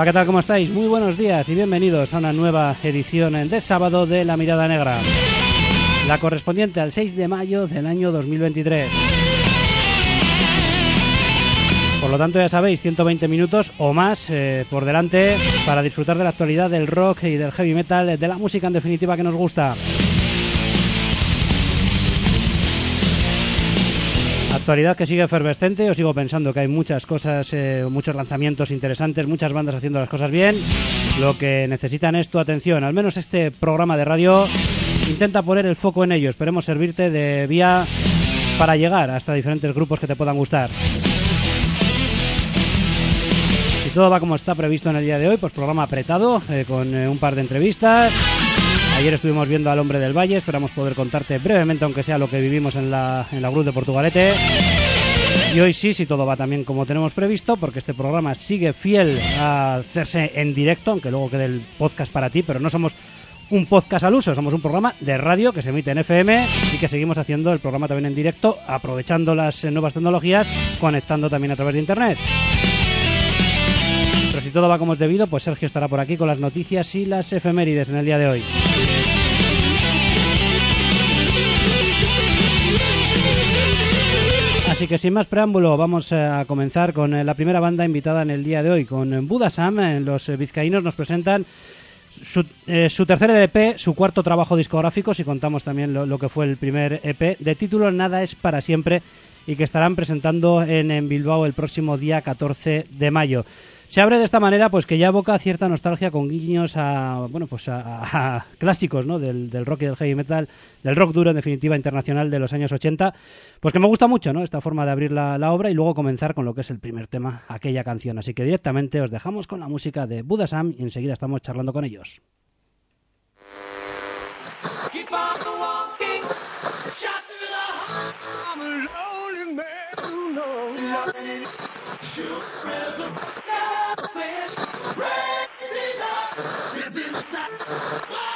Hola, ¿qué tal? ¿Cómo estáis? Muy buenos días y bienvenidos a una nueva edición de sábado de La Mirada Negra, la correspondiente al 6 de mayo del año 2023. Por lo tanto, ya sabéis, 120 minutos o más eh, por delante para disfrutar de la actualidad del rock y del heavy metal, de la música en definitiva que nos gusta. Actualidad que sigue efervescente, os sigo pensando que hay muchas cosas, eh, muchos lanzamientos interesantes, muchas bandas haciendo las cosas bien. Lo que necesitan es tu atención, al menos este programa de radio intenta poner el foco en ello. Esperemos servirte de vía para llegar hasta diferentes grupos que te puedan gustar. Si todo va como está previsto en el día de hoy, pues programa apretado, eh, con eh, un par de entrevistas. Ayer estuvimos viendo al Hombre del Valle, esperamos poder contarte brevemente, aunque sea lo que vivimos en la, en la Cruz de Portugalete. Y hoy sí, si todo va también como tenemos previsto, porque este programa sigue fiel a hacerse en directo, aunque luego quede el podcast para ti, pero no somos un podcast al uso, somos un programa de radio que se emite en FM y que seguimos haciendo el programa también en directo, aprovechando las nuevas tecnologías, conectando también a través de Internet. Pero si todo va como es debido, pues Sergio estará por aquí con las noticias y las efemérides en el día de hoy. Así que sin más preámbulo, vamos a comenzar con eh, la primera banda invitada en el día de hoy, con Buda Sam. Eh, Los eh, vizcaínos nos presentan su, eh, tercer EP, su cuarto trabajo discográfico, si contamos también lo, que fue el primer EP, de título Nada es para siempre y que estarán presentando en, en Bilbao el próximo día 14 de mayo. Se abre de esta manera, pues que ya evoca cierta nostalgia con guiños a, bueno, pues a, clásicos, ¿no? Del, rock y del heavy metal, del rock duro, en definitiva, internacional de los años 80. Pues que me gusta mucho, ¿no? Esta forma de abrir la, obra y luego comenzar con lo que es el primer tema, aquella canción. Así que directamente os dejamos con la música de Buda Sam y enseguida estamos charlando con ellos. Keep Yeah.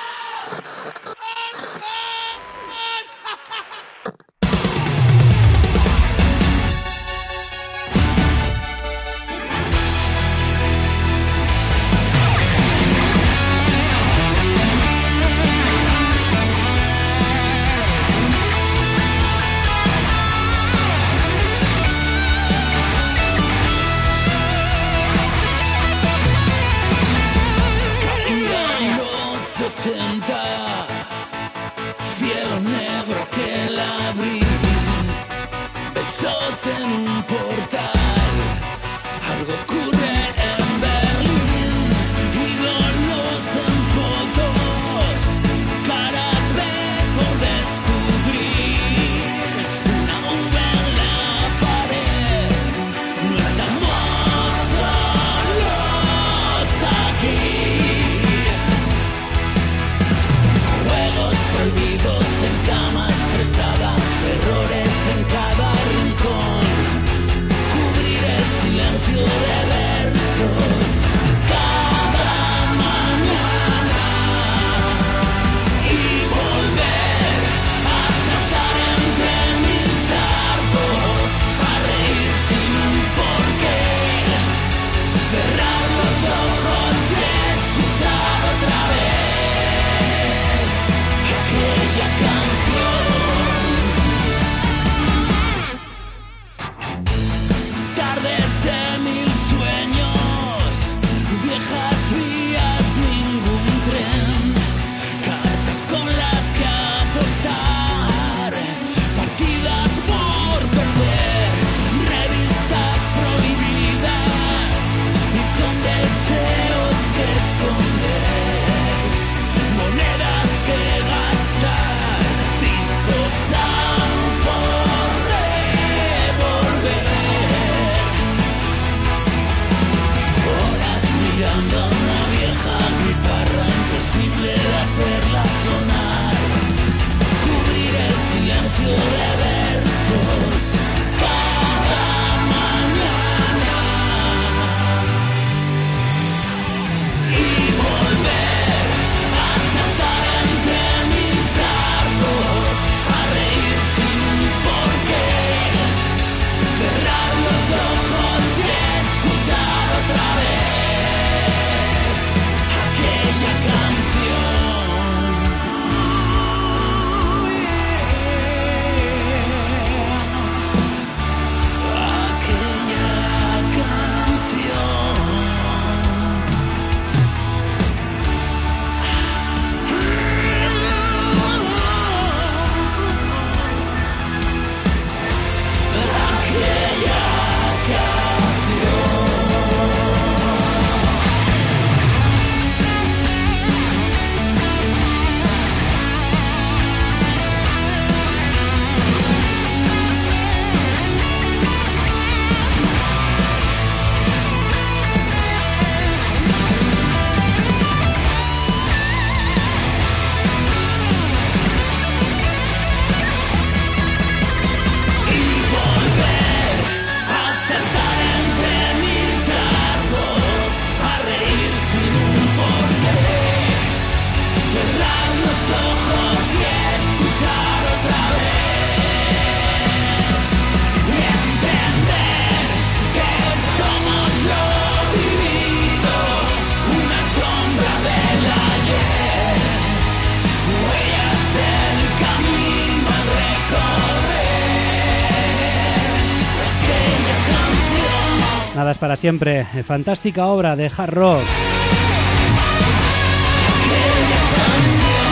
siempre. Fantástica obra de hard rock.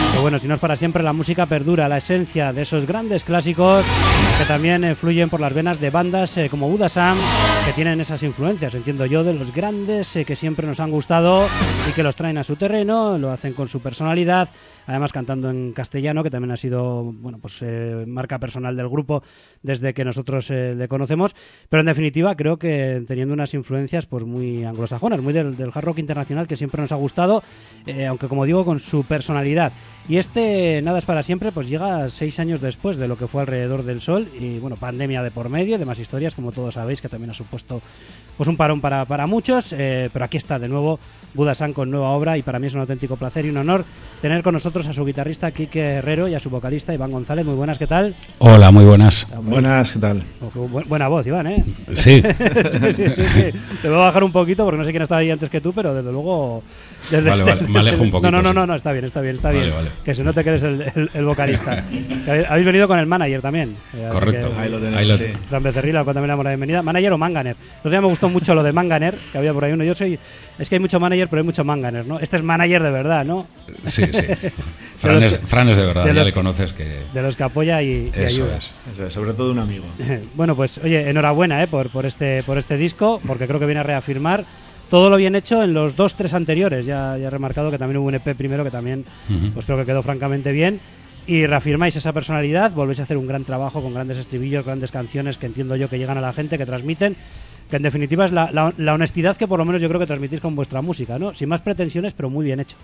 Pero bueno, si no es para siempre, la música perdura, la esencia de esos grandes clásicos que también eh, fluyen por las venas de bandas eh, como Buda Sam, que tienen esas influencias, entiendo yo, de los grandes eh, que siempre nos han gustado y que los traen a su terreno, lo hacen con su personalidad, además cantando en castellano, que también ha sido, bueno, pues marca personal del grupo desde que nosotros le conocemos, pero en definitiva creo que teniendo unas influencias pues muy anglosajonas, muy del, hard rock internacional que siempre nos ha gustado, aunque como digo, con su personalidad. Y este Nada es para siempre, pues llega seis años después de lo que fue alrededor del sol y bueno, pandemia de por medio, demás historias, como todos sabéis, que también ha supuesto pues un parón para, para muchos, eh, pero aquí está de nuevo Buda San con nueva obra y para mí es un auténtico placer y un honor tener con nosotros a su guitarrista Quique Herrero y a su vocalista Iván González. Muy buenas, ¿qué tal? Hola, muy buenas. Buenas, ¿qué tal? Buena voz, Iván, ¿eh? Sí, sí, sí, sí, sí. Te voy a bajar un poquito porque no sé quién estaba ahí antes que tú, pero desde luego... desde- Vale, vale, me alejo un poquito, No, no, no, no, no, está bien, está bien, está Vale, bien. vale. Que se note que eres el, el- el vocalista. Habéis- venido con el manager también. eh, correcto. que- Ahí lo tenemos, Ahí lo- sí. Fran Becerril, al cual también le damos la bienvenida. ¿Manager o Manganer? Entonces ya me gustó mucho lo de Manganer, que había por ahí uno. Yo soy... Es que hay mucho manager, pero hay mucho Manganer, ¿no? Este es manager de verdad, ¿no? Sí, sí. Fran es, que- Fran es de verdad, de ya los le conoces que... De los que apoya y, y Eso ayuda. es. Eso es, sobre todo un amigo. Bueno, pues oye, enhorabuena eh, por, por, este, por este disco, porque creo que viene a reafirmar todo lo bien hecho en los dos, tres anteriores. Ya, ya he remarcado que también hubo un EP primero que también Ujú. pues creo que quedó francamente bien. Y reafirmáis esa personalidad, volvéis a hacer un gran trabajo con grandes estribillos, grandes canciones que entiendo yo que llegan a la gente, que transmiten, que en definitiva es la, la- la honestidad que por lo menos yo creo que transmitís con vuestra música, ¿no? Sin más pretensiones, pero muy bien hecho.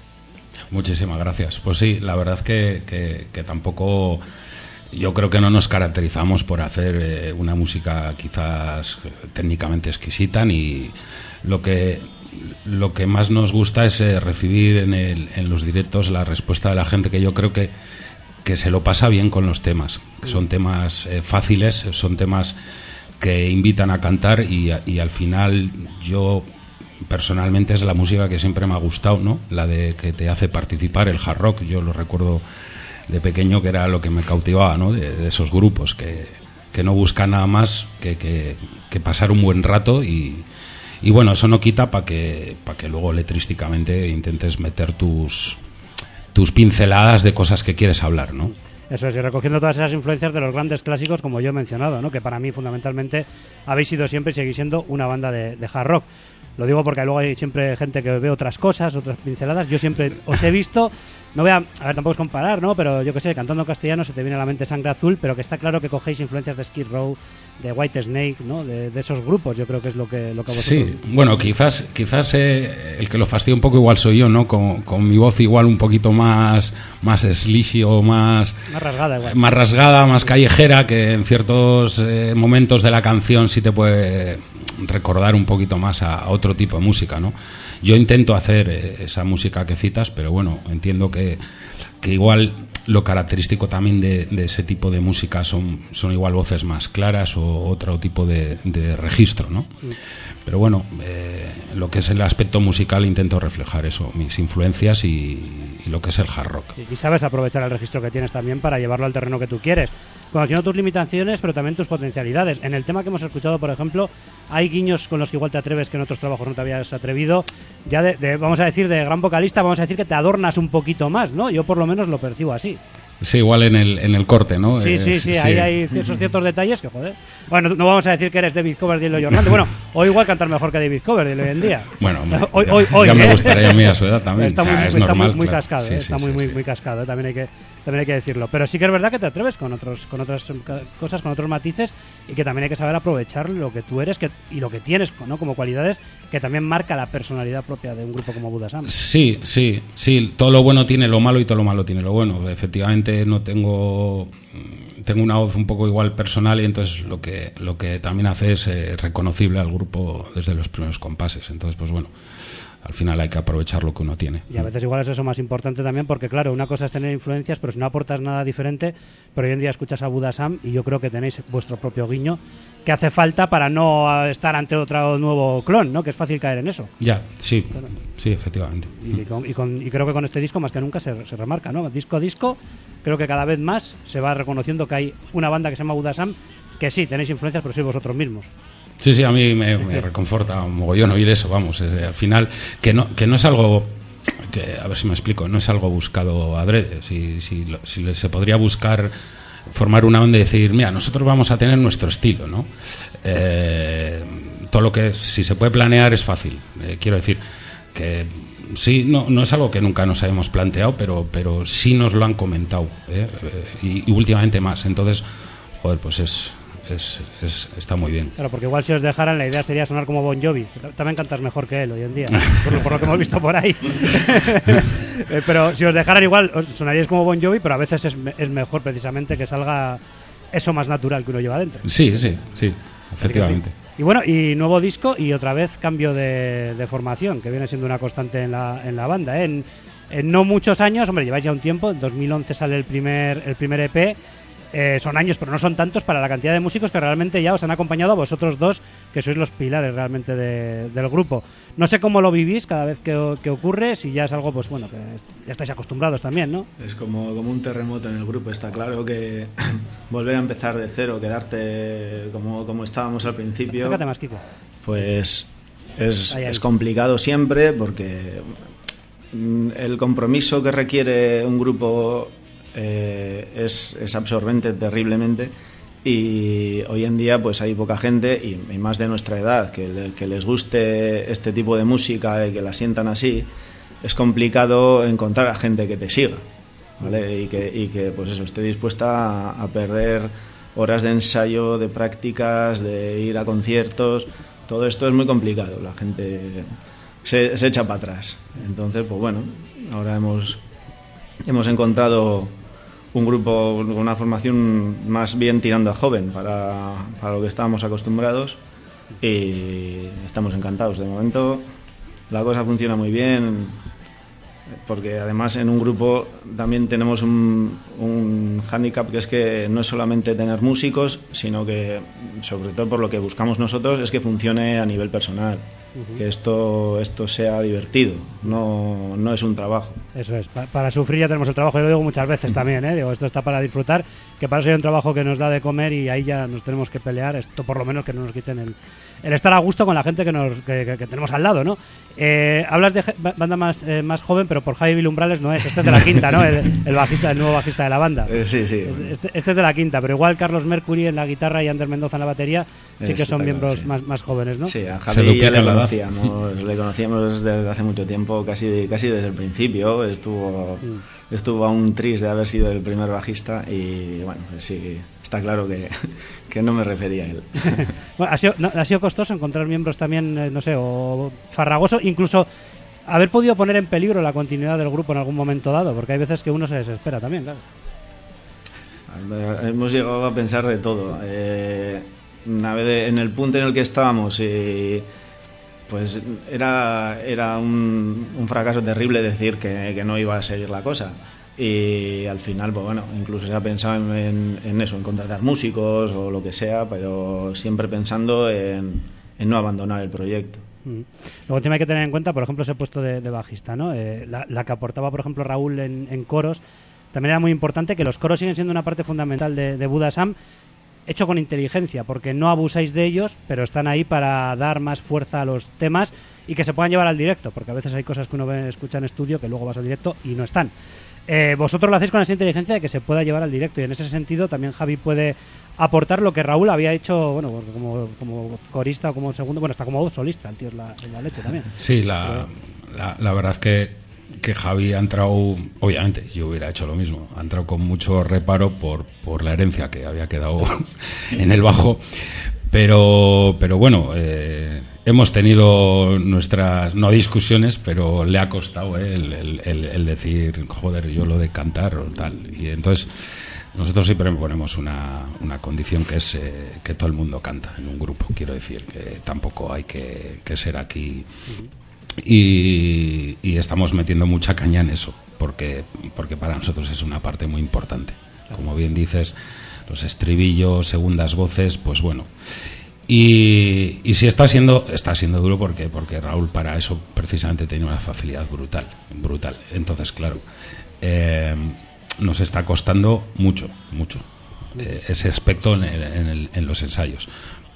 Muchísimas gracias. Pues sí, la verdad que, que- que tampoco... Yo creo que no nos caracterizamos por hacer eh, una música quizás técnicamente exquisita, ni lo que, lo que más nos gusta es eh, recibir en, el- en los directos la respuesta de la gente, que yo creo que, que se lo pasa bien con los temas. Son temas eh, fáciles, son temas que invitan a cantar y, y al final yo personalmente es la música que siempre me ha gustado, ¿no? La de que te hace participar, el hard rock, yo lo recuerdo de pequeño que era lo que me cautivaba, ¿no? De, de esos grupos que, que no buscan nada más que, que- que pasar un buen rato y, y bueno, eso no quita para que, para que luego letrísticamente intentes meter tus, tus pinceladas de cosas que quieres hablar, ¿no? Eso es, y recogiendo todas esas influencias de los grandes clásicos, como yo he mencionado, ¿no? que para mí fundamentalmente habéis sido siempre y seguís siendo una banda de, hard rock. Lo digo porque luego hay siempre gente que ve otras cosas, otras pinceladas. Yo siempre os he visto, no voy a, a ver, tampoco es comparar, ¿no? Pero yo que sé, cantando castellano se te viene a la mente Sangre Azul, pero que está claro que cogéis influencias de Skid Row, de White Snake, ¿no? De, de esos grupos, yo creo que es lo que, lo que vosotros... Sí, bueno, quizás, quizás eh, el que lo fastidia un poco igual soy yo, ¿no? Con, con mi voz igual un poquito más, más slishy o más, Más rasgada igual. más rasgada, más callejera, que en ciertos eh, momentos de la canción sí te puede recordar un poquito más a, a otro tipo de música, ¿no? Yo intento hacer eh, esa música que citas, pero bueno, entiendo que, que igual lo característico también de, ese tipo de música son, son igual voces más claras o otro tipo de, de registro, ¿no? Pero bueno, eh, lo que es el aspecto musical intento reflejar eso, mis influencias y, lo que es el hard rock. Y sabes aprovechar el registro que tienes también para llevarlo al terreno que tú quieres. Conociendo tus limitaciones, pero también tus potencialidades. En el tema que hemos escuchado, por ejemplo, hay guiños con los que igual te atreves que en otros trabajos no te habías atrevido. Ya vamos a decir, de gran vocalista, vamos a decir que te adornas un poquito más, ¿no? Yo por lo menos lo percibo así. Sí, igual en el, en el corte, ¿no? Sí, sí, sí, ahí hay esos ciertos detalles que, joder. Bueno, no vamos a decir que eres David Coverdale o Jornante. Bueno, o igual cantar mejor que David Coverdale hoy en día. Bueno, hombre, hoy, ya- hoy, hoy, ya me ¿eh? gustaría a mí a su edad también. Está O sea, muy, es está normal, muy, muy claro. cascado, Sí, ¿eh? está muy, sí, muy, muy cascado, también hay que también hay que decirlo. Pero sí que es verdad que te atreves con otros con otras cosas, con otros matices y que también hay que saber aprovechar lo que tú eres que, y lo que tienes ¿no? como cualidades que también marca la personalidad propia de un grupo como Buda Sam. Sí, sí, sí. Todo lo bueno tiene lo malo y todo lo malo tiene lo bueno. Efectivamente, no tengo mm, tengo una voz un poco igual personal y entonces lo que lo que también hace es eh, reconocible al grupo desde los primeros compases. Entonces, pues bueno, al final hay que aprovechar lo que uno tiene. Y a veces igual es eso más importante también, porque claro, una cosa es tener influencias, pero si no aportas nada diferente, pero hoy en día escuchas a Buda Sam y yo creo que tenéis vuestro propio guiño que hace falta para no estar ante otro nuevo clon, ¿no? Que es fácil caer en eso. Ya, sí, sí, efectivamente. Y, con- y con- y creo que con este disco más que nunca se, se remarca, ¿no? Disco a disco, creo que cada vez más se va reconociendo que hay una banda que se llama Buda Sam, que sí, tenéis influencias, pero sois vosotros mismos. Sí, sí, a mí me, me reconforta un mogollón oír eso, vamos, es al final, que no, que no es algo, que, a ver si me explico, no es algo buscado adrede, si, si, si se podría buscar formar una banda y decir, mira, nosotros vamos a tener nuestro estilo, ¿no? Eh, todo lo que, si se puede planear es fácil, Eh, quiero decir, que sí, no, no es algo que nunca nos hayamos planteado, pero, pero sí nos lo han comentado, ¿eh? Eh, y, y últimamente más, entonces, joder, pues es, es, es- está muy bien. Claro, porque igual si os dejaran la idea sería sonar como Bon Jovi. También cantas mejor que él hoy en día, por lo, por lo que hemos visto por ahí. Eh, pero si os dejaran igual, sonaríais como Bon Jovi, pero a veces es, es mejor precisamente que salga eso más natural que uno lleva dentro. Sí, sí, sí, efectivamente. Y bueno, y nuevo disco y otra vez cambio de, de formación, que viene siendo una constante en la, en la banda. ¿eh? En, en no muchos años, hombre, lleváis ya un tiempo, en 2011 sale el primer, el primer EP, eh, son años, pero no son tantos para la cantidad de músicos que realmente ya os han acompañado a vosotros dos, que sois los pilares realmente de- del grupo. No sé cómo lo vivís cada vez que, que ocurre, si ya es algo, pues bueno, que ya estáis acostumbrados también, ¿no? Es como, como un terremoto en el grupo. Está claro que volver a empezar de cero, quedarte como, como estábamos al principio, Acércate más, Kiko. pues es, Ahí, ahí. es complicado siempre porque mm, el compromiso que requiere un grupo eh, es, es absorbente terriblemente y hoy en día pues hay poca gente y, y más de nuestra edad que, le- que les guste este tipo de música y que la sientan así es complicado encontrar a gente que te siga ¿vale? y, que, pues eso esté dispuesta a, a perder horas de ensayo de prácticas de ir a conciertos todo esto es muy complicado la gente se, se echa para atrás entonces pues bueno ahora hemos hemos encontrado un grupo una formación más bien tirando a joven para, para lo que estábamos acostumbrados y estamos encantados. De momento la cosa funciona muy bien porque además en un grupo también tenemos un, un hándicap que es que no es solamente tener músicos, sino que sobre todo por lo que buscamos nosotros es que funcione a nivel personal, que esto, esto sea divertido, no, no es un trabajo. Eso es, pa- para sufrir ya tenemos el trabajo, yo lo digo muchas veces también, ¿eh? digo, esto está para disfrutar, que para eso hay un trabajo que nos da de comer y ahí ya nos tenemos que pelear, esto por lo menos que no nos quiten el, el estar a gusto con la gente que, nos, que, que- que tenemos al lado, ¿no? Eh, hablas de banda más, eh, más joven, pero por Javi Vilumbrales no es, este es de la quinta, ¿no? El, el bajista, el nuevo bajista de la banda. Eh, sí, sí. Este, este es de la quinta, pero igual Carlos Mercury en la guitarra y Ander Mendoza en la batería sí que son miembros claro, sí. más, más jóvenes, ¿no? Sí, a Javi ya le conocíamos, le conocíamos desde hace mucho tiempo, casi, casi desde el principio. Estuvo, Mm. estuvo a un tris de haber sido el primer bajista y bueno, pues sí, está claro que, que no me refería a él. Bueno, ha, sido, no, ha sido costoso encontrar miembros también, eh, no sé, o farragoso, incluso haber podido poner en peligro la continuidad del grupo en algún momento dado, porque hay veces que uno se desespera también, claro. Hemos llegado a pensar de todo. Eh, una vez de- en el punto en el que estábamos, eh, pues era, era un, un fracaso terrible decir que, que no iba a seguir la cosa. Y al final, pues bueno, incluso se ha pensado en, eso, en contratar músicos o lo que sea, pero siempre pensando en, no abandonar el proyecto. Mm. Luego también hay que tener en cuenta, por ejemplo, ese puesto de, bajista, ¿no? Eh, la, que aportaba, por ejemplo, Raúl en, en coros, también era muy importante que los coros siguen siendo una parte fundamental de, de Buda Sam, hecho con inteligencia, porque no abusáis de ellos, pero están ahí para dar más fuerza a los temas y que se puedan llevar al directo, porque a veces hay cosas que uno escucha en estudio que luego vas al directo y no están. Eh, vosotros lo hacéis con esa inteligencia de que se pueda llevar al directo y en ese sentido también Javi puede aportar lo que Raúl había hecho, bueno, como, como corista o como segundo, bueno, está como solista, el tío la, la leche también. Sí, la, la, la verdad que, que Javi ha entrado, obviamente, yo hubiera hecho lo mismo, ha entrado con mucho reparo por, por la herencia que había quedado en el bajo, pero, pero bueno, eh, hemos tenido nuestras, no discusiones, pero le ha costado eh, el, el- el- el decir, joder, yo lo de cantar o tal. Y entonces nosotros siempre ponemos una, una condición que es eh, que todo el mundo canta en un grupo, quiero decir, que tampoco hay que, que ser aquí y, y estamos metiendo mucha caña en eso, porque, porque para nosotros es una parte muy importante. Como bien dices, los estribillos, segundas voces, pues bueno. Y, y sí está siendo, está siendo duro porque, porque Raúl para eso precisamente tiene una facilidad brutal, brutal. Entonces, claro, eh, nos está costando mucho, mucho eh, ese aspecto en, en el- en los ensayos,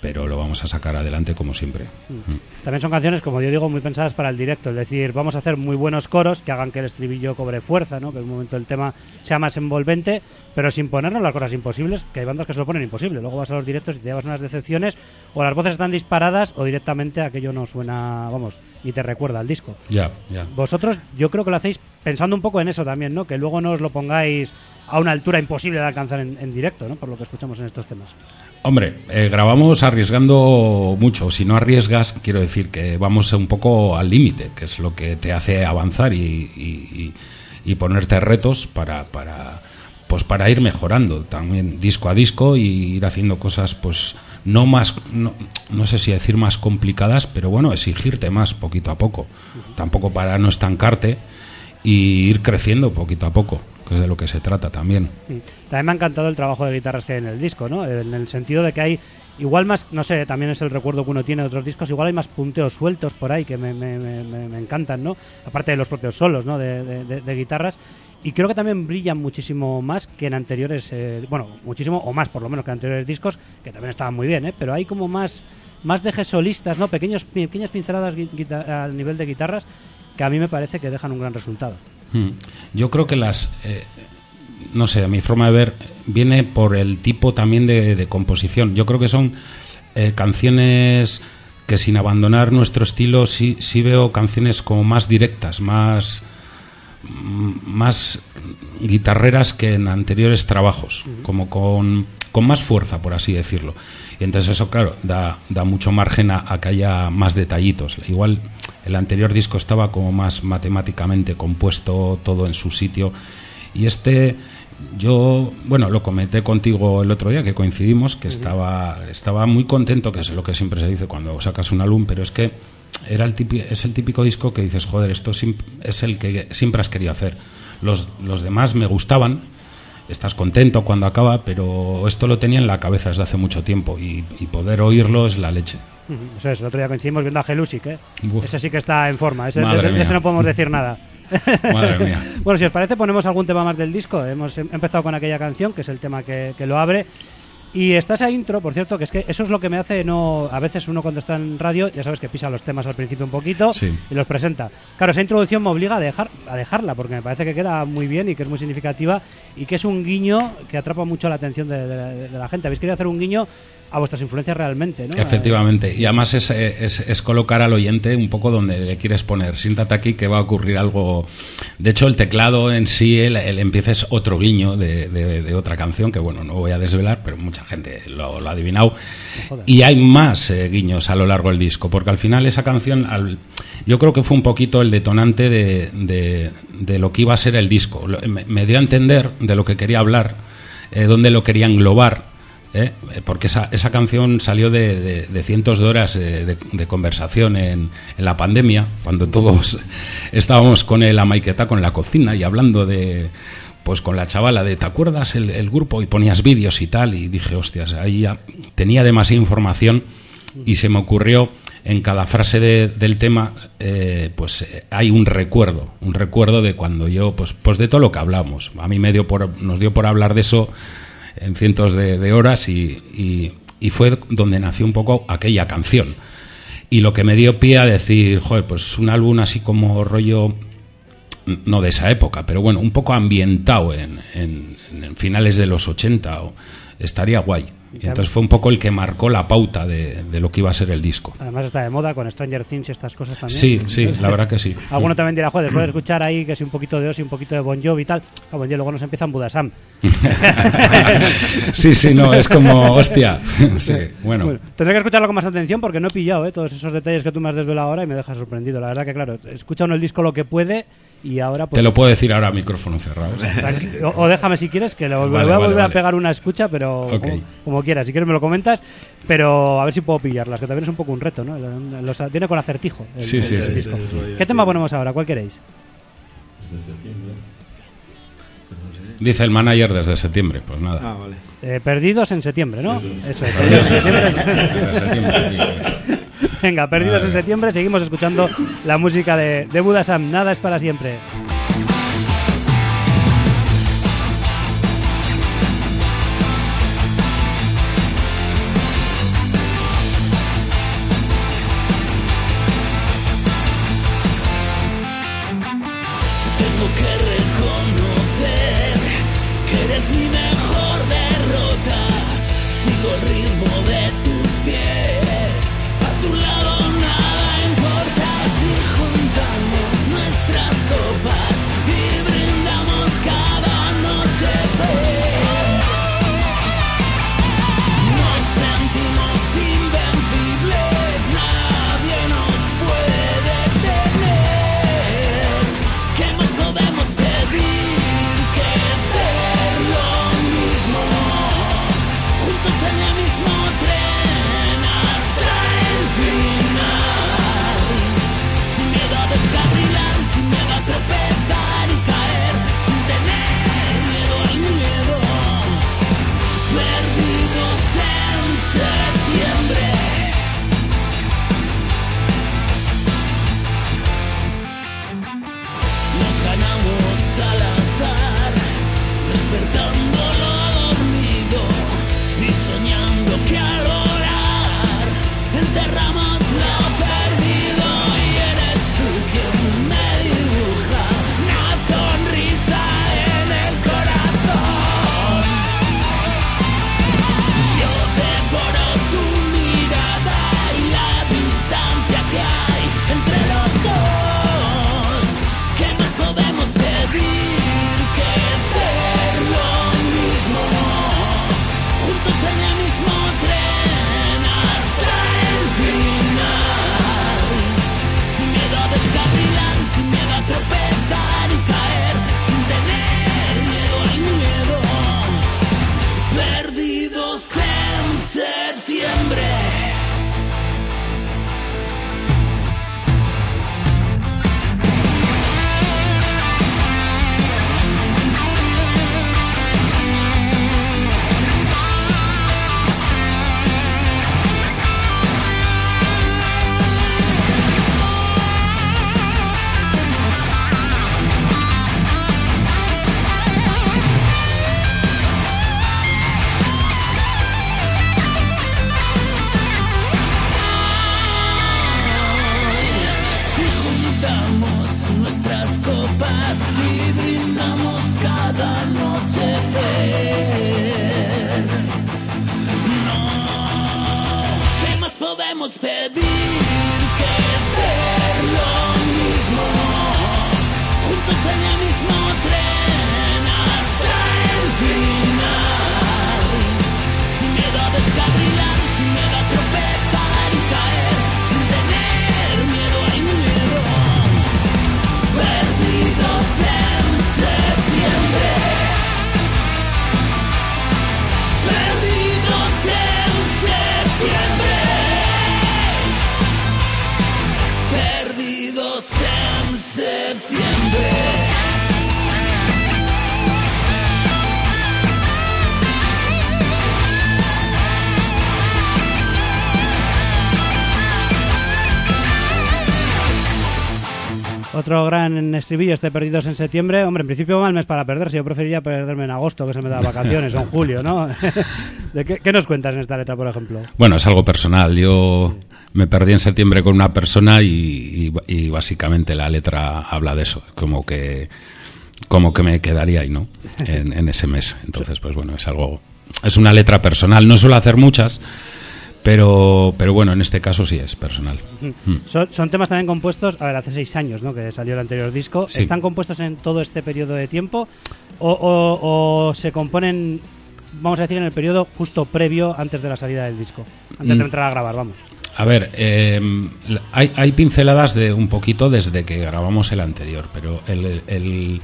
pero lo vamos a sacar adelante como siempre. Mm. También son canciones, como yo digo, muy pensadas para el directo. Es decir, vamos a hacer muy buenos coros que hagan que el estribillo cobre fuerza, ¿no? que en un momento el tema sea más envolvente, pero sin ponernos las cosas imposibles, que hay bandas que se lo ponen imposible. Luego vas a los directos y te llevas unas decepciones, o las voces están disparadas, o directamente aquello no suena, vamos, ni te recuerda al disco. Ya, ya. Vosotros, yo creo que lo hacéis pensando un poco en eso también, ¿no? Que luego no os lo pongáis a una altura imposible de alcanzar en, en directo, ¿no? Por lo que escuchamos en estos temas. Hombre, eh, grabamos arriesgando mucho. Si no arriesgas, quiero decir que vamos un poco al límite, que es lo que te hace avanzar y, y- y- ponerte retos para, para, pues para ir mejorando también disco a disco y ir haciendo cosas, pues no más, no, no sé si decir más complicadas, pero bueno, exigirte más poquito a poco. Tampoco para no estancarte y ir creciendo poquito a poco, que es de lo que se trata también. También me ha encantado el trabajo de guitarras que hay en el disco, ¿no? En el sentido de que hay igual más, no sé, también es el recuerdo que uno tiene de otros discos, igual hay más punteos sueltos por ahí que me, me- me- me- encantan, ¿no? Aparte de los propios solos, ¿no? De, de- de- guitarras. Y creo que también brillan muchísimo más que en anteriores, eh, bueno, muchísimo o más por lo menos que en anteriores discos, que también estaban muy bien, ¿eh? Pero hay como más, más dejes solistas, ¿no? Pequeños, pequeñas pinceladas al nivel de guitarras que a mí me parece que dejan un gran resultado. Mm. Yo creo que las, eh, no sé, a mi forma de ver, viene por el tipo también de, de composición. Yo creo que son eh, canciones que sin abandonar nuestro estilo, sí, sí veo canciones como más directas, más, mm, más guitarreras que en anteriores trabajos, como con, con más fuerza, por así decirlo. Y entonces eso, claro, da, da mucho margen a, a que haya más detallitos. Igual el anterior disco estaba como más matemáticamente compuesto, todo en su sitio. Y este, yo, bueno, lo comenté contigo el otro día que coincidimos, que estaba, estaba muy contento, que es lo que siempre se dice cuando sacas un álbum, pero es que era el típico, es el típico disco que dices, joder, esto es el que siempre has querido hacer. Los, los demás me gustaban, estás contento cuando acaba, pero esto lo tenía en la cabeza desde hace mucho tiempo y, y poder oírlo es la leche. Eso es, el otro día coincidimos viendo a Gelusic, ¿eh? Uf. Ese sí que está en forma, ese, no podemos decir nada. Madre mía. bueno, si os parece, ponemos algún tema más del disco. Hemos em- empezado con aquella canción, que es el tema que, que lo abre. Y está esa intro, por cierto, que es que eso es lo que me hace no. A veces uno cuando está en radio, ya sabes que pisa los temas al principio un poquito Sí. y los presenta. Claro, esa introducción me obliga a, dejar, a dejarla, porque me parece que queda muy bien y que es muy significativa y que es un guiño que atrapa mucho la atención de, de la gente. Habéis querido hacer un guiño a vuestras influencias realmente, ¿no? Efectivamente, y además es, es, es colocar al oyente un poco donde le quieres poner. Siéntate aquí que va a ocurrir algo. De hecho, el teclado en sí, el, el empieza es otro guiño de, de- de otra canción que, bueno, no voy a desvelar, pero mucha gente lo, lo ha adivinado. Y hay más eh, guiños a lo largo del disco, porque al final esa canción, al- yo creo que fue un poquito el detonante de, de- de lo que iba a ser el disco. Me dio a entender de lo que quería hablar, eh, dónde lo quería englobar. ¿Eh? Porque esa, esa canción salió de, cientos de horas eh, de, conversación en, la pandemia, cuando todos estábamos con el amaiqueta, con la cocina y hablando de, pues con la chavala de, ¿te acuerdas el, el grupo? Y ponías vídeos y tal, y dije, hostias, ahí ya tenía demasiada información y se me ocurrió en cada frase de- del tema, eh, pues eh, hay un recuerdo, un recuerdo de cuando yo, pues, pues de todo lo que hablamos. A mí me dio por, nos dio por hablar de eso en cientos de, de horas y, y- fue donde nació un poco aquella canción. Y lo que me dio pie a decir, joder, pues un álbum así como rollo no de esa época, pero bueno, un poco ambientado en, en- en finales de los 80, o, estaría guay. Y entonces fue un poco el que marcó la pauta de, de lo que iba a ser el disco. Además está de moda con Stranger Things y estas cosas también. Sí, sí, la verdad que sí. Alguno también dirá, joder, después de escuchar ahí que si un poquito de Ozzy, un poquito de Bon Jovi y tal, a Bon Jovi luego nos empiezan Budasam. Sí, sí, no, es como, hostia. Sí, bueno. Bueno, tendré que escucharlo con más atención porque no he pillado ¿eh? todos esos detalles que tú me has desvelado ahora y me dejas sorprendido. La verdad que, claro, escucha uno el disco lo que puede y ahora pues... Te lo puedo decir ahora a micrófono cerrado. O, o déjame si quieres, que lo, Vale, voy a vale, volver a vale. pegar una escucha, pero como, como quieras. Si quieres me lo comentas, pero a ver si puedo pillarlas, que también es un poco un reto, ¿no? Los- viene con acertijo. el- Sí, sí, el sí. disco. ¿Qué tema ponemos ahora? ¿Cuál queréis? Dice el manager desde septiembre, pues nada. Ah, vale. Eh, perdidos en septiembre, ¿no? Eso es. Perdidos en septiembre. Venga, perdidos en septiembre, seguimos escuchando la música de, de Budasam. Nada es para siempre. Estribillo, este Perdidos en septiembre. Hombre, en principio mal mes para perderse. Yo preferiría perderme en agosto, que se me da vacaciones, o en julio, ¿no? ¿De qué, qué nos cuentas en esta letra, por ejemplo? Bueno, es algo personal. Yo me perdí en septiembre con una persona y, y- y básicamente la letra habla de eso, como que como que me quedaría ahí, ¿no? En, en ese mes. Entonces, pues bueno, es algo es una letra personal. No suelo hacer muchas, pero pero bueno, en este caso sí es personal. Mm. Son, son temas también compuestos, a ver, hace seis años ¿no? que salió el anterior disco. Sí. ¿Están compuestos en todo este periodo de tiempo o, o- o se componen, vamos a decir, en el periodo justo previo antes de la salida del disco? Antes Mm. de entrar a grabar, vamos. A ver, eh, hay, hay pinceladas de un poquito desde que grabamos el anterior, pero el, el-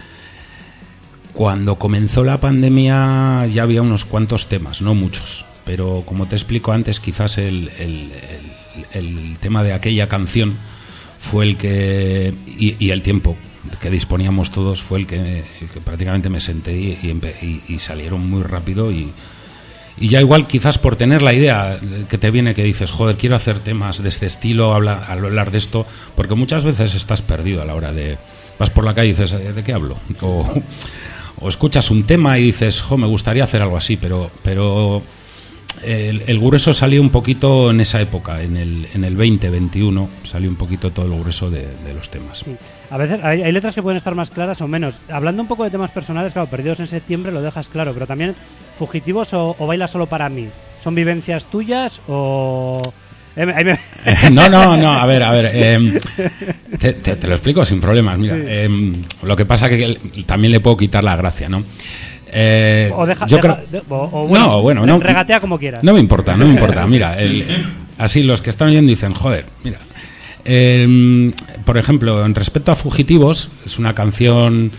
cuando comenzó la pandemia ya había unos cuantos temas, no muchos, pero como te explico antes, quizás el, el- tema de aquella canción fue el que y, el tiempo que disponíamos todos fue el que, que prácticamente me senté y salieron muy rápido y, y ya igual quizás por tener la idea que te viene que dices, joder, quiero hacer temas de este estilo, hablar, hablar de esto, porque muchas veces estás perdido a la hora de... Vas por la calle y dices, "¿Eh, ¿de qué hablo? O, o escuchas un tema y dices, jo, me gustaría hacer algo así, pero... pero el, el grueso salió un poquito en esa época, en el, en el 2021, salió un poquito todo el grueso de, de los temas. A veces hay, hay letras que pueden estar más claras o menos. Hablando un poco de temas personales, claro, Perdidos en septiembre lo dejas claro, pero también Fugitivos o, o Baila solo para mí. ¿Son vivencias tuyas o...? Eh, me- No, no, no, a ver, a ver. em, te, te- te lo explico sin problemas. Mira, lo que pasa que también le puedo quitar la gracia, ¿no? Eh, o deja, yo deja- creo- de- o- o bueno, no, bueno, no. regatea como quieras. No me importa, no me importa. Mira, el- así los que están oyendo dicen, joder, mira. em, por ejemplo, en respecto a Fugitivos, es una canción.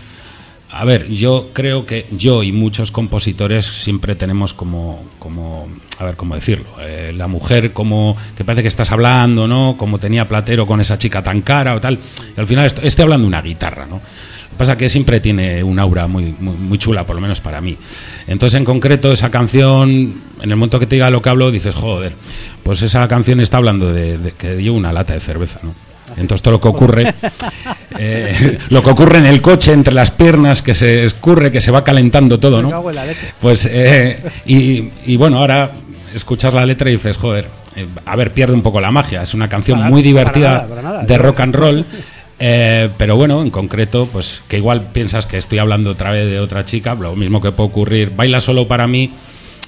A ver, yo creo que yo y muchos compositores siempre tenemos como, como a ver, cómo decirlo, eh, la mujer como que parece que estás hablando, ¿no? Como tenía Platero con esa chica tan cara o tal. Y al final est- estoy hablando de una guitarra, ¿no? Pasa que siempre tiene un aura muy, muy, muy chula, por lo menos para mí. Entonces, en concreto, esa canción, en el momento que te diga lo que hablo, dices, joder, pues esa canción está hablando de, de que llevo una lata de cerveza, ¿no? Entonces todo lo que ocurre, eh, lo que ocurre en el coche entre las piernas, que se escurre, que se va calentando todo, ¿no? Pues, eh, y, y bueno, ahora escuchas la letra y dices, joder, eh, a ver, pierde un poco la magia. Es una canción Para- muy para divertida nada, para nada. de rock and roll. eh, pero bueno, en concreto, pues que igual piensas que estoy hablando otra vez de otra chica, lo mismo que puede ocurrir. Baila solo para mí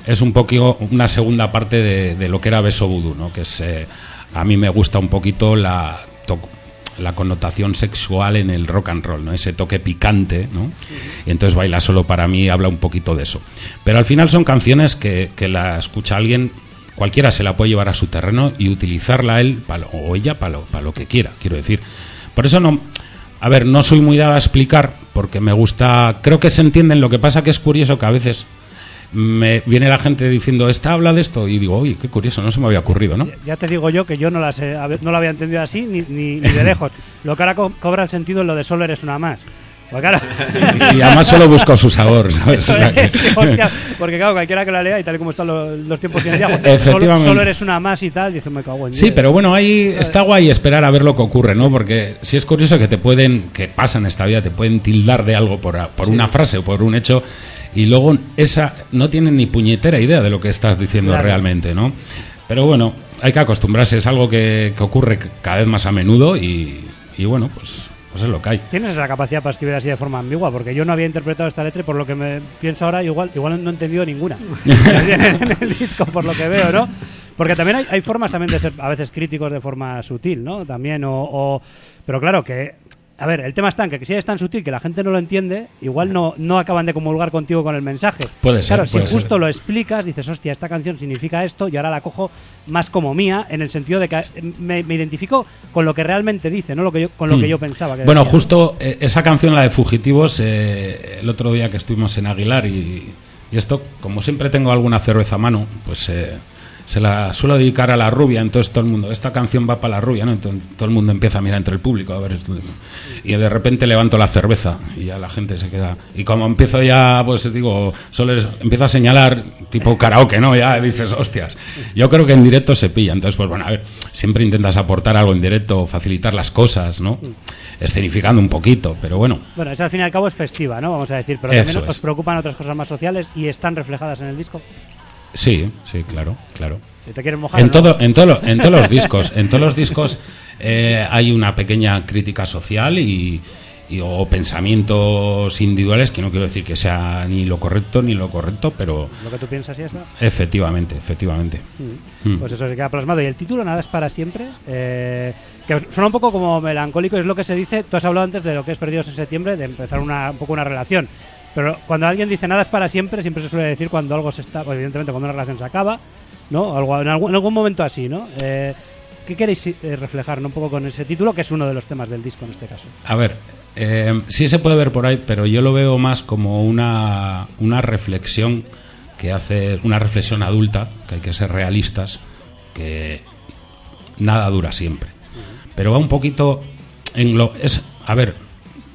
es un poquito una segunda parte de, de lo que era Beso Voodoo, ¿no? Que es, eh, a mí me gusta un poquito la la connotación sexual en el rock and roll, ¿no? Ese toque picante, ¿no? Y entonces Baila solo para mí habla un poquito de eso. Pero al final son canciones que, que la escucha alguien, cualquiera se la puede llevar a su terreno y utilizarla él lo- o ella para lo, pa lo que quiera, quiero decir. Por eso no, a ver, no soy muy dado a explicar porque me gusta, creo que se entienden, lo que pasa que es curioso que a veces me viene la gente diciendo, esta habla de esto y digo, oye, qué curioso, no se me había ocurrido, ¿no? Ya te digo yo que yo no, las he- no lo había entendido así ni, ni, ni de lejos. Lo que ahora co- cobra el sentido es lo de solo eres una más. Pues claro. Y además solo busco su sabor, ¿sabes? Es, porque claro, cualquiera que la lea y tal y como están los, los tiempos en día, pues, solo, solo eres una más y tal, dice, me cago en Sí, diez". pero bueno, ahí está guay esperar a ver lo que ocurre, ¿no? Porque si es curioso que te pueden, que pasa en esta vida, te pueden tildar de algo por, por una frase o por un hecho y luego esa no tienen ni puñetera idea de lo que estás diciendo Claro. realmente, ¿no? Pero bueno, hay que acostumbrarse, es algo que, que ocurre cada vez más a menudo y, y bueno, pues, pues es lo que hay. Tienes esa capacidad para escribir así de forma ambigua, porque yo no había interpretado esta letra y por lo que me pienso ahora, igual, igual no he entendido ninguna en el disco, por lo que veo, ¿no? Porque también hay, hay formas también de ser a veces críticos de forma sutil, ¿no? También, o, o- pero claro que, a ver, el tema está en que si es tan sutil que la gente no lo entiende, igual no, no acaban de comulgar contigo con el mensaje. Puede ser, Claro, si ser. justo lo explicas, dices, hostia, esta canción significa esto y ahora la cojo más como mía, en el sentido de que me, me identifico con lo que realmente dice, no lo que yo, con lo que Hmm. yo pensaba. Que Bueno, decía. justo eh, esa canción, la de Fugitivos, eh, el otro día que estuvimos en Aguilar y, y esto, como siempre tengo alguna cerveza a mano, pues eh, se la suelo dedicar a la rubia, entonces todo el mundo, esta canción va para la rubia, ¿no? Entonces todo el mundo empieza a mirar entre el público, a ver, y de repente levanto la cerveza y ya la gente se queda. Y como empiezo ya, pues digo, solo es- empiezo a señalar, tipo karaoke, ¿no? Ya dices, hostias. Yo creo que en directo se pilla, entonces, pues bueno, a ver, siempre intentas aportar algo en directo, facilitar las cosas, ¿no? Escenificando un poquito, pero bueno. Bueno, eso al fin y al cabo es festiva, ¿no? Vamos a decir, pero también os preocupan otras cosas más sociales y están reflejadas en el disco. Sí, sí, claro, claro. Te quieres mojar. En, ¿no? todo, en, todo, en todos los discos, en todos los discos eh, hay una pequeña crítica social y, y- o pensamientos individuales que no quiero decir que sea ni lo correcto ni lo correcto, pero Lo que tú piensas y eso. efectivamente, efectivamente. Mm. Pues eso se queda plasmado. Y el título, Nada es para siempre, eh, que suena un poco como melancólico, es lo que se dice. Tú has hablado antes de lo que es Perdidos en septiembre, de empezar una, un poco una relación. Pero cuando alguien dice nada es para siempre, siempre se suele decir cuando algo se está, pues, evidentemente cuando una relación se acaba, ¿no? Algo, en, algún, en algún momento así, ¿no? Eh, ¿Qué queréis eh, reflejar ¿no? un poco con ese título, que es uno de los temas del disco en este caso? A ver, eh, sí se puede ver por ahí, pero yo lo veo más como una, una reflexión que hace, una reflexión adulta, que hay que ser realistas, que nada dura siempre. Pero va un poquito en lo... Es, a ver,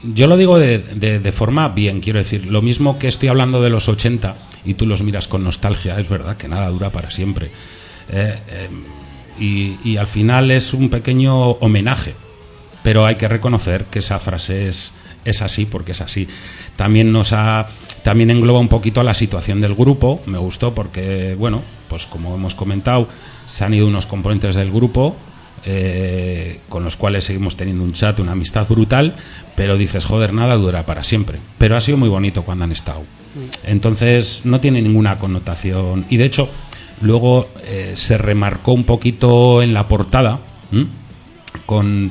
yo lo digo de, de- forma bien, quiero decir, lo mismo que estoy hablando de los 80 y tú los miras con nostalgia, es verdad que nada dura para siempre. Eh, eh, y, y al final es un pequeño homenaje, pero hay que reconocer que esa frase es, es así porque es así. También nos ha también engloba un poquito la situación del grupo, me gustó porque bueno, pues como hemos comentado, se han ido unos componentes del grupo eh, con los cuales seguimos teniendo un chat, una amistad brutal, pero dices, joder, nada dura para siempre. Pero ha sido muy bonito cuando han estado. Entonces no tiene ninguna connotación. Y de hecho, luego eh, se remarcó un poquito en la portada con,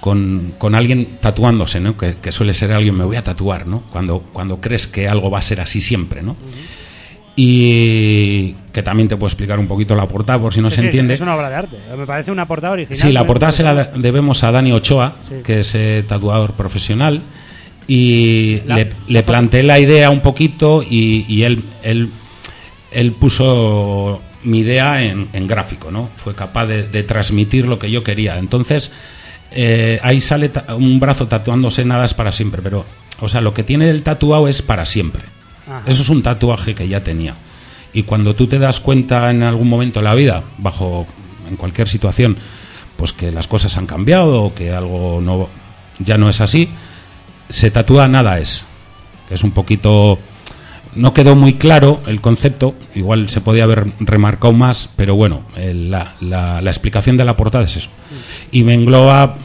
con, con alguien tatuándose, ¿no? Que, que suele ser alguien, me voy a tatuar, ¿no? Cuando, cuando crees que algo va a ser así siempre, ¿no? Y que también te puedo explicar un poquito la portada por si no Sí, se sí, entiende. Es una obra de arte. Me parece una portada original. Sí, la portada se la debemos a Dani Ochoa, Sí. que es eh, tatuador profesional, y La- le, planteé la idea un poquito y, y él, él, él puso mi idea en, en gráfico, ¿no? Fue capaz de, de transmitir lo que yo quería. Entonces, eh, ahí sale un brazo tatuándose nada es para siempre, pero, o sea, lo que tiene el tatuado es para siempre. Ajá. Eso es un tatuaje que ya tenía. Y cuando tú te das cuenta en algún momento de la vida, bajo en cualquier situación, pues que las cosas han cambiado o que algo no ya no es así, se tatúa nada es. Que es un poquito no quedó muy claro el concepto, igual se podía haber remarcado más, pero bueno, la, la- la explicación de la portada es eso. Y me engloba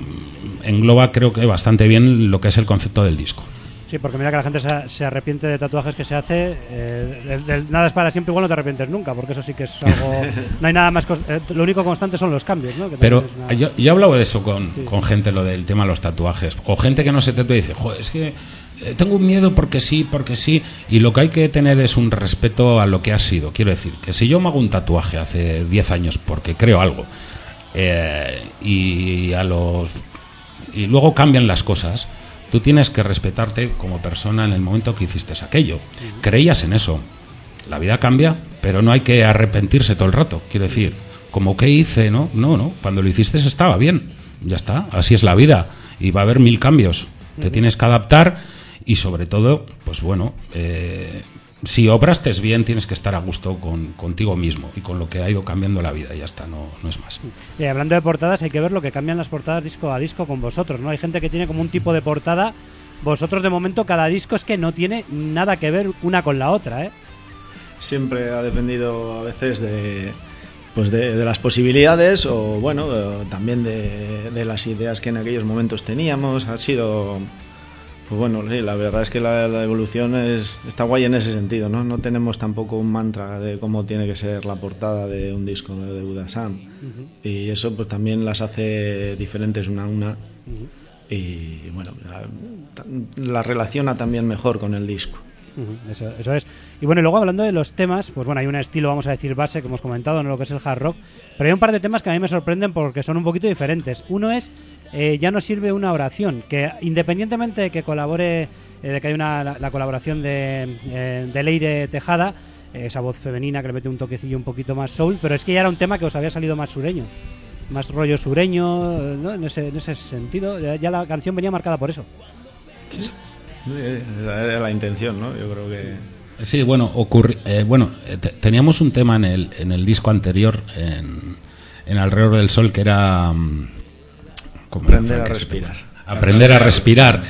engloba creo que bastante bien lo que es el concepto del disco. Sí, porque mira que la gente se, se arrepiente de tatuajes que se hace. eh, del- del nada es para siempre, igual no te arrepientes nunca, porque eso sí que es algo. no hay nada más. eh, lo único constante son los cambios, ¿no? Que Pero una- yo, yo he hablado de eso con, Sí. con gente, lo del tema de los tatuajes. O gente que no se tatúa y dice, Joder, es que eh, tengo un miedo porque sí, porque sí. Y lo que hay que tener es un respeto a lo que ha sido. Quiero decir, que si yo me hago un tatuaje hace 10 años porque creo algo, eh, y a los. Y luego cambian las cosas. Tú tienes que respetarte como persona en el momento que hiciste aquello. Creías en eso. La vida cambia, pero no hay que arrepentirse todo el rato. Quiero decir, como que hice, ¿no? No, no. Cuando lo hiciste estaba bien. Ya está. Así es la vida. Y va a haber mil cambios. Te tienes que adaptar y sobre todo, pues bueno, eh, si obraste bien, tienes que estar a gusto con, contigo mismo y con lo que ha ido cambiando la vida. Y ya está, no, no es más. Y hablando de portadas, hay que ver lo que cambian las portadas disco a disco con vosotros, ¿no? Hay gente que tiene como un tipo de portada. Vosotros, de momento, cada disco es que no tiene nada que ver una con la otra, ¿eh? Siempre ha dependido a veces de, pues de, de las posibilidades o bueno, también de, de las ideas que en aquellos momentos teníamos. Ha sido, pues bueno, sí, la verdad es que la, la evolución es, está guay en ese sentido, ¿no? No tenemos tampoco un mantra de cómo tiene que ser la portada de un disco de Buda Sam. Y eso pues también las hace diferentes una a una. Y bueno, la, la relaciona también mejor con el disco. Eso, eso es. Y bueno, y luego hablando de los temas, pues bueno, hay un estilo, vamos a decir, base, que hemos comentado, ¿no? lo que es el hard rock, pero hay un par de temas que a mí me sorprenden porque son un poquito diferentes. Uno es eh, Ya no sirve una oración, que independientemente de que colabore, eh, de que hay una, la, la colaboración de, eh, de Leire Tejada, esa voz femenina que le mete un toquecillo un poquito más soul, pero es que ya era un tema que os había salido más sureño, más rollo sureño, eh, ¿no? en, ese, en ese sentido. Ya, ya la canción venía marcada por eso. Eh, Era la intención, ¿no? Yo creo que... Sí, bueno, ocurri- eh, bueno eh, te- teníamos un tema en el, en el disco anterior, en, en Alrededor del Sol, que era... mm, ¿cómo era, Aprender a respirar. Aprender a respirar,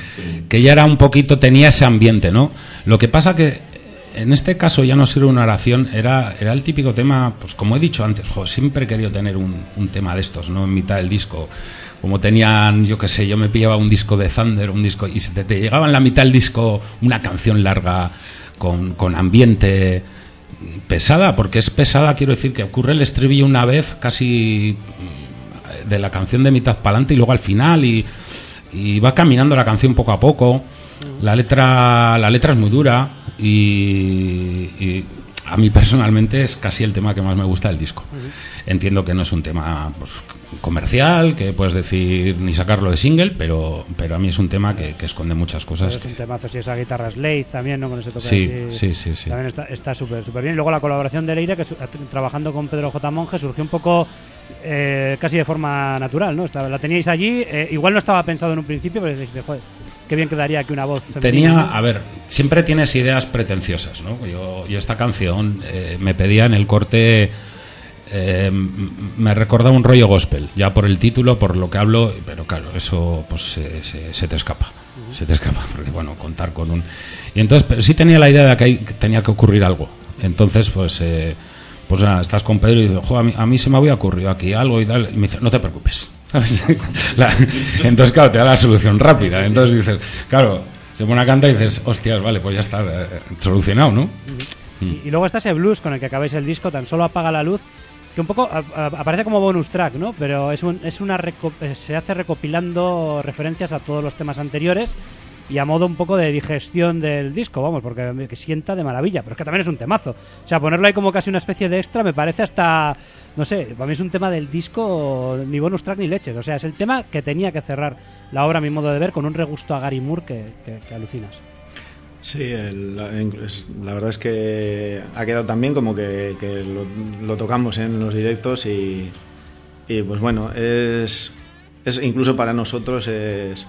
que ya era un poquito, tenía ese ambiente, ¿no? Lo que pasa que en este caso ya no sirve una oración, era, era el típico tema, pues como he dicho antes, jo, siempre he querido tener un, un tema de estos, ¿no? En mitad del disco. Como tenían, yo qué sé, yo me pillaba un disco de Thunder, un disco, y se te, te llegaba en la mitad del disco una canción larga con, con ambiente pesada, porque es pesada, quiero decir que ocurre el estribillo una vez casi de la canción de mitad para adelante y luego al final y, y va caminando la canción poco a poco. La letra, la letra es muy dura y, y a mí personalmente es casi el tema que más me gusta del disco. Entiendo que no es un tema pues, comercial, que puedes decir ni sacarlo de single, pero, pero a mí es un tema que, que esconde muchas cosas. es un que- temazo, si esa guitarra Slade también, ¿no? Con ese toque Sí, así, sí, sí, sí. También está súper súper bien. Y luego la colaboración de Leire, que su- trabajando con Pedro J. Monge, surgió un poco eh, casi de forma natural, ¿no? Estaba- la teníais allí, eh, igual no estaba pensado en un principio, pero dices, joder, qué bien quedaría aquí una voz femenina. Tenía, a ver, siempre tienes ideas pretenciosas, ¿no? Yo, yo esta canción eh, me pedía en el corte, eh, me recordaba un rollo gospel, ya por el título, por lo que hablo, pero claro, eso pues se, se- se te escapa, se te escapa, porque bueno, contar con un... Y entonces, pero sí tenía la idea de que, ahí tenía que ocurrir algo. Entonces, pues... eh, pues nada, estás con Pedro y dices, "Jo, a, mí, a mí se me había ocurrido aquí algo y tal. Y me dice, no te preocupes. ¿Sabes? La- entonces, claro, te da la solución rápida. Entonces dices, claro, se pone a cantar y dices, hostias, vale, pues ya está eh, solucionado, ¿no? Y, y luego está ese blues con el que acabáis el disco, tan solo apaga la luz, que un poco a- a- aparece como bonus track, ¿no? Pero es, un- es una eh, se hace recopilando referencias a todos los temas anteriores y a modo un poco de digestión del disco, vamos, porque que sienta de maravilla, pero es que también es un temazo. O sea, ponerlo ahí como casi una especie de extra me parece hasta, no sé, para mí es un tema del disco ni bonus track ni leches. O sea, es el tema que tenía que cerrar la obra, a mi modo de ver, con un regusto a Gary Moore que, que- alucinas. Sí, el- la, la verdad es que ha quedado tan bien como que, lo, tocamos en los directos y, y, pues bueno, es, incluso para nosotros es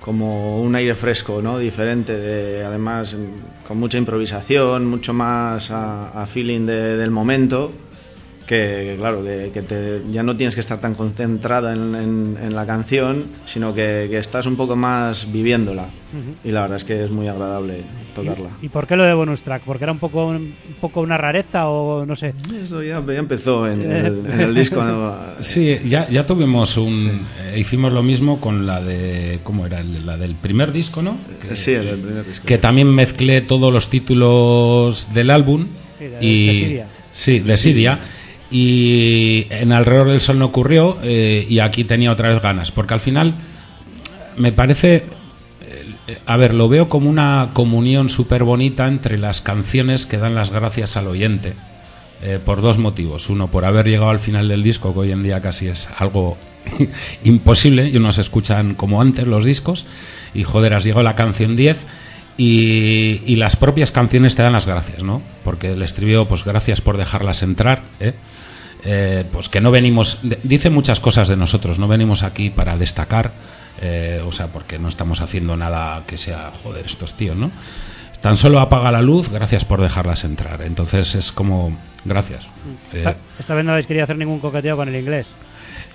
como un aire fresco, ¿no? Diferente, de, además con mucha improvisación, mucho más a, feeling de- del momento. Que, claro, que, que te- ya no tienes que estar tan concentrada en, en- en la canción, sino que, que estás un poco más viviéndola. Y la verdad es que es muy agradable tocarla. ¿Y, y por qué lo de bonus track? ¿Porque era un poco, un poco una rareza o no sé? Eso ya, ya empezó en el, en el disco. ¿no? Sí, ya, ya tuvimos un... eh, hicimos lo mismo con la de... ¿Cómo era? La del primer disco, ¿no? Que- Sí, el, el primer disco. que también mezclé todos los títulos del álbum Sí, de- y de Sidia. sí de Sidia y en alrededor del sol no ocurrió eh, y aquí tenía otra vez ganas porque al final me parece eh, a ver lo veo como una comunión súper bonita entre las canciones que dan las gracias al oyente eh, por dos motivos uno por haber llegado al final del disco que hoy en día casi es algo imposible y unos escuchan como antes los discos y joder has llegado a la canción 10 y, y las propias canciones te dan las gracias, ¿no? Porque el estribillo, pues gracias por dejarlas entrar, ¿eh? Eh, pues que no venimos, dice muchas cosas de nosotros, no venimos aquí para destacar, eh, o sea, porque no estamos haciendo nada que sea, joder, estos tíos, ¿no? Tan solo apaga la luz, gracias por dejarlas entrar. Entonces es como, gracias. Eh, Ah, Esta vez no habéis querido hacer ningún coqueteo con el inglés.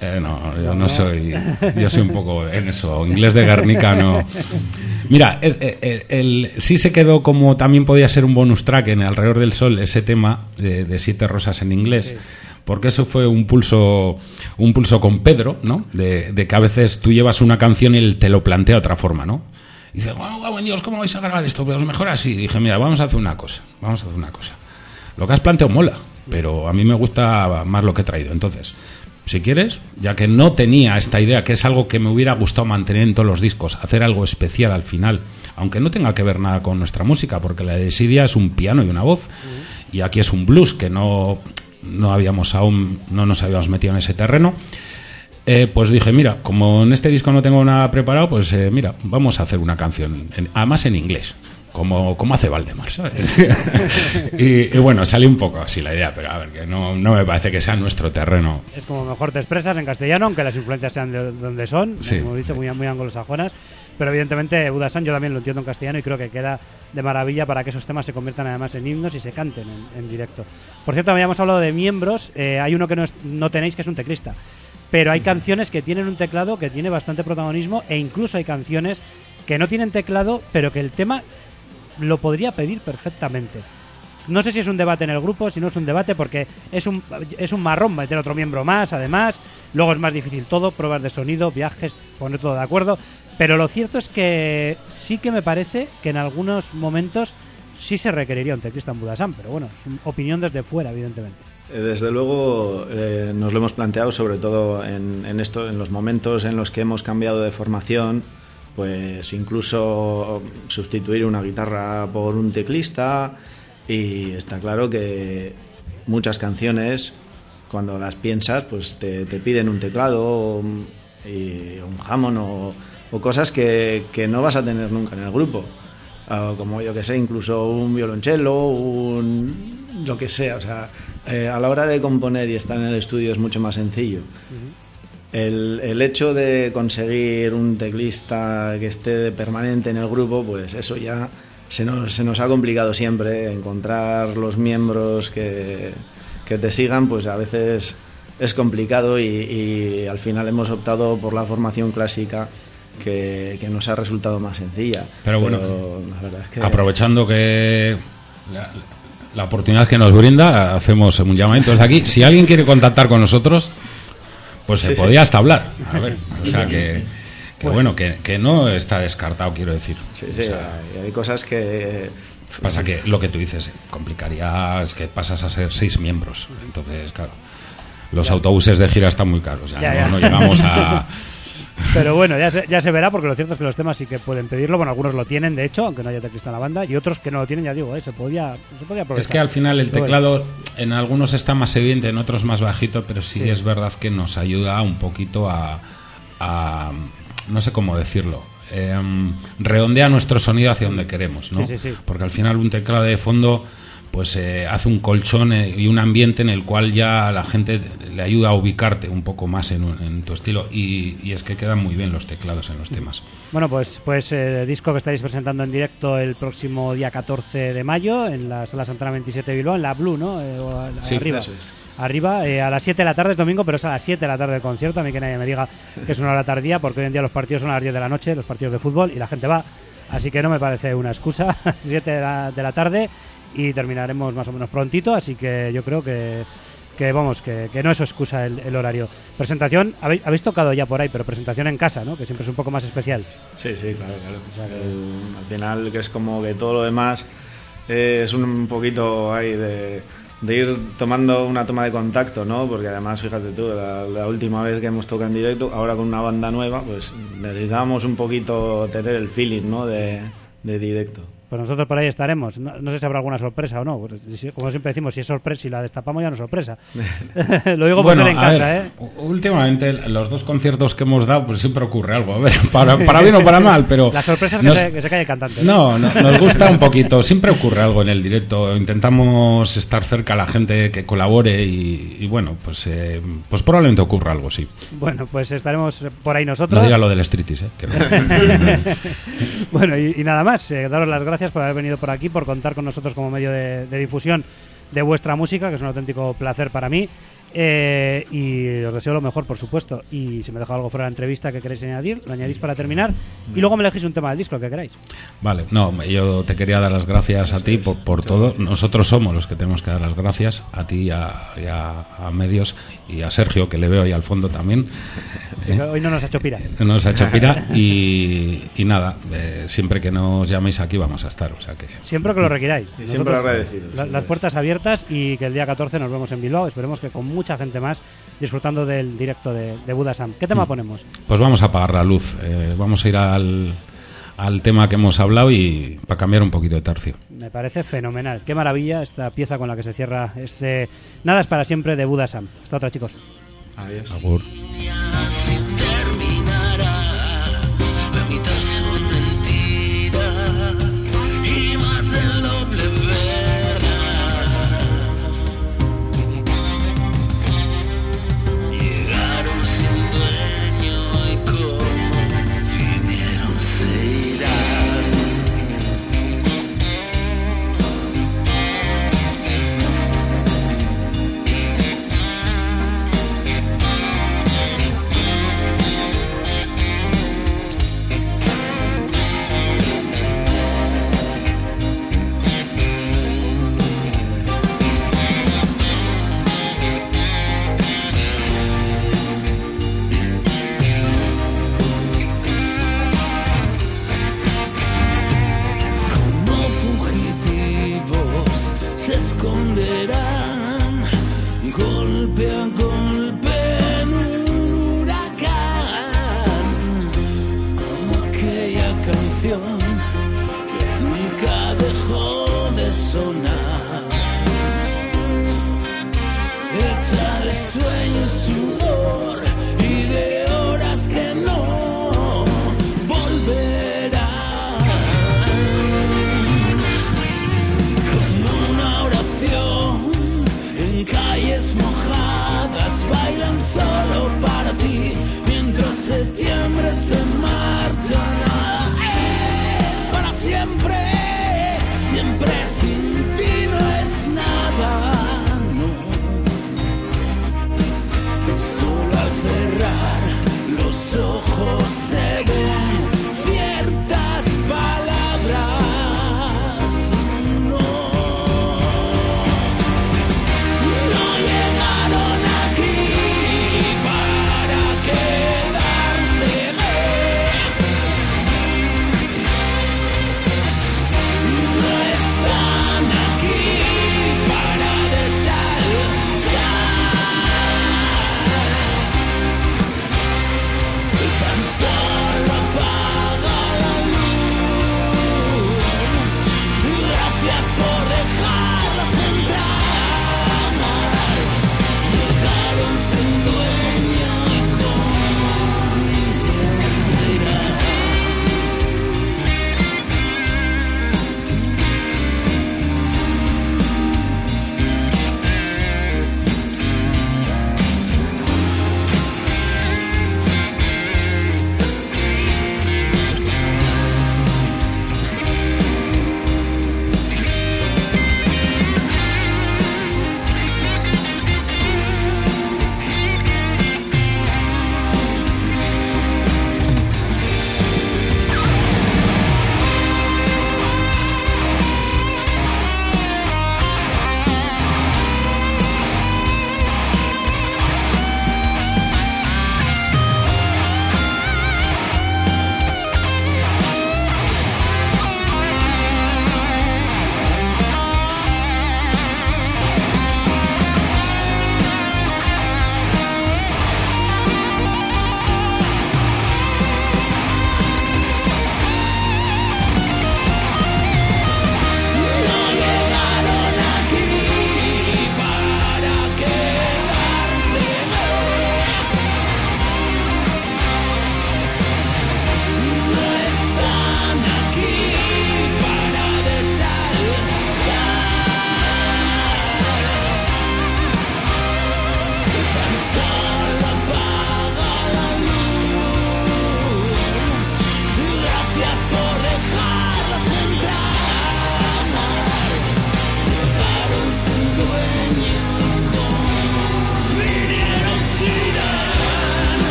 eh, no, yo no soy. Yo soy un poco en eso. Inglés de Guernica no. Mira, es- eh, eh, el, sí se quedó como también podía ser un bonus track en Alrededor del Sol, ese tema de, de Siete Rosas en inglés. Porque eso fue un pulso, un pulso con Pedro, ¿no? De, que a veces tú llevas una canción y él te lo plantea de otra forma, ¿no? Y dice, guau, en Dios, ¿cómo vais a grabar esto? Pues mejor así. Dije, mira, vamos a hacer una cosa. Vamos a hacer una cosa. Lo que has planteado mola, pero a mí me gusta más lo que he traído. Entonces, si quieres, ya que no tenía esta idea, que es algo que me hubiera gustado mantener en todos los discos, hacer algo especial al final, aunque no tenga que ver nada con nuestra música, porque la de Sidia es un piano y una voz, y aquí es un blues que no, no habíamos aún, no nos habíamos metido en ese terreno. Eh, pues dije, mira, como en este disco no tengo nada preparado, pues eh, mira, vamos a hacer una canción, en- además en inglés. como, como hace Valdemar, ¿sabes? y, y bueno, salió un poco así la idea, pero a ver, que no, no me parece que sea nuestro terreno. Es como mejor te expresas en castellano, aunque las influencias sean de donde son, Sí. como he dicho, muy, muy anglosajonas. Pero evidentemente Budasan yo también lo entiendo en castellano y creo que queda de maravilla para que esos temas se conviertan además en himnos y se canten en, en directo. Por cierto, habíamos hablado de miembros, eh, hay uno que no, es- no tenéis que es un teclista. Pero hay canciones que tienen un teclado que tiene bastante protagonismo e incluso hay canciones que no tienen teclado, pero que el tema lo podría pedir perfectamente. No sé si es un debate en el grupo, si no es un debate, porque es un, es un marrón meter otro miembro más, además. Luego es más difícil todo, pruebas de sonido, viajes, poner todo de acuerdo. Pero lo cierto es que sí que me parece que en algunos momentos sí se requeriría un teclista en Budasan, pero bueno, es una opinión desde fuera, evidentemente. Eh, Desde luego eh, nos lo hemos planteado, sobre todo en, en esto, en los momentos en los que hemos cambiado de formación, pues incluso sustituir una guitarra por un teclista y está claro que muchas canciones cuando las piensas pues te, te piden un teclado y un jamón o, o cosas que, que no vas a tener nunca en el grupo Ah, como yo que sé, incluso un violonchelo, un lo que sea, o sea, eh, a la hora de componer y estar en el estudio es mucho más sencillo. El, el hecho de conseguir un teclista que esté permanente en el grupo, pues eso ya se nos, se nos ha complicado siempre. Encontrar los miembros que, que te sigan, pues a veces es complicado y, y al final hemos optado por la formación clásica que, que nos ha resultado más sencilla. Pero bueno, la verdad es que Aprovechando que la, la oportunidad que nos brinda, hacemos un llamamiento desde aquí. Si alguien quiere contactar con nosotros, pues se Sí, sí. hasta hablar. A ver, o sea que, que bueno, que, que no está descartado, quiero decir. Sí, O sí, sea, hay, cosas que... Pasa que lo que tú dices complicaría es que pasas a ser seis miembros. Entonces, claro, los autobuses de gira están muy caros. Ya, Ya, no, ya. no llegamos a. Pero bueno, ya se, ya se verá, porque lo cierto es que los temas sí que pueden pedirlo. Bueno, algunos lo tienen, de hecho, aunque no haya teclista en la banda, y otros que no lo tienen, ya digo, eh, se podía, se podía aprovechar. Es que al final el Pero bueno. teclado en algunos está más evidente, en otros más bajito, pero sí, Sí. es verdad que nos ayuda un poquito a, a- no sé cómo decirlo, em, redondea nuestro sonido hacia donde queremos, ¿no? Sí, sí, sí. Porque al final un teclado de fondo pues eh, hace un colchón eh, y un ambiente en el cual ya la gente le ayuda a ubicarte un poco más en, tu estilo y, y es que quedan muy bien los teclados en los temas. Bueno, pues, pues eh, disco que estáis presentando en directo el próximo día 14 de mayo en la Sala Santana 27 de Bilbao, en la Blue, ¿no? Eh, o a- Sí, arriba. eso es. Arriba, a las 7 de la tarde es domingo, pero es a las 7 de la tarde el concierto. A mí que nadie me diga que es una hora tardía, porque hoy en día los partidos son a las 10 de la noche, los partidos de fútbol, y la gente va. Así que no me parece una excusa. 7 de la, de la tarde y terminaremos más o menos prontito, así que yo creo que, que vamos, que, que no es excusa el, el horario. Presentación, habéis, habéis tocado ya por ahí, pero presentación en casa, ¿no? Que siempre es un poco más especial. Sí, sí, claro, claro. sea que- El- al final, que es como que todo lo demás eh, es un poquito ahí de, de ir tomando una toma de contacto, ¿no? Porque además, fíjate tú, la, la última vez que hemos tocado en directo, ahora con una banda nueva, pues necesitábamos un poquito tener el feeling, ¿no? De, de directo. Pues nosotros por ahí estaremos. No, no sé si habrá alguna sorpresa o no. Como siempre decimos, si es sorpresa, si la destapamos ya no es sorpresa. Lo digo por ser en casa, ver, ¿eh? Últimamente, los dos conciertos que hemos dado, pues siempre ocurre algo. A ver, para, para bien o para mal, pero. La sorpresa es que, nos- se, que se cae el cantante. No, no, nos gusta un poquito. Siempre ocurre algo en el directo. Intentamos estar cerca a la gente que colabore y, y bueno, pues, eh, pues probablemente ocurra algo, sí. Bueno, pues estaremos eh, por ahí nosotros. No diga lo del streetis, ¿eh? que no. bueno, y, y nada más, eh, daros las gracias por haber venido por aquí, por contar con nosotros como medio de, de difusión de vuestra música, que es un auténtico placer para mí. Eh, y os deseo lo mejor, por supuesto. Y si me dejo algo fuera de la entrevista que queréis añadir, lo añadís para terminar. Y luego me elegís un tema del disco, que queráis. Vale, no, yo te quería dar las gracias a ti por, por todo. Nosotros somos los que tenemos que dar las gracias a ti y a, y a- a medios y a Sergio, que le veo ahí al fondo también. Sí, Hoy no nos ha hecho pira. Nos ha hecho pira y, y nada, eh, siempre que nos llaméis aquí vamos a estar. O sea que Siempre que lo requiráis. Y siempre agradecidos, la- las puertas abiertas y que el día 14 nos vemos en Bilbao. Esperemos que con mucha gente más disfrutando del directo de, de Buda Sam. ¿Qué Mm. tema ponemos? Pues vamos a apagar la luz. eh, vamos a ir al, al tema que hemos hablado y para cambiar un poquito de tercio. Me parece fenomenal. Qué maravilla esta pieza con la que se cierra este Nada es para siempre de Buda Sam. Hasta otra, chicos. Adiós. Agur.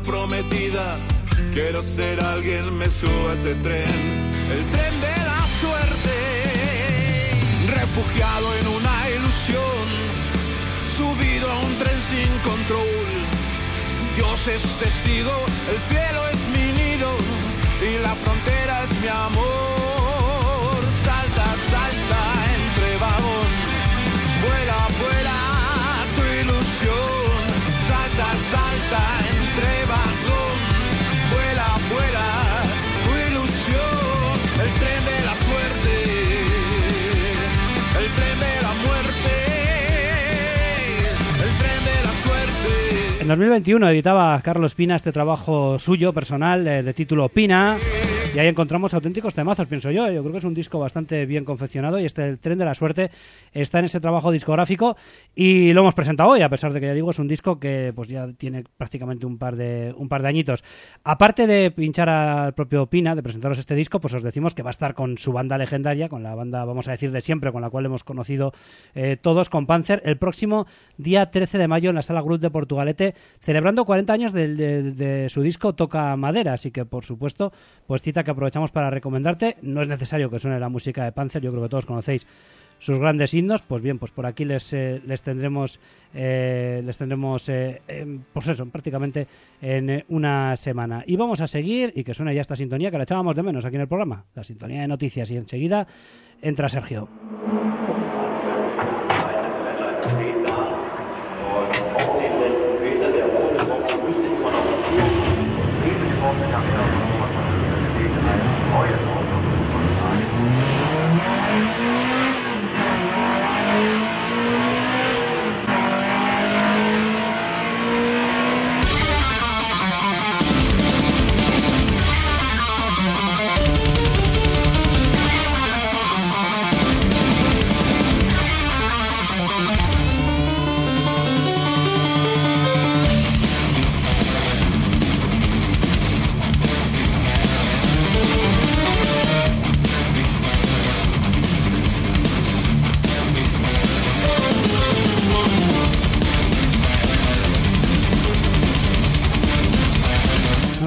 Prometida. Quiero ser alguien, me subo a ese tren, el tren de la suerte. Refugiado en una ilusión, subido a un tren sin control. Dios es testigo, el cielo es mi nido y la frontera es mi amor. En 2021 editaba Carlos Pina este trabajo suyo, personal, eh, de título Pina. Y ahí encontramos auténticos temazos, pienso yo. Yo creo que es un disco bastante bien confeccionado y este El Tren de la Suerte está en ese trabajo discográfico y lo hemos presentado hoy, a pesar de que ya digo, es un disco que pues ya tiene prácticamente un par de, un par de añitos. Aparte de pinchar al propio Pina, de presentaros este disco, pues os decimos que va a estar con su banda legendaria, con la banda, vamos a decir, de siempre, con la cual hemos conocido eh, todos, con Panzer, el próximo día 13 de mayo en la Sala Cruz de Portugalete, celebrando 40 años de, de su disco Toca Madera. Así que, por supuesto, pues cita que aprovechamos para recomendarte. No es necesario que suene la música de Panzer, yo creo que todos conocéis sus grandes himnos, pues bien, pues por aquí les, eh, les tendremos, eh, les tendremos, eh, em, pues eso, prácticamente en eh, una semana. Y vamos a seguir, y que suene ya esta sintonía, que la echábamos de menos aquí en el programa, la sintonía de noticias, y enseguida entra Sergio.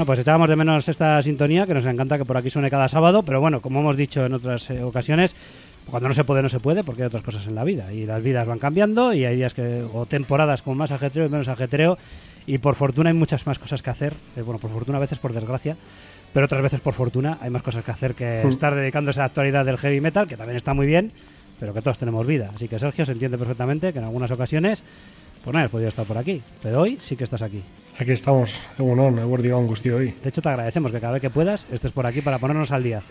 Pues echábamos de menos esta sintonía, que nos encanta que por aquí suene cada sábado, pero bueno, como hemos dicho en otras eh, ocasiones, cuando no se puede, no se puede, porque hay otras cosas en la vida, y las vidas van cambiando, y hay días que, o temporadas con más ajetreo y menos ajetreo, y por fortuna hay muchas más cosas que hacer, eh, bueno, por fortuna a veces por desgracia, pero otras veces por fortuna hay más cosas que hacer que estar dedicándose a la actualidad del heavy metal, que también está muy bien, pero que todos tenemos vida. Así que Sergio se entiende perfectamente que en algunas ocasiones pues no hayas podido estar por aquí, pero hoy sí que estás aquí. Aquí estamos, egunon, eguerdi on guzti hoy. De hecho, te agradecemos que cada vez que puedas estés por aquí para ponernos al día.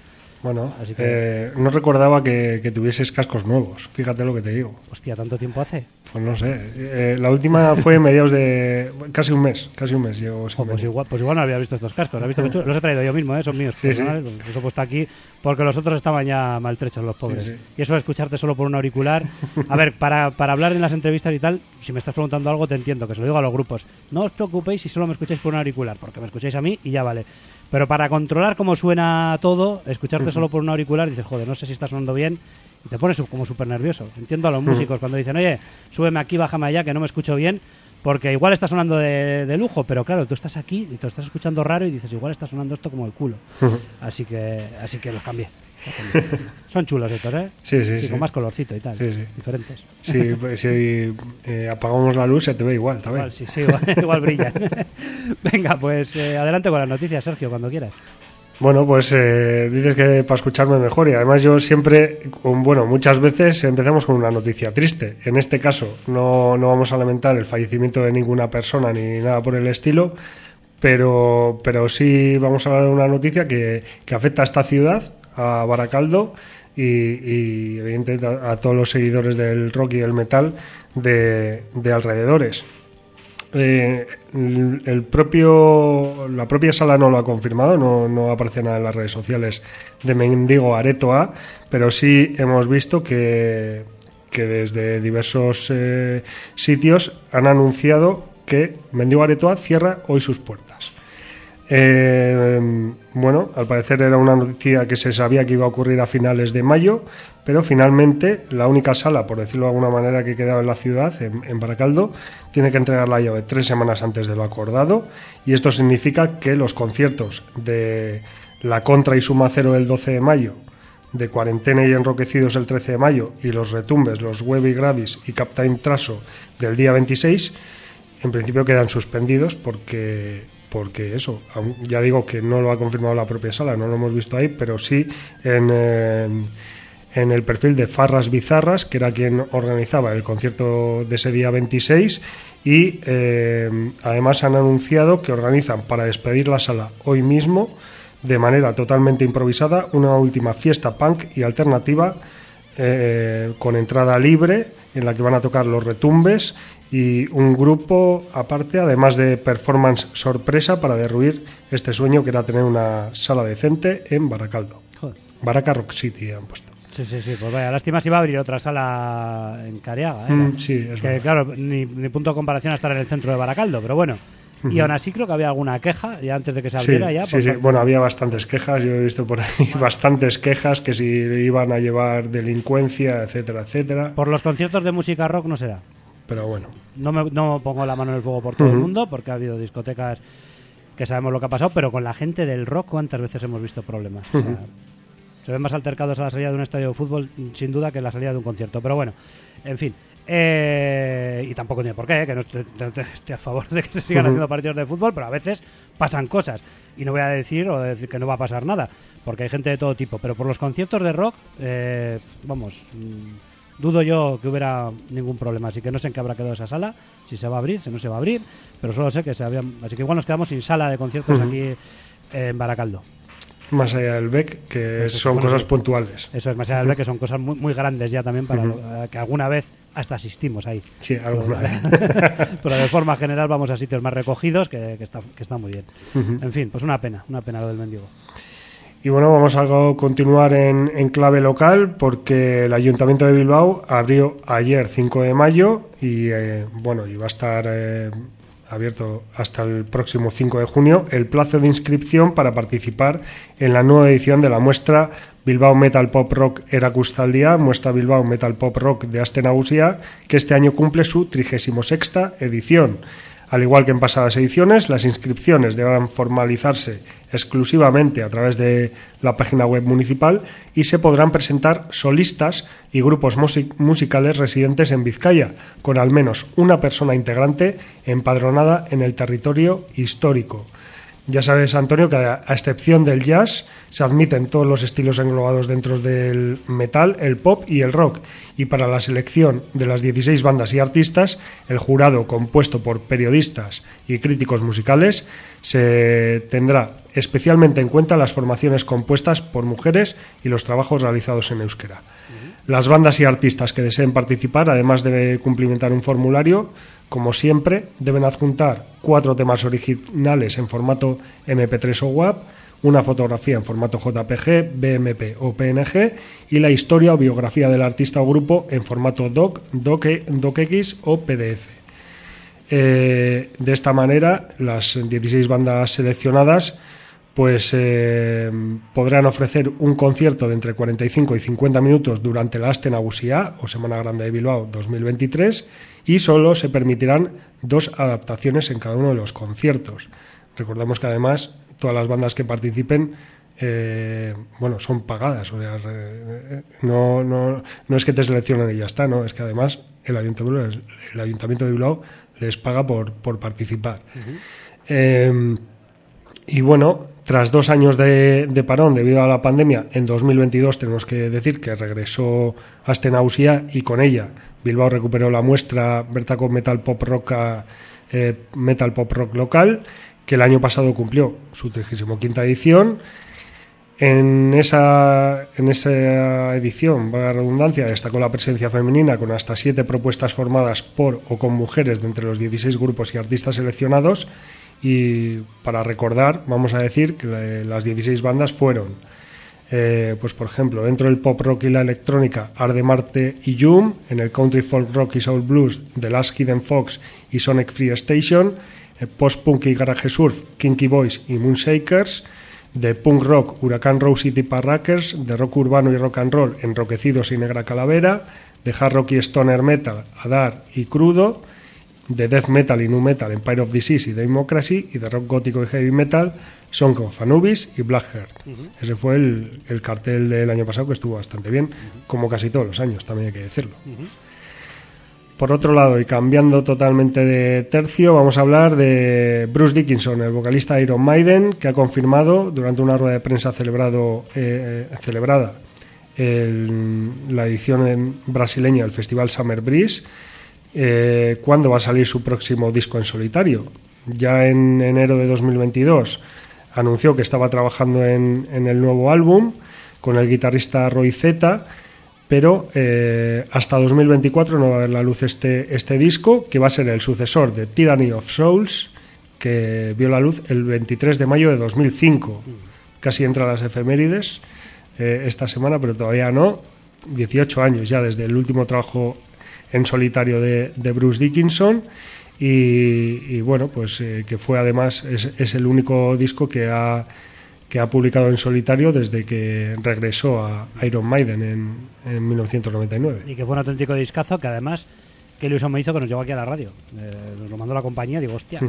Bueno, Así que- eh, no recordaba que, que tuvieses cascos nuevos, fíjate lo que te digo. Hostia, ¿tanto tiempo hace? Pues no sé, eh, la última fue mediados de... casi un mes, casi un mes pues, igual, pues igual no había visto estos cascos. Los he traído yo mismo, ¿eh? son míos. Sí, personales. Los he puesto aquí porque los otros estaban ya maltrechos, los pobres. Sí. Y eso de escucharte solo por un auricular. A ver, para, para hablar en las entrevistas y tal, si me estás preguntando algo, te entiendo, que se lo digo a los grupos. No os preocupéis si solo me escucháis por un auricular, porque me escucháis a mí y ya vale. Pero para controlar cómo suena todo, escucharte solo por un auricular, dices, joder, no sé si está sonando bien. Y te pones como súper nervioso. Entiendo a los músicos cuando dicen, oye, súbeme aquí, bájame allá, que no me escucho bien. Porque igual está sonando de, de lujo, pero claro, tú estás aquí y te lo estás escuchando raro y dices, igual está sonando esto como el culo. Así que así que los cambié. Son chulos estos, ¿eh? Sí, sí, sí. Con más colorcito y tal. Sí, sí. Diferentes. Si, pues, si eh, apagamos la luz se te ve igual también. Igual, sí, sí, igual, igual brillan. Venga, pues eh, adelante con las noticias, Sergio, cuando quieras. Bueno, pues eh, dices que para escucharme mejor y además yo siempre, bueno, muchas veces empezamos con una noticia triste. En este caso no, no vamos a lamentar el fallecimiento de ninguna persona ni nada por el estilo, pero, pero sí vamos a hablar de una noticia que, que afecta a esta ciudad, a Baracaldo y, evidentemente a, todos los seguidores del rock y del metal de, de alrededores. Eh, el propio la propia sala no lo ha confirmado, no, no aparece nada en las redes sociales de Mendigo Areto A, pero sí hemos visto que, que desde diversos eh, sitios han anunciado que Mendigo Areto A cierra hoy sus puertas. Eh, bueno, al parecer era una noticia que se sabía que iba a ocurrir a finales de mayo, pero finalmente la única sala, por decirlo de alguna manera, que quedaba en la ciudad, en, Baracaldo, tiene que entregar la llave tres semanas antes de lo acordado y esto significa que los conciertos de La Contra y Suma Cero el 12 de mayo, de Cuarentena y Enroquecidos el 13 de mayo y los retumbes, los Webby Gravis y Captain Traso del día 26, en principio quedan suspendidos porque porque eso, ya digo que no lo ha confirmado la propia sala, no lo hemos visto ahí, pero sí en, en el perfil de Farras Bizarras, que era quien organizaba el concierto de ese día 26, y eh, además han anunciado que organizan para despedir la sala hoy mismo, de manera totalmente improvisada, una última fiesta punk y alternativa eh, con entrada libre en la que van a tocar los retumbes y un grupo aparte, además de performance sorpresa para derruir este sueño que era tener una sala decente en Baracaldo. Joder. Baraca Rock City han puesto. Sí, sí, sí, pues vaya, lástima si va a abrir otra sala en Cariaga. ¿eh? Mm, sí, es que verdad. claro, ni, ni punto de comparación a estar en el centro de Baracaldo, pero bueno. Y aún así creo que había alguna queja ya antes de que se Sí, abriera ya. sí, por sí. parte- Bueno, había bastantes quejas, yo he visto por ahí bastantes quejas que si iban a llevar delincuencia, etcétera, etcétera. Por los conciertos de música rock no será. Pero bueno, No me no pongo la mano en el fuego por todo el mundo, porque ha habido discotecas que sabemos lo que ha pasado, pero con la gente del rock, ¿cuántas veces hemos visto problemas? O sea, se ven más altercados a la salida de un estadio de fútbol, sin duda, que en la salida de un concierto. Pero bueno, en fin. Eh, y tampoco tiene por qué, eh, que no estoy, a favor de que se sigan haciendo partidos de fútbol, pero a veces pasan cosas. Y no voy a decir o decir que no va a pasar nada, porque hay gente de todo tipo. Pero por los conciertos de rock, eh, vamos, mm, dudo yo que hubiera ningún problema. Así que no sé en qué habrá quedado esa sala, si se va a abrir, si no se va a abrir, pero solo sé que se había. Así que igual nos quedamos sin sala de conciertos aquí en Baracaldo. más allá del BEC, que Eso, son bueno, cosas puntuales. Eso es más allá del que son cosas muy, muy grandes ya también para lo- que alguna vez hasta asistimos ahí. Sí, alguna vez. Pero de forma general vamos a sitios más recogidos que, que está, que está muy bien. En fin, pues una pena, una pena lo del mendigo. Y bueno, vamos a continuar en, en clave local porque el Ayuntamiento de Bilbao abrió ayer 5 de mayo y eh, bueno, y va a estar eh, abierto hasta el próximo 5 de junio el plazo de inscripción para participar en la nueva edición de la muestra Bilbao Metal Pop Rock Erakustaldia, muestra Bilbao Metal Pop Rock de Aste Nagusia, que este año cumple su 36 edición. Al igual que en pasadas ediciones, las inscripciones deberán formalizarse exclusivamente a través de la página web municipal y se podrán presentar solistas y grupos musi- musicales residentes en Vizcaya, con al menos una persona integrante empadronada en el territorio histórico. Ya sabes, Antonio, que a excepción del jazz, se admiten todos los estilos englobados dentro del metal, el pop y el rock. Y para la selección de las 16 bandas y artistas, el jurado, compuesto por periodistas y críticos musicales, se tendrá especialmente en cuenta las formaciones compuestas por mujeres y los trabajos realizados en euskera. Las bandas y artistas que deseen participar, además de cumplimentar un formulario, como siempre, deben adjuntar cuatro temas originales en formato MP3 o WAP, una fotografía en formato JPG, BMP o PNG y la historia o biografía del artista o grupo en formato DOC, DOC, DOCX o PDF. Eh, de esta manera, las 16 bandas seleccionadas pues eh, podrán ofrecer un concierto de entre 45 y 50 minutos durante la Aste Nagusia o Semana Grande de Bilbao 2023 y solo se permitirán dos adaptaciones en cada uno de los conciertos. Recordamos que además todas las bandas que participen eh, bueno, son pagadas. O sea, re- no, no, no es que te seleccionen y ya está, no, es que además el ayuntamiento, el ayuntamiento de Bilbao les paga por, por participar. Eh, y bueno, tras dos años de, parón debido a la pandemia, en 2022 tenemos que decir que regresó Astenausia y con ella Bilbao recuperó la muestra Bertaco Metal Pop Rock, eh, Metal Pop Rock local, que el año pasado cumplió su 35 edición. En esa, en esa edición, valga la redundancia, destacó la presencia femenina con hasta siete propuestas formadas por o con mujeres de entre los 16 grupos y artistas seleccionados. Y para recordar, vamos a decir que eh, las 16 bandas fueron, eh, pues por ejemplo, dentro del pop rock y la electrónica, Arde Marte y Yum, en el country folk rock y soul blues, The Last Hidden Fox y Sonic Free Station, eh, post-punk y garage surf, Kinky Boys y Moonshakers, de punk rock, Huracán Row City Parrackers, de rock urbano y rock and roll, Enroquecidos y Negra Calavera, de hard rock y stoner metal, Adar y Crudo, de death metal y nu metal, Empire of Disease y Democracy, y de rock gótico y heavy metal, Song of Anubis y Blackheart. Ese fue el, el cartel del año pasado que estuvo bastante bien, como casi todos los años, también hay que decirlo. Por otro lado, y cambiando totalmente de tercio, vamos a hablar de Bruce Dickinson, el vocalista de Iron Maiden, que ha confirmado durante una rueda de prensa celebrado, eh, celebrada en la edición en- brasileña del Festival Summer Breeze, eh, cuándo va a salir su próximo disco en solitario. Ya en enero de 2022 anunció que estaba trabajando en, el nuevo álbum con el guitarrista Roy Z, pero eh, hasta 2024 no va a ver la luz este, este disco, que va a ser el sucesor de Tyranny of Souls, que vio la luz el 23 de mayo de 2005. Casi entra a las efemérides eh, esta semana, pero todavía no. 18 años ya desde el último trabajo en solitario de, de Bruce Dickinson. Y, y bueno, pues eh, que fue además, es, es el único disco que ha, que ha publicado en solitario desde que regresó a Iron Maiden en, en 1999. Y que fue un auténtico discazo que además, qué ilusión me hizo que nos llegó aquí a la radio. Eh, nos lo mandó la compañía, digo, hostia.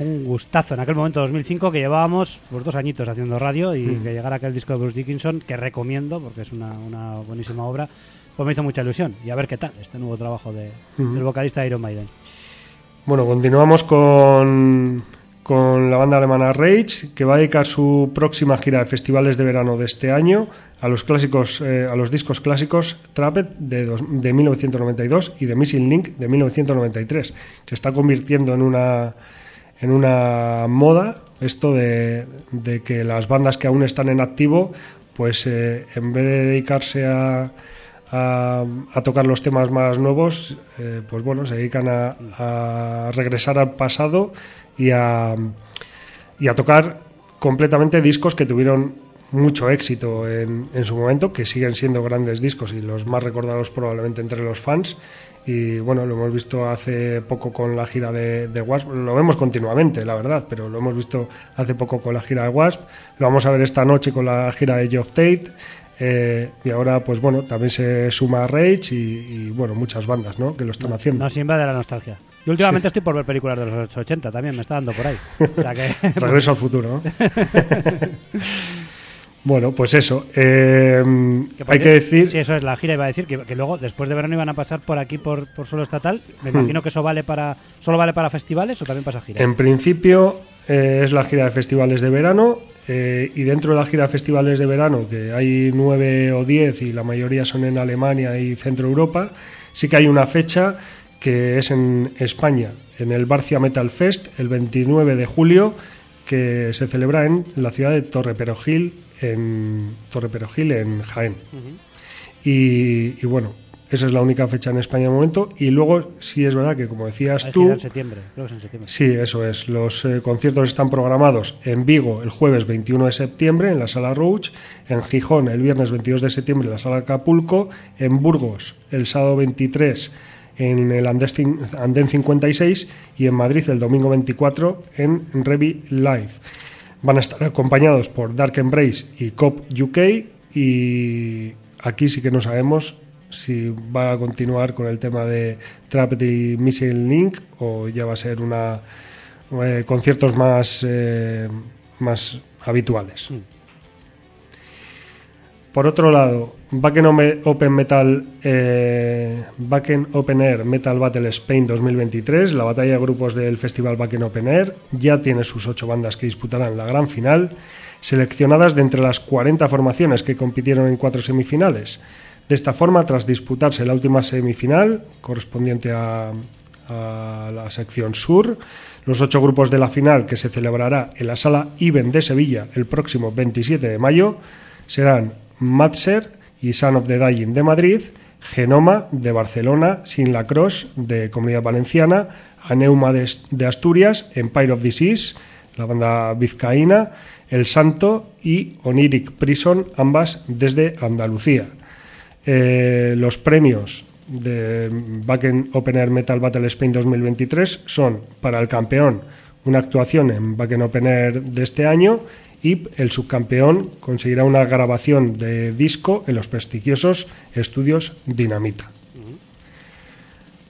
Un gustazo en aquel momento, 2005, que llevábamos pues, dos añitos haciendo radio y que llegara aquel disco de Bruce Dickinson, que recomiendo porque es una, una buenísima obra, pues me hizo mucha ilusión. Y a ver qué tal este nuevo trabajo de, del vocalista de Iron Maiden. Bueno, continuamos con, con la banda alemana Rage, que va a dedicar su próxima gira de festivales de verano de este año a los clásicos, eh, a los discos clásicos Trapped de, dos- de 1992 y de Missing Link de 1993. Se está convirtiendo en una en una moda esto de, de que las bandas que aún están en activo, pues eh, en vez de dedicarse a, a, tocar los temas más nuevos, eh, pues bueno, se dedican a, regresar al pasado y a, y a tocar completamente discos que tuvieron mucho éxito en, en su momento, que siguen siendo grandes discos y los más recordados probablemente entre los fans. Y bueno, lo hemos visto hace poco con la gira de, de Wasp, lo vemos continuamente, la verdad, pero lo hemos visto hace poco con la gira de Wasp, lo vamos a ver esta noche con la gira de Geoff Tate. Eh, y ahora, pues bueno, también se suma Rage y, y, bueno, muchas bandas, ¿no? Que lo están haciendo. Nos invade la nostalgia. Yo últimamente estoy por ver películas de los 80 también, me está dando por ahí. O sea que, Regreso al futuro, ¿no? bueno, pues eso. eh, Que por hay que decir. Sí, eso es, la gira iba a decir que, que luego, después de verano, iban a pasar por aquí por, por suelo estatal. Me Hmm. imagino que eso vale para solo vale para festivales o también pasa gira. En principio eh, es la gira de festivales de verano eh, y dentro de la gira de festivales de verano, que hay nueve o diez y la mayoría son en Alemania y Centro Europa, sí que hay una fecha que es en España, en el Barcia Metal Fest, el 29 de julio, que se celebra en la ciudad de Torreperogil, en Torreperogil, en Jaén. y, y bueno, esa es la única fecha en España de momento. Y luego, sí es verdad que, como decías Hay tú, en septiembre, creo que es en septiembre. Sí, eso es. Los eh, conciertos están programados en Vigo el jueves 21 de septiembre en la Sala Rouge, en Gijón el viernes 22 de septiembre en la Sala Acapulco, en Burgos el sábado 23 en el Andén 56 y en Madrid el domingo 24 en Revi Live. Van a estar acompañados por Dark Embrace y Cop UK y aquí sí que no sabemos si va a continuar con el tema de Trapped y Missile Link o ya va a ser una eh, conciertos más, eh, más habituales. Por otro lado, Backen Open Metal eh, Backen Open Air Metal Battle Spain 2023, la batalla de grupos del festival Backen Open Air, ya tiene sus ocho bandas que disputarán la gran final, seleccionadas de entre las 40 formaciones que compitieron en cuatro semifinales. De esta forma, tras disputarse la última semifinal, correspondiente a, la sección sur, los ocho grupos de la final que se celebrará en la sala IBEN de Sevilla el próximo 27 de mayo serán Matser y Son of the Dying de Madrid, Genoma de Barcelona, Sin la Cross de Comunidad Valenciana, Aneuma de Asturias, Empire of Disease, la banda vizcaína, El Santo y Oniric Prison, ambas desde Andalucía. Eh, los premios de Backen Open Air Metal Battle Spain 2023 son para el campeón una actuación en Backen Open Air de este año y el subcampeón conseguirá una grabación de disco en los prestigiosos estudios Dinamita.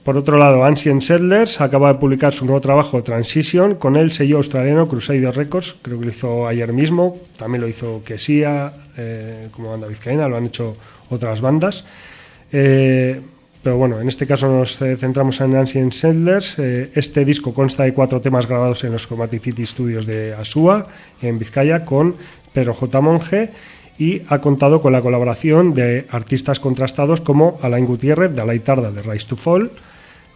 Por otro lado, Ancient Settlers acaba de publicar su nuevo trabajo Transition con el sello australiano Crusader Records, creo que lo hizo ayer mismo, también lo hizo Quesía eh, como banda vizcaína, lo han hecho otras bandas. Eh, pero bueno, en este caso nos centramos en Ancient Settlers. Eh, este disco consta de cuatro temas grabados en los Chromatic City Studios de Asúa, en Vizcaya, con Pedro J. Monge y ha contado con la colaboración de artistas contrastados como Alain Gutiérrez de Alaitarda de Rise to Fall,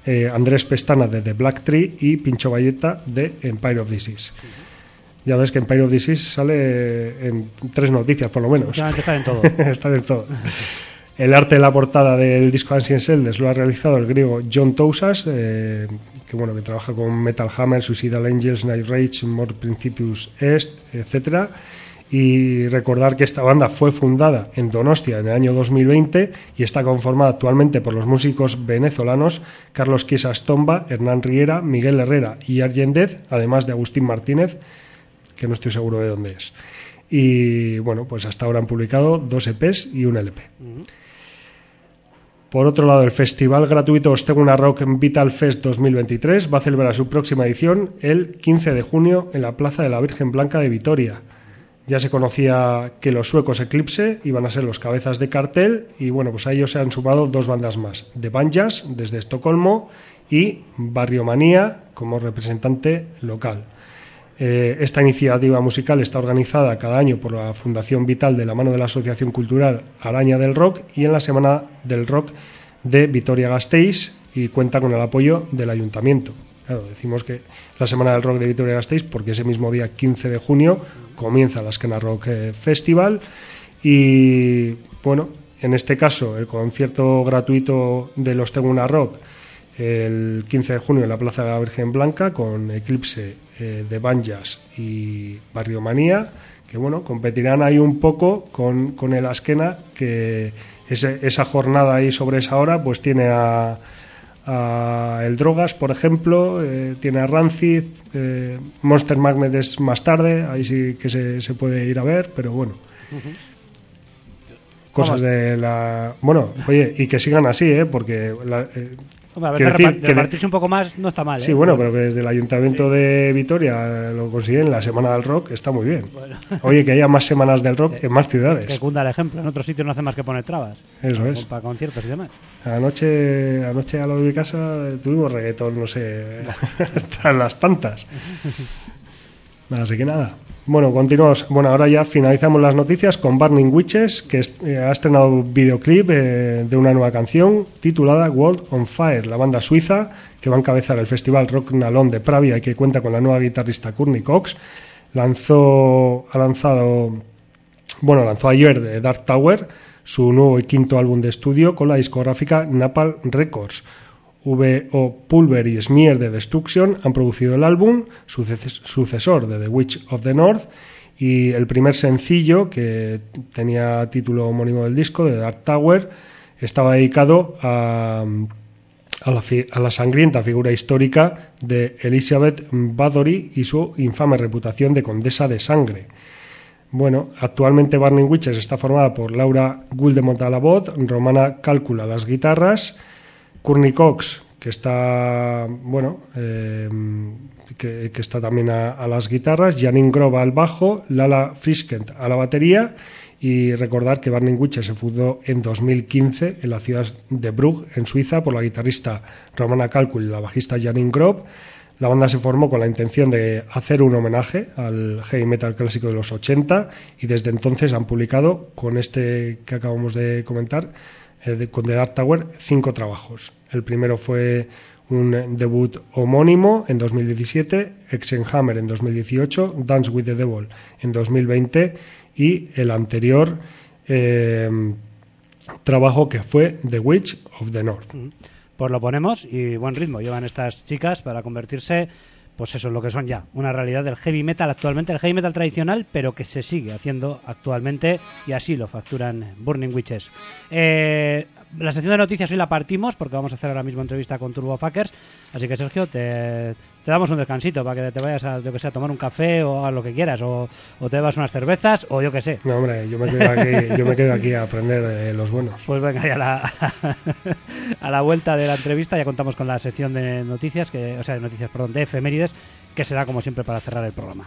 eh, Andrés Pestana de The Black Tree y Pincho Valleta de Empire of Disease. Ya ves que Empire of Disease sale en tres noticias por lo menos. Está en todo. Está en todo. El arte de la portada del disco Ancient Celdes lo ha realizado el griego John Tousas, eh, que bueno que trabaja con Metal Hammer, Suicidal Angels, Night Rage, More Principius Est, etcétera. Y recordar que esta banda fue fundada en Donostia en el año 2020 y está conformada actualmente por los músicos venezolanos Carlos Quiesas Tomba, Hernán Riera, Miguel Herrera y Argendez, además de Agustín Martínez, que no estoy seguro de dónde es. Y bueno, pues hasta ahora han publicado dos EPs y un LP. Por otro lado, el festival gratuito Osteguna Rock Vital Fest 2023 va a celebrar su próxima edición el 15 de junio en la Plaza de la Virgen Blanca de Vitoria. Ya se conocía que los suecos Eclipse iban a ser los cabezas de cartel y bueno, pues a ellos se han sumado dos bandas más, The Banjas desde Estocolmo y Barrio Manía como representante local. Eh, esta iniciativa musical está organizada cada año por la Fundación Vital de la mano de la Asociación Cultural Araña del Rock y en la Semana del Rock de Vitoria-Gasteiz y cuenta con el apoyo del Ayuntamiento. Claro, decimos que la Semana del Rock de Vitoria-Gasteiz porque ese mismo día 15 de junio comienza la Esquena Rock eh, Festival y bueno, en este caso el concierto gratuito de los Teguna Rock el 15 de junio en la Plaza de la Virgen Blanca con Eclipse eh, de Banjas y Barrio Manía, que bueno, competirán ahí un poco con, con el Asquena, que ese- esa jornada ahí sobre esa hora, pues tiene a, a El Drogas, por ejemplo, eh, tiene a Rancid, eh, Monster Magnet es más tarde, ahí sí que se, se puede ir a ver, pero bueno. Cosas de la. Bueno, oye, y que sigan así, ¿eh? Porque la- eh, Hombre, a Quiero veces decir repar- que de- repartirse un poco más no está mal. Sí, ¿eh? bueno, pero que desde el Ayuntamiento de Vitoria lo consiguen la Semana del Rock, está muy bien. Oye, que haya más semanas del rock en más Que ciudades. cunda el ejemplo. En otros sitios no hace más que poner trabas. Eso Para- es. Para conciertos y demás. Anoche, anoche a lo de mi casa tuvimos reggaetón, no sé, hasta las tantas. Así que nada. Bueno, continuamos. Bueno, ahora ya finalizamos las noticias con Burning Witches, que eh, ha estrenado videoclip eh, de una nueva canción titulada World on Fire, la banda suiza que va a encabezar el festival Rock Nalón de Pravia y que cuenta con la nueva guitarrista Courtney Cox. Lanzó, ha lanzado bueno, lanzó ayer de Dark Tower su nuevo y quinto álbum de estudio con la discográfica Napal Records. V.O. Pulver y Smear de Destruction han producido el álbum, suces- sucesor de The Witch of the North, y el primer sencillo, que tenía título homónimo del disco, de Dark Tower, estaba dedicado a, la, a la sangrienta figura histórica de Elizabeth Bathory y su infame reputación de condesa de sangre. Bueno, actualmente Burning Witches está formada por Laura Guldemont a la voz, Romana Cálcula las guitarras, Courtney Cox, que está, bueno, eh, que, está también a, las guitarras, Janine Grove al bajo, Lala Friskent a la batería y recordar que Burning Witches se fundó en 2015 en la ciudad de Brugg, en Suiza, por la guitarrista Romana Cálcula y la bajista Janine Grove. La banda se formó con la intención de hacer un homenaje al heavy metal clásico de los 80 y desde entonces han publicado con este que acabamos de comentar, eh, con The Dark Tower, cinco trabajos. El primero fue un debut homónimo en 2017, Exenhammer en 2018, Dance with the Devil en 2020 y el anterior eh, trabajo que fue The Witch of the North. Pues lo ponemos y buen ritmo llevan estas chicas para convertirse, pues eso, en lo que son ya, una realidad del heavy metal actualmente, el heavy metal tradicional, pero que se sigue haciendo actualmente y así lo facturan Burning Witches. Eh, la sección de noticias hoy la partimos porque vamos a hacer ahora mismo entrevista con Turbo Fuckers, así que Sergio, te, te damos un descansito para que te vayas a, yo que sé, a tomar un café o a lo que quieras, o, o te bebas unas cervezas o yo que sé. No, hombre, yo me quedo aquí, yo me quedo aquí a aprender de los buenos. Pues venga, ya a la, a la vuelta de la entrevista ya contamos con la sección de noticias, que, o sea, de noticias, perdón, de efemérides, que se da como siempre para cerrar el programa.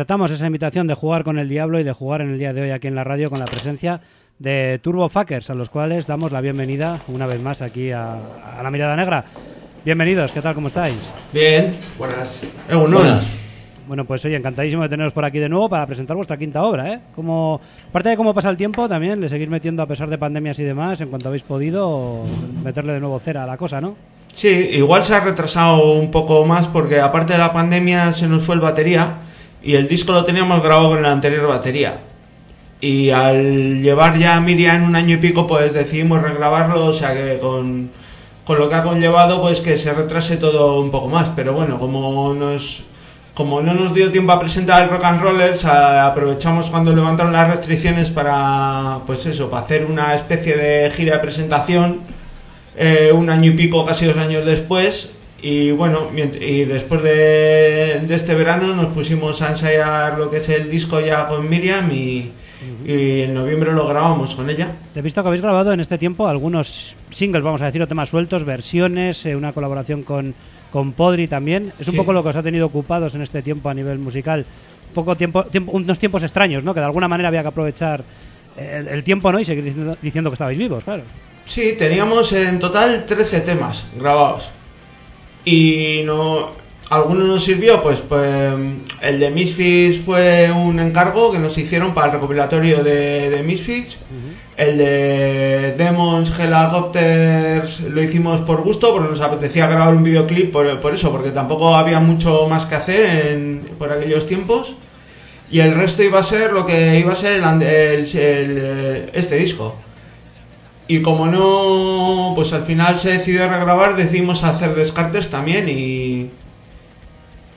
Aceptamos esa invitación de jugar con el diablo y de jugar en el día de hoy aquí en la radio con la presencia de Turbo Fuckers, a los cuales damos la bienvenida una vez más aquí a, a la Mirada Negra. Bienvenidos, ¿qué tal? ¿Cómo estáis? Bien. Buenas. Buenas. Bueno, pues oye, encantadísimo de teneros por aquí de nuevo para presentar vuestra quinta obra, ¿eh? Como, aparte de cómo pasa el tiempo, también le seguís metiendo, a pesar de pandemias y demás, en cuanto habéis podido, meterle de nuevo cera a la cosa, ¿no? Sí, igual se ha retrasado un poco más porque aparte de la pandemia se nos fue el batería y el disco lo teníamos grabado con la anterior batería. Y al llevar ya a Miriam un año y pico, pues decidimos regrabarlo, o sea que con, con lo que ha conllevado, pues que se retrase todo un poco más. Pero bueno, como nos como no nos dio tiempo a presentar el Rock and Rollers, aprovechamos cuando levantaron las restricciones para, pues eso, para hacer una especie de gira de presentación eh, un año y pico, casi dos años después. Y bueno, y después de, de este verano nos pusimos a ensayar lo que es el disco ya con Miriam y, y en noviembre lo grabamos con ella. He visto que habéis grabado en este tiempo algunos singles, vamos a decir, o temas sueltos, versiones, eh, una colaboración con, con Podri también. Es un Sí. poco lo que os ha tenido ocupados en este tiempo a nivel musical poco tiempo, tiempo- unos tiempos extraños, ¿no? Que de alguna manera había que aprovechar el, el tiempo, ¿no? Y seguir diciendo, diciendo que estabais vivos, claro. Sí, teníamos en total 13 temas grabados. Y no algunos nos sirvió, pues, pues el de Misfits fue un encargo que nos hicieron para el recopilatorio de, de Misfits. El de Demons Helicopters lo hicimos por gusto, porque nos apetecía grabar un videoclip por, por eso, porque tampoco había mucho más que hacer en, por aquellos tiempos. Y el resto iba a ser lo que iba a ser el, el- el- este disco. Y como no, pues al final se decidió regrabar, decidimos hacer descartes también y.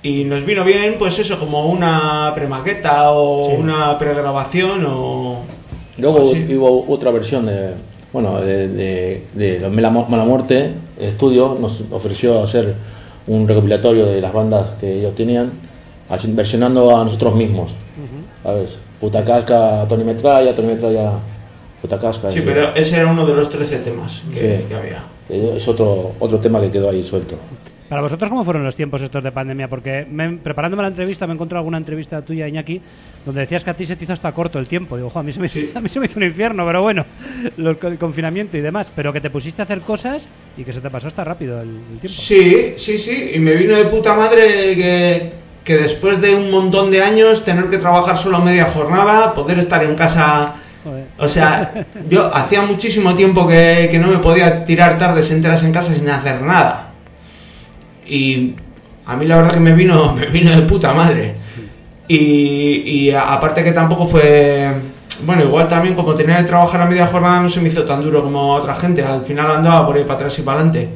Y nos vino bien, pues eso, como una premaqueta o una pregrabación o. Luego así. hubo otra versión de, bueno, de, de, de los Mala, Muerte. El estudio nos ofreció hacer un recopilatorio de las bandas que ellos tenían, así, versionando a nosotros mismos. ¿Sabes? Puta Casca, Tony Metralla, Tony Metralla. Sí, pero ese era uno de los 13 temas que, Sí. que había. Es otro, otro tema que quedó ahí suelto. Para vosotros, ¿cómo fueron los tiempos estos de pandemia? Porque me- preparándome la entrevista me encontré alguna entrevista tuya, Iñaki, donde decías que a ti se te hizo hasta corto el tiempo. Digo, "Jo, a mí se me, a mí se me hizo un infierno, pero bueno, lo- el confinamiento y demás. Pero que te pusiste a hacer cosas y que se te pasó hasta rápido el, el tiempo. Sí, sí, sí. Y me vino de puta madre que, que después de un montón de años tener que trabajar solo media jornada, poder estar en casa. Joder. O sea, yo hacía muchísimo tiempo que, que no me podía tirar tardes enteras en casa sin hacer nada. Y a mí la verdad que me vino, me vino de puta madre. Y, aparte que tampoco fue... Bueno, igual también como tenía que trabajar a media jornada no se me hizo tan duro como a otra gente. Al final andaba por ahí para atrás y para adelante.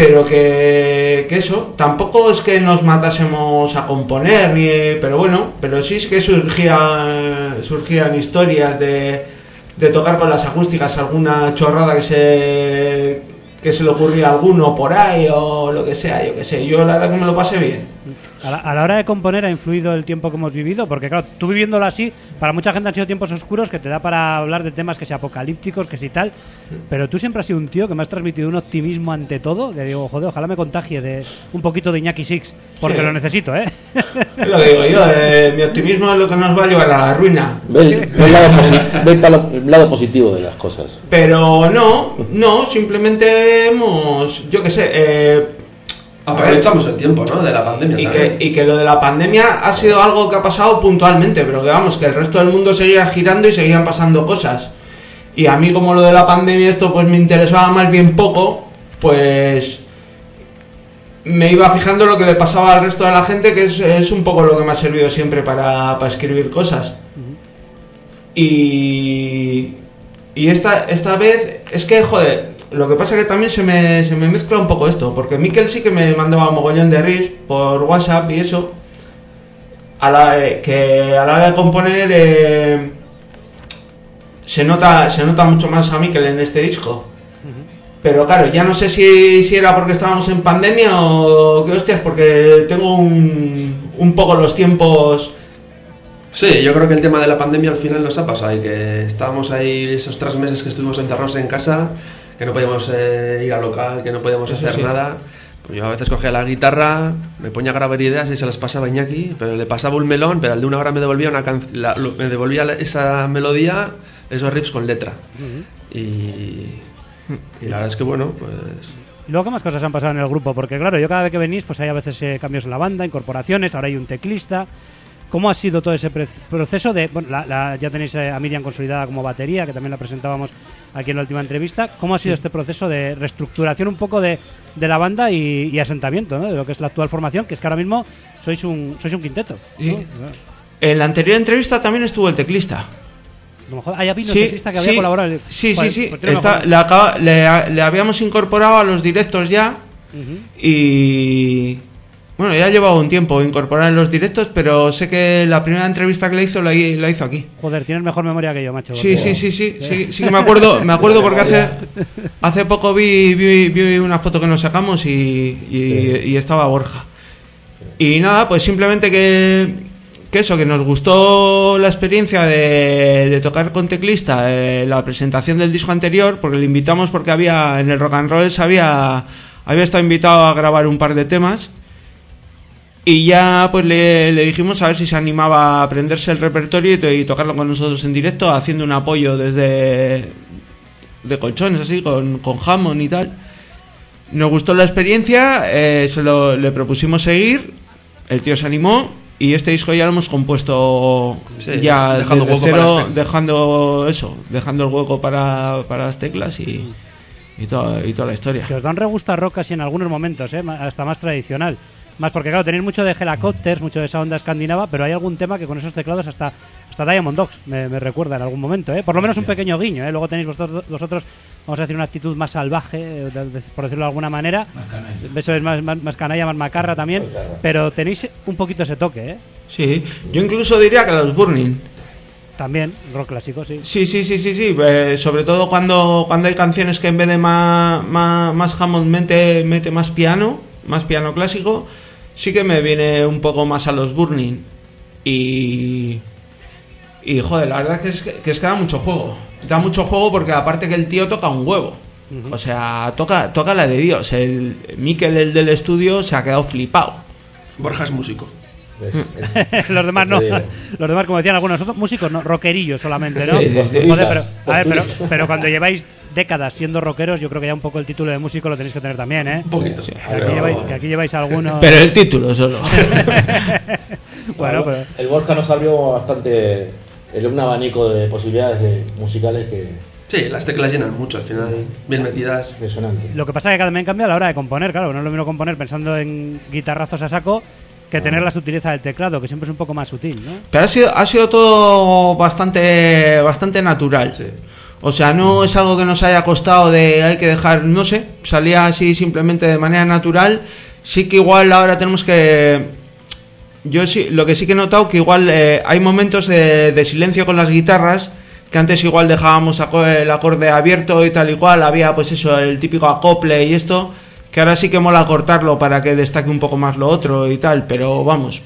Pero que, que eso, tampoco es que nos matásemos a componer, ni, pero bueno, pero sí es que surgía, surgían historias de, de tocar con las acústicas alguna chorrada que se, que se le ocurría a alguno por ahí o lo que sea, yo que sé. Yo la verdad que me lo pasé bien. A la, a la hora de componer ha influido el tiempo que hemos vivido, porque claro, tú viviéndolo así, para mucha gente han sido tiempos oscuros que te da para hablar de temas que sea apocalípticos, que si tal, pero tú siempre has sido un tío que me has transmitido un optimismo ante todo, que digo, joder, ojalá me contagie de un poquito de Iñaki Six, porque Sí. lo necesito, ¿eh? Es lo que digo yo, eh, mi optimismo es lo que nos va a llevar a la ruina. Ve el, ve el lado, posi- ve el palo- el lado positivo de las cosas. Pero no, no, simplemente hemos, yo que sé, eh, Aprovechamos el tiempo, ¿no? De la pandemia. y que, y que lo de la pandemia ha sido algo que ha pasado puntualmente, pero que vamos, que el resto del mundo seguía girando y seguían pasando cosas. Y a mí como lo de la pandemia esto pues me interesaba más bien poco, pues me iba fijando lo que le pasaba al resto de la gente, que es, es un poco lo que me ha servido siempre para, para escribir cosas. Y, y esta, esta vez es que, joder, lo que pasa que también se me, se me mezcla un poco esto, porque Miquel sí que me mandaba mogollón de riffs por WhatsApp y eso, a la, eh, que a la hora de componer eh, se, nota, se nota mucho más a Miquel en este disco. Pero claro, ya no sé si, si era porque estábamos en pandemia o qué hostias, porque tengo un, un poco los tiempos... Sí, yo creo que el tema de la pandemia al final nos ha pasado y que estábamos ahí esos tres meses que estuvimos encerrados en casa, que no podíamos eh, ir al local, que no podíamos Eso hacer sí. nada. Pues yo a veces cogía la guitarra, me ponía a grabar ideas y se las pasaba a Iñaki, pero le pasaba un melón, pero al de una hora me devolvía, una can- la- me devolvía esa melodía, esos riffs con letra. y, y la verdad es que bueno, pues Y luego, ¿qué más cosas han pasado en el grupo? Porque, claro, yo cada vez que venís, pues hay a veces eh, cambios en la banda, incorporaciones, ahora hay un teclista. ¿Cómo ha sido todo ese proceso de... Bueno, la- la- ya tenéis eh, a Miriam consolidada como batería, que también la presentábamos aquí en la última entrevista. ¿Cómo ha sido este proceso de reestructuración un poco de, de la banda y, y asentamiento, ¿no? De lo que es la actual formación, que es que ahora mismo sois un, sois un quinteto. ¿no? Sí. En la anterior entrevista también estuvo el teclista. A lo mejor- ah, ya vino el teclista que había sí, colaborado. Sí, Joder, sí, sí. pues tiene Está- mejor- le, acaba- le- le habíamos incorporado a los directos ya. Y. Bueno, ya ha llevado un tiempo incorporar en los directos, pero sé que la primera entrevista que le hizo la, hi- la hizo aquí. Joder, tienes mejor memoria que yo, macho. Sí, sí, sí, sí, sí, sí que me acuerdo, me acuerdo porque hace, hace poco vi, vi, vi una foto que nos sacamos y, y- y estaba Borja. Y nada, pues simplemente que, que eso, que nos gustó la experiencia de, de tocar con teclista eh, la presentación del disco anterior, porque le invitamos porque había en el Rock and Roll había, había estado invitado a grabar un par de temas. Y ya pues le, le dijimos a ver si se animaba a aprenderse el repertorio y, to- y tocarlo con nosotros en directo, haciendo un apoyo desde de colchones así, con, con Hammond y tal. Nos gustó la experiencia, eh, se lo, le propusimos seguir, el tío se animó y este disco ya lo hemos compuesto Sí, ya dejando desde hueco para cero, las teclas. dejando eso, dejando el hueco para, para las teclas y, y, toda, y toda la historia. Que os da un regusto a rock casi en algunos momentos, ¿eh? Hasta más tradicional. Más porque, claro, tenéis mucho de Helicopters, mucho de esa onda escandinava, pero hay algún tema que con esos teclados hasta, hasta Diamond Dogs me, me recuerda en algún momento, ¿eh? Por lo menos un pequeño guiño, ¿eh? Luego tenéis vosotros, vosotros, vamos a decir, una actitud más salvaje, eh, de- de- por decirlo de alguna manera. Eso es más, más, más canalla, más macarra también. Pero tenéis un poquito ese toque, ¿eh? Sí, yo incluso diría que los Burning. También, rock clásico, sí. Sí, sí, sí, sí, sí. eh, sobre todo cuando, cuando hay canciones que en vez de más, más, más Hammond mete, mete más piano, más piano clásico, sí que me viene un poco más a los Burning. Y. Y joder, la verdad que es que, que es que da mucho juego. Da mucho juego porque aparte que el tío toca un huevo. O sea, toca, toca la de Dios. El Mikel, el del estudio, se ha quedado flipado. Borja es músico. ¿Ves? los demás no. Los demás, como decían algunos otros, músicos, no, rockerillos solamente, ¿no? Sí, sí, sí. Joder, pero, a ver, pero cuando lleváis décadas siendo rockeros, yo creo que ya un poco el título de músico lo tenéis que tener también, ¿eh? Un poquito. Que aquí, lleváis, que aquí lleváis algunos. Pero el título solo. bueno, pero. El Borja nos abrió bastante el, un abanico de posibilidades de- musicales que Sí, las teclas llenan mucho al final, bien metidas. impresionante. Lo que pasa es que también cambia a la hora de componer, claro. No es lo mismo componer pensando en guitarrazos a saco que tener la sutileza del teclado, que siempre es un poco más sutil, ¿no? Pero ha sido, ha sido todo bastante, bastante natural. Sí. O sea, no es algo que nos haya costado de hay que dejar, no sé, salía así simplemente de manera natural. Sí que igual ahora tenemos que... Yo sí, lo que sí que he notado que igual eh, hay momentos de, silencio con las guitarras que antes igual dejábamos el acorde abierto y tal y cual, había pues eso, el típico acople y esto, que ahora sí que mola cortarlo para que destaque un poco más lo otro y tal, pero vamos,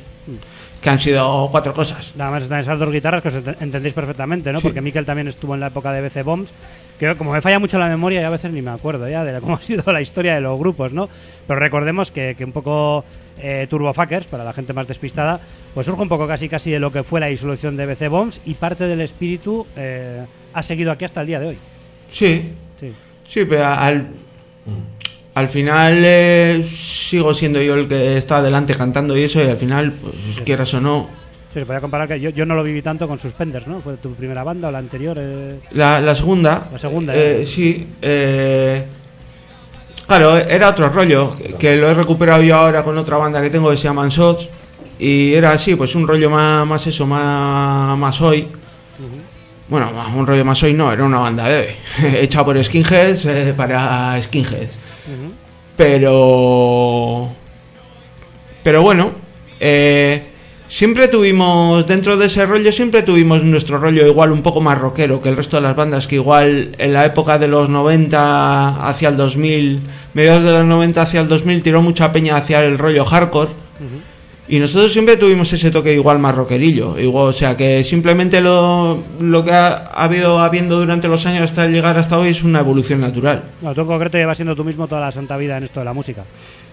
que han sido cuatro cosas. Nada más están esas dos guitarras que os ent- entendéis perfectamente, ¿no? Sí. Porque Mikel también estuvo en la época de BC Bombs, que como me falla mucho la memoria, ya a veces ni me acuerdo ya de cómo ha sido la historia de los grupos, ¿no? Pero recordemos que, que un poco eh, Turbofuckers, para la gente más despistada, pues surge un poco casi casi de lo que fue la disolución de BC Bombs y parte del espíritu eh, ha seguido aquí hasta el día de hoy. Sí, Sí. sí, pero al, al final eh, sigo siendo yo el que está adelante cantando y eso, y al final, pues quieras o no, Sí, se podía comparar que yo, yo no lo viví tanto con Suspenders, ¿no? ¿Fue tu primera banda o la anterior? eh? La, la segunda. La segunda, eh, ¿eh? sí. eh, claro, era otro rollo. Que, que lo he recuperado yo ahora con otra banda que tengo que se llama Shots. Y era así, pues un rollo más, más eso, más, más hoy. Bueno, un rollo más hoy no, era una banda de hoy. Hecha por skinheads para skinheads. Pero. Pero bueno, eh, siempre tuvimos, dentro de ese rollo, siempre tuvimos nuestro rollo igual un poco más rockero que el resto de las bandas, que igual en la época de los 90 hacia el 2000, mediados de los 90 hacia el 2000, tiró mucha peña hacia el rollo hardcore. Y nosotros siempre tuvimos ese toque igual más rockerillo. Igual, o sea que simplemente lo, lo que ha, ha habido habiendo durante los años hasta llegar hasta hoy es una evolución natural. Bueno, tú en concreto llevas siendo tú mismo toda la santa vida en esto de la música.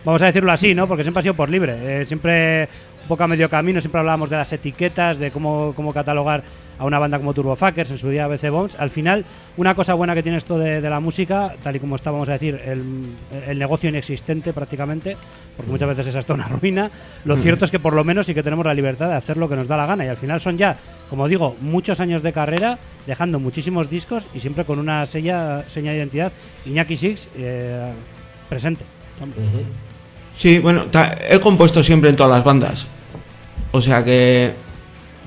Vamos a decirlo así, ¿no? Porque siempre ha sido por libre. Eh, siempre un poco a medio camino, siempre hablábamos de las etiquetas, de cómo, cómo catalogar a una banda como Turbofuckers, en su día BC Bombs. Al final, una cosa buena que tiene esto de, de la música, tal y como está, vamos a decir, el, el negocio inexistente prácticamente, porque muchas veces es hasta una ruina, lo cierto es que por lo menos sí que tenemos la libertad de hacer lo que nos da la gana. Y al final son ya, como digo, muchos años de carrera, dejando muchísimos discos y siempre con una sella, seña de identidad. Iñaki Six, eh, presente. Sí, bueno, he compuesto siempre en todas las bandas. O sea que,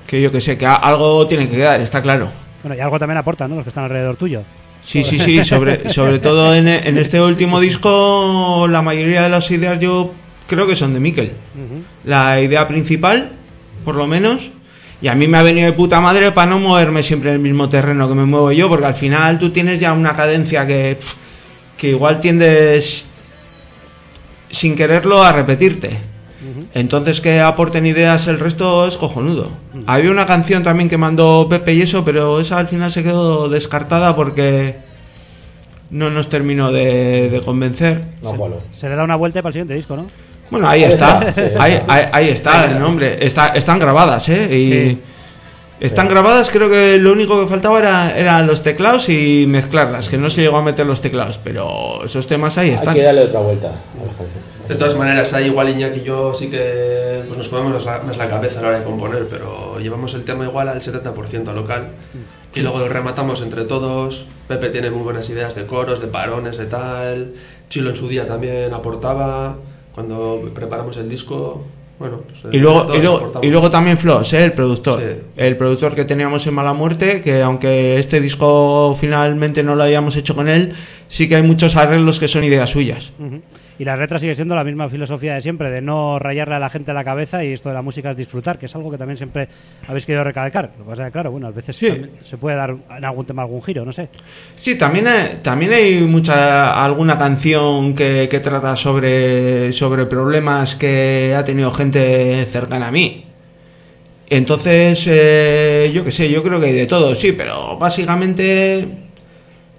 que yo que sé, que algo tiene que quedar, está claro. Bueno, y algo también aportan, ¿no? Los que están alrededor tuyo. Sí, sí, sí, sobre, sobre todo en, en este último disco, la mayoría de las ideas yo creo que son de Mikel. La idea principal, por lo menos, y a mí me ha venido de puta madre para no moverme siempre en el mismo terreno que me muevo yo, porque al final tú tienes ya una cadencia que, que igual tiendes sin quererlo a repetirte. Entonces que aporten ideas el resto es cojonudo. Había una canción también que mandó Pepe y eso, pero esa al final se quedó descartada porque no nos terminó de, de convencer. No, Pablo. Se le da una vuelta para el siguiente disco, ¿no? Bueno, ahí está. sí, Ahí, está. ahí- ahí está el nombre. Está, están grabadas, ¿eh? Y Sí. están grabadas, creo que lo único que faltaba era, eran los teclados y mezclarlas, que no se llegó a meter los teclados, pero esos temas ahí Hay están. que darle otra vuelta a las canciones. De todas maneras, ahí igual Iñaki y yo sí que pues nos comemos más la, más la cabeza a la hora de componer, pero llevamos el tema igual al 70% local y luego lo rematamos entre todos. Pepe tiene muy buenas ideas de coros, de parones, de tal. Chilo en su día también aportaba. Cuando preparamos el disco, bueno, pues, Y luego, y, luego, y luego también Flos, ¿eh? el productor. Sí. El productor que teníamos en Mala Muerte, que aunque este disco finalmente no lo hayamos hecho con él, sí que hay muchos arreglos que son ideas suyas. Ujú. Y la letra sigue siendo la misma filosofía de siempre, de no rayarle a la gente la cabeza y esto de la música es disfrutar, que es algo que también siempre habéis querido recalcar. Lo que pasa es que, claro, bueno, a veces Sí. se puede dar en algún tema algún giro, no sé. Sí, también hay, también hay mucha alguna canción que, que trata sobre, sobre problemas que ha tenido gente cercana a mí. Entonces, eh, yo qué sé, yo creo que hay de todo, sí, pero básicamente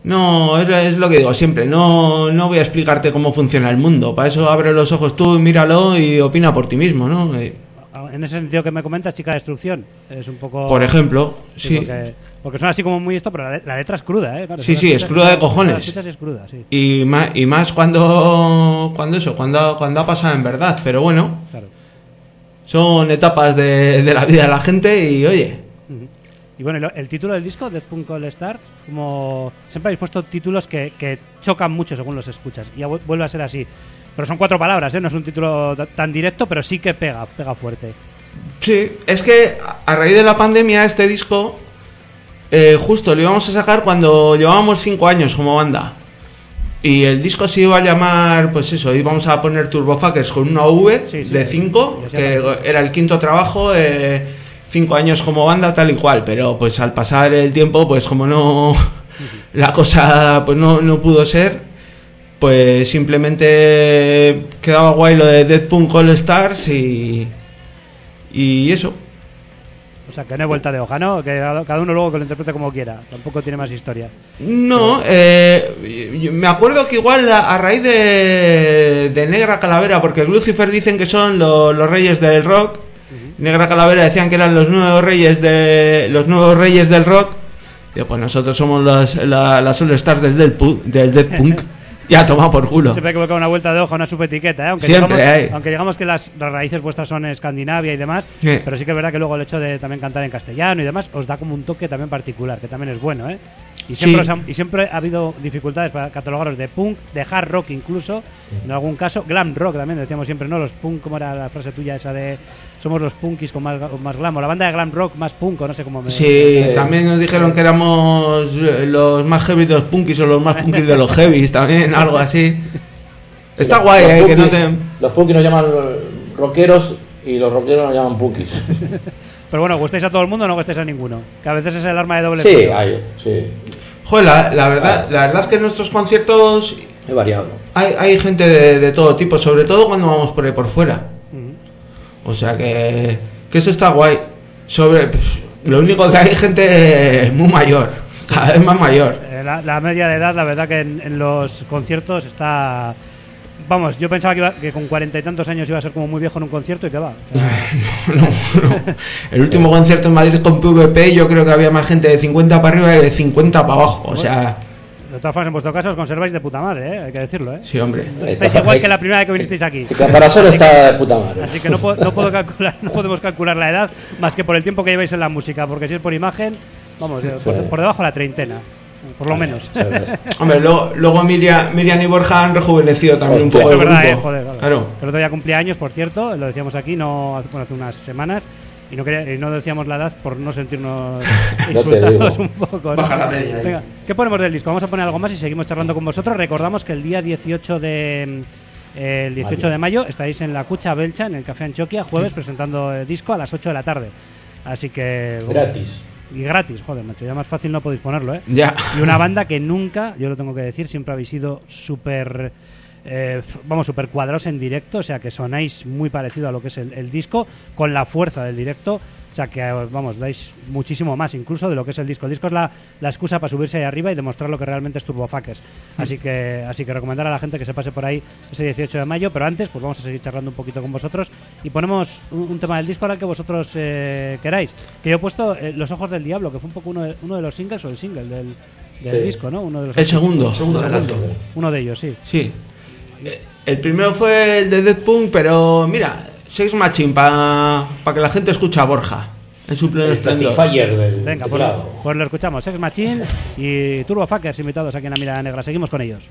no, es, es lo que digo siempre, no, no voy a explicarte cómo funciona el mundo, para eso abre los ojos tú, míralo y opina por ti mismo, ¿no? Eh, En ese sentido que me comentas, Chica Destrucción, es un poco... Por ejemplo, sí. Porque, porque suena así como muy esto, pero la, la letra es cruda, ¿eh? Claro, Sí, sí, es cruda de cojones. es cruda, sí, Y más, y más cuando, cuando eso, cuando, cuando ha pasado en verdad, pero bueno, claro. son etapas de, de la vida de la gente y oye. Y bueno, el título del disco, Death Punk All Stars, como siempre habéis puesto títulos que, que chocan mucho según los escuchas. Y vuelve a ser así. Pero son cuatro palabras, ¿eh? No es un título ta- tan directo, pero sí que pega, pega fuerte. Sí, es que a- raíz de la pandemia este disco eh, justo lo íbamos a sacar cuando llevábamos cinco años como banda. Y el disco se iba a llamar, pues eso, íbamos a poner Turbofuckers con una V Sí, sí, de sí. 5, Ya sé que era el quinto trabajo, eh, cinco años como banda tal y cual, pero pues al pasar el tiempo, pues como no, la cosa pues no, no pudo ser, pues simplemente quedaba guay lo de Dead Punk All Stars y, y eso. O sea, que no hay vuelta de hoja, ¿no? Que cada uno luego que lo interprete como quiera. Tampoco tiene más historia. No, eh, me acuerdo que igual a, a raíz de, de Negra Calavera, porque Lucifer dicen que son lo- los reyes del rock, Negra Calavera decían que eran los nuevos reyes de los nuevos reyes del rock. Digo, pues nosotros somos las, la- las All Stars del, Dead Pu- del Dead Punk. ya toma por culo. Siempre hay que buscar una vuelta de hoja, una subetiqueta, ¿eh? Aunque Siempre digamos, hay. Aunque digamos que las, las raíces vuestras son Escandinavia y demás, Sí. pero sí que es verdad que luego el hecho de también cantar en castellano y demás os da como un toque también particular, que también es bueno, ¿eh? Y siempre, Sí. han- y siempre ha habido dificultades para catalogaros de punk, de hard rock incluso, en algún caso, glam rock también, decíamos siempre, ¿no? Los punk, como era la frase tuya esa de somos los punkis con más, con más glam, o la banda de glam rock más punk, o no sé cómo me... Sí, también nos dijeron que éramos eh, los más heavy de los punkis o los más punkis de los heavies, también, algo así. Está Los- guay, los eh, que no te... Los punkis nos llaman rockeros y los rockeros nos llaman punkis. Pero bueno, gustéis a todo el mundo o no gustéis a ninguno, que a veces es el arma de doble sí, hay, sí. Joder, la, la verdad, la verdad es que en nuestros conciertos He variado. hay, hay gente de, de todo tipo, sobre todo cuando vamos por ahí por fuera. O sea que, que eso está guay. Sobre pues, lo único que hay gente muy mayor, cada vez más mayor. Eh, La, la media de edad, la verdad que en, en los conciertos está... Vamos, yo pensaba que, iba- que con cuarenta y tantos años iba a ser como muy viejo en un concierto y que va. O sea, No, no. El último concierto en Madrid con PvP yo creo que había más gente de 50 para arriba y de 50 para abajo. O sea, de todas formas, en vuestro caso os conserváis de puta madre, ¿eh? hay que decirlo. ¿eh? sí, hombre. Estáis igual que la primera vez que vinisteis aquí. El caparazón está de puta madre. Así que no, puedo- no puedo calcular, no podemos calcular la edad más que por el tiempo que lleváis en la música, porque si es por imagen, vamos, por, por debajo de la treintena, por lo menos. Hombre, luego, luego Miriam, Miriam y Borja han rejuvenecido también un poco Eso es verdad, eh, joder, claro. El otro día cumplía años, por cierto, lo decíamos aquí, no hace, bueno, hace unas semanas, y no, quería- y no decíamos la edad por no sentirnos insultados un poco. ¿no? Baja la media ahí. Venga, ¿qué ponemos del disco? Vamos a poner algo más y seguimos charlando con vosotros. Recordamos que el día 18 de... eh, El 18 Mayo. de mayo estaréis en la Cucha Belcha, en el Café Anchoquia, jueves, presentando el disco a las 8 de la tarde. Así que... Gratis. Y gratis, joder, macho, ya más fácil no podéis ponerlo, ¿eh? Ya. Y una banda que nunca, yo lo tengo que decir, siempre habéis sido súper. Eh, vamos, súper cuadrados en directo, o sea que sonáis muy parecido a lo que es el, el disco, con la fuerza del directo, O sea que, eh, vamos, dais muchísimo más incluso de lo que es el disco. El disco es la, la excusa para subirse ahí arriba y demostrar lo que realmente es Turbofuckers. Así que, así que recomendar a la gente que se pase por ahí ese 18 de mayo. Pero antes, pues vamos a seguir charlando un poquito con vosotros y ponemos un, un tema del disco ahora que vosotros eh, queráis. Que yo he puesto eh, Los Ojos del Diablo, que fue un poco uno de, uno de los singles o el single del, del Sí. disco, ¿no? Uno de los El segundo. Segundo adelanto. Uno de ellos, sí. Sí. Eh, El primero fue el de Dead Punk, pero mira, Sex Machine para que la gente escuche a Borja en su pleno. Satisfyer del Venga, pues, pues lo escuchamos. Sex Machine y Turbofuckers invitados aquí en la Mirada Negra. Seguimos con ellos.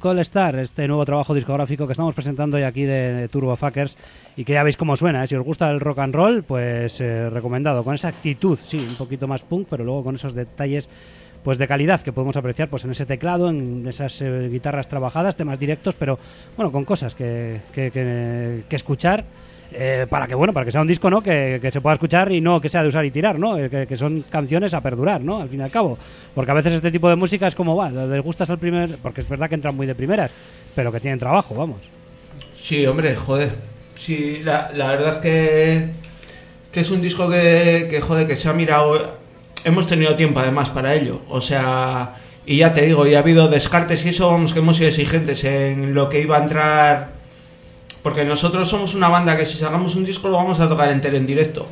Dead Punk All Star, este nuevo trabajo discográfico que estamos presentando hoy aquí de, de Turbo Fuckers y que ya veis cómo suena. ¿eh? Si os gusta el rock and roll, pues eh, recomendado. Con esa actitud, sí, un poquito más punk, pero luego con esos detalles pues de calidad que podemos apreciar pues en ese teclado, en esas eh, guitarras trabajadas, temas directos, pero bueno, con cosas que, que, que- que escuchar. Eh, para que bueno para que sea un disco no que, que se pueda escuchar y no que sea de usar y tirar no Eh, que, que son canciones a perdurar no al fin y al cabo porque a veces este tipo de música es como va les gustas al primer porque es verdad que entran muy de primeras pero que tienen trabajo vamos Sí, hombre, joder. Sí, la, la verdad es que, que es un disco que, que, joder, que se ha mirado. Hemos tenido tiempo además para ello. O sea, y ya te digo, y ha habido descartes y eso, vamos, que hemos sido exigentes en lo que iba a entrar. Porque nosotros somos una banda que si sacamos un disco lo vamos a tocar entero en directo.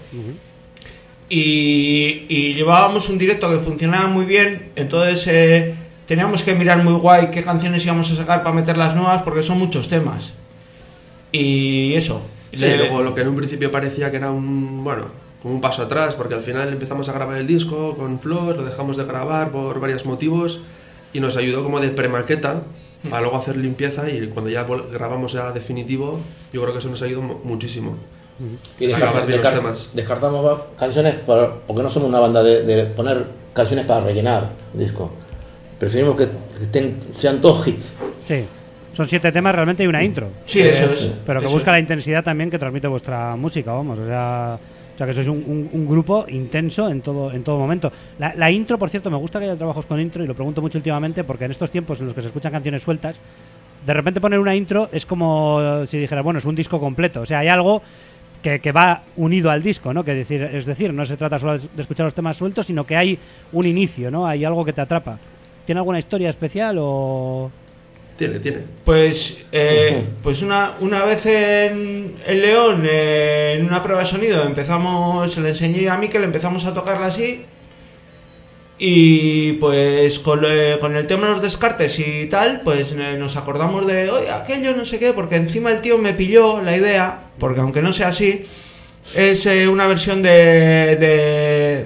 y, y llevábamos un directo que funcionaba muy bien, entonces eh, teníamos que mirar muy guay qué canciones íbamos a sacar para meter las nuevas porque son muchos temas. Y eso. Sí, Le- luego lo que en un principio parecía que era un, bueno, como un paso atrás, porque al final empezamos a grabar el disco con Flor, lo dejamos de grabar por varios motivos y nos ayudó como de premaqueta para luego hacer limpieza y cuando ya grabamos ya definitivo, yo creo que eso nos ayudó mu- muchísimo. Y descar- Acabar bien los descar- temas. descartamos canciones para- porque no somos una banda de, de poner canciones para rellenar el disco. Preferimos que, que estén- sean todos hits. sí son siete temas realmente y una intro. Sí, Eh, eso es. Pero que Eso busca es. la intensidad también que transmite vuestra música, vamos. O sea, o sea que sois un, grupo intenso en todo, en todo momento. La, la intro, por cierto, me gusta que haya trabajos con intro y lo pregunto mucho últimamente porque en estos tiempos en los que se escuchan canciones sueltas, de repente poner una intro es como si dijeras, bueno, es un disco completo. O sea, hay algo que, que va unido al disco, ¿no? Que decir, es decir, no se trata solo de escuchar los temas sueltos, sino que hay un inicio, ¿no? Hay algo que te atrapa. ¿Tiene alguna historia especial o...? Tiene, tiene. Pues, eh, pues una, una vez en, en León, eh, en una prueba de sonido, empezamos, se le enseñé a Miquel, empezamos a tocarla así. Y pues con, lo- con el tema de los descartes y tal, pues eh, nos acordamos de, oye, aquello no sé qué, porque encima el tío me pilló la idea, porque aunque no sea así, es eh, una versión de, de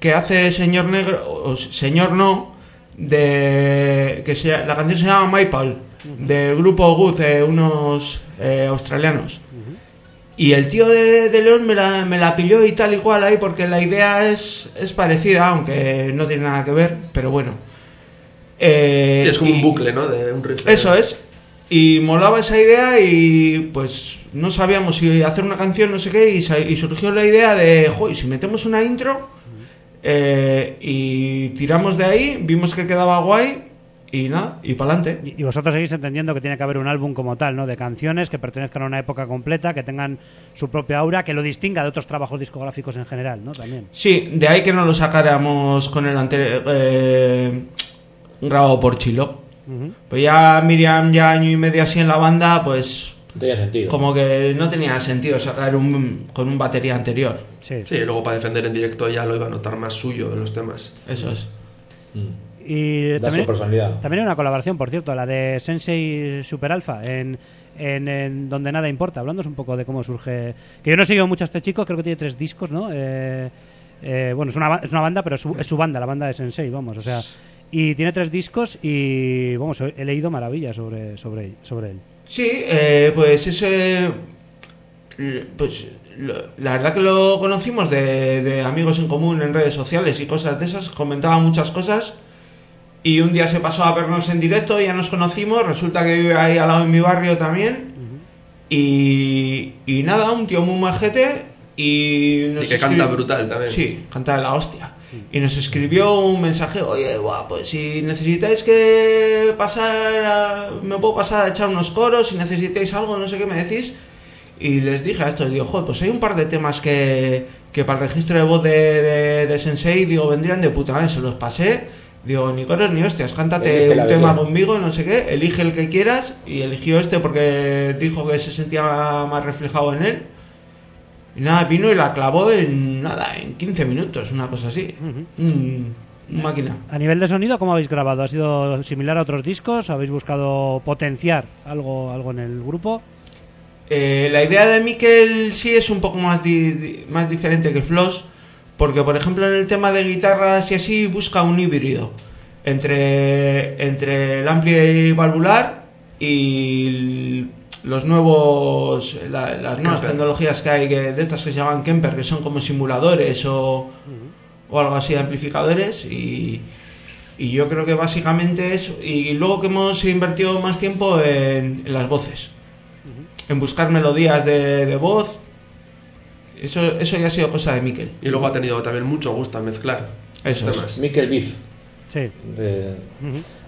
que hace Señor Negro, o Señor No, de que se, la canción se llama My Pal, del grupo Good, eh, unos eh, australianos. Y el tío de, de León me la, me la pilló y tal igual ahí, porque la idea es, es parecida, aunque no tiene nada que ver, pero bueno. Eh, Sí, es como y- un bucle, ¿no? De un riff. Eso es. Y molaba esa idea y pues no sabíamos si hacer una canción, no sé qué, y, y surgió la idea de, joder, si metemos una intro eh, y tiramos de ahí, vimos que quedaba guay y nada, y para adelante. Y y vosotros seguís entendiendo que tiene que haber un álbum como tal, ¿no? De canciones que pertenezcan a una época completa, que tengan su propia aura, que lo distinga de otros trabajos discográficos en general, ¿no? También. Sí, de ahí que no lo sacáramos con el anterior eh, grabado por Chilo. Pues ya Miriam ya año y medio así en la banda, pues No tenía sentido. como que no tenía sentido sacar un con un batería anterior. Sí. Sí, y luego para defender en directo ya lo iba a notar más suyo en los temas. Eso es. Y Da también, su personalidad. también hay una colaboración, por cierto, la de Sensei Super Alpha, en, en, en Donde Nada Importa. Hablándonos un poco de cómo surge. Que yo no he seguido mucho a este chico, creo que tiene tres discos, ¿no? Eh, eh, bueno, es una, es una banda, pero es su, es su banda, la banda de Sensei, vamos, o sea. Y tiene tres discos y, vamos, he leído maravillas sobre, sobre, sobre él. Sí, eh, pues ese. Pues la verdad que lo conocimos de, de amigos en común en redes sociales y cosas de esas. Comentaba muchas cosas. Y un día se pasó a vernos en directo, ya nos conocimos. Resulta que vive ahí al lado en mi barrio también. Y, y nada, un tío muy majete. Y, nos Y que canta brutal también. Sí, canta de la hostia. Y nos escribió un mensaje, oye, guau, pues si necesitáis que pasar a- me puedo pasar a echar unos coros, si necesitáis algo, no sé qué me decís. Y les dije a esto, digo, joder, pues hay un par de temas que, que para el registro de voz de, de, de Sensei, digo, vendrían de puta madre, se los pasé. Digo, ni coros ni hostias, cántate un tema conmigo, no sé qué, elige el que quieras. Y eligió este porque dijo que se sentía más reflejado en él. Y nada, vino y la clavó en nada, en 15 minutos, una cosa así. Un- un máquina. A nivel de sonido, ¿cómo habéis grabado? ¿Ha sido similar a otros discos? ¿Habéis buscado potenciar algo, algo en el grupo? Eh, la idea de Mikel sí es un poco más, di- di- más diferente que Floss, porque por ejemplo en el tema de guitarras y así busca un híbrido entre, entre el ampli valvular y el- los nuevos la- las nuevas Kemper. tecnologías que hay que- de estas que se llaman Kemper, que son como simuladores o, o algo así de amplificadores y, y yo creo que básicamente es y luego que hemos invertido más tiempo en, en las voces en buscar melodías de, de voz. Eso, eso ya ha sido cosa de Miquel. Y luego ha tenido también mucho gusto al mezclar. Eso es. Mikel Biff. Sí. De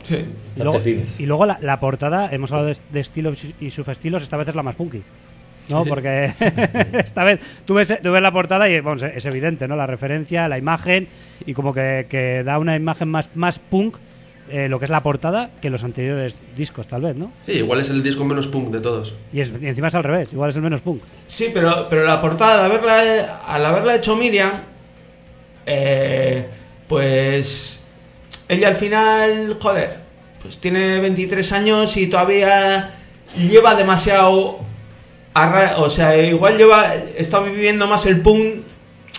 Sí. Y luego, y luego la, la portada, hemos hablado de, de estilos y subestilos, esta vez es la más punky. ¿No? Porque esta vez tú ves, tú ves la portada y vamos, es evidente, ¿no? La referencia, la imagen y como que, que da una imagen más, más punk eh, lo que es la portada que los anteriores discos, tal vez, ¿no? Sí, igual es el disco menos punk de todos. Y, es- y encima es al revés, igual es el menos punk. Sí, pero, pero la portada, al haberla, al haberla hecho Miriam, eh, pues ella al final, joder, pues tiene 23 años y todavía lleva demasiado... arra- O sea, igual lleva, está viviendo más el punk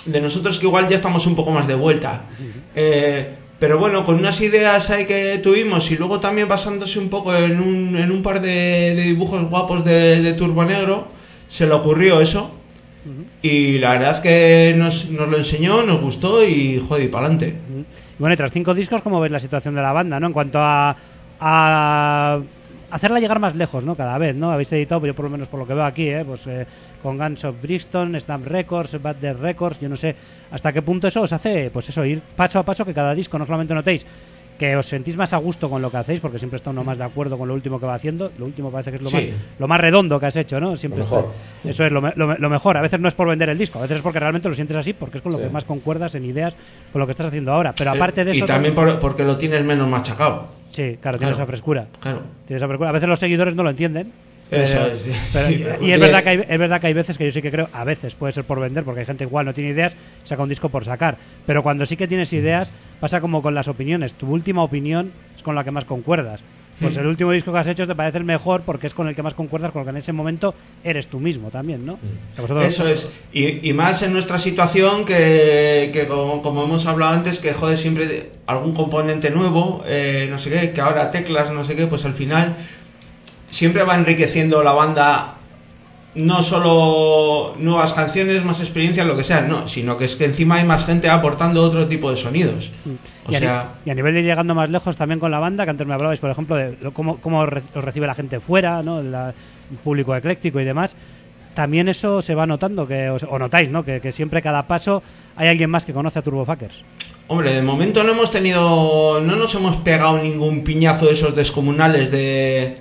de nosotros que igual ya estamos un poco más de vuelta. Eh, pero bueno, con unas ideas ahí que tuvimos y luego también basándose un poco en un, en un par de, de dibujos guapos de, de Turbo Negro, se le ocurrió eso. Y la verdad es que nos, nos lo enseñó, nos gustó y joder, y para adelante. Bueno, y tras cinco discos, ¿cómo ves la situación de la banda, no? En cuanto a, a, hacerla llegar más lejos, ¿no? Cada vez, ¿no? Habéis editado, pues yo por lo menos por lo que veo aquí, ¿eh? Pues eh, con Guns of Brixton, Snap Records, Bad Dead Records, yo no sé hasta qué punto eso os hace, pues eso, ir paso a paso que cada disco no solamente notéis que os sentís más a gusto con lo que hacéis, porque siempre está uno más de acuerdo con lo último que va haciendo. Lo último parece que es lo, Sí. más, lo más redondo que has hecho, ¿no? Siempre Lo está-. Eso es lo, lo lo mejor. A veces no es por vender el disco, a veces es porque realmente lo sientes así, porque es con lo Sí. que más concuerdas en ideas con lo que estás haciendo ahora. Pero aparte de Eh, y eso. también por- porque lo tienes menos machacado. Sí, claro, tiene Claro. esa frescura. Claro. Tiene esa frescura. A veces los seguidores no lo entienden. Eso pero- es, pero- y es verdad, que hay, es verdad que hay veces que yo sí que creo, a veces puede ser por vender, porque hay gente igual no tiene ideas, saca un disco por sacar. Pero cuando sí que tienes ideas, pasa como con las opiniones. Tu última opinión es con la que más concuerdas. Pues el último disco que has hecho te parece el mejor porque es con el que más concuerdas, con el que en ese momento eres tú mismo también, ¿no? Eso es. Y, y más en nuestra situación que, que como, como hemos hablado antes, que jode siempre algún componente nuevo, eh, no sé qué, que ahora teclas, no sé qué, pues al final siempre va enriqueciendo la banda no solo nuevas canciones, más experiencias, lo que sea, no, sino que es que encima hay más gente aportando otro tipo de sonidos. O y, a, sea, y a nivel de ir llegando más lejos también con la banda, que antes me hablabais, por ejemplo, de lo- cómo, cómo os recibe la gente fuera, ¿no? La- el público ecléctico y demás. También eso se va notando, que os- o notáis, ¿no? Que, que siempre cada paso hay alguien más que conoce a Turbofuckers. Hombre, de momento no hemos tenido. No nos hemos pegado ningún piñazo de esos descomunales de.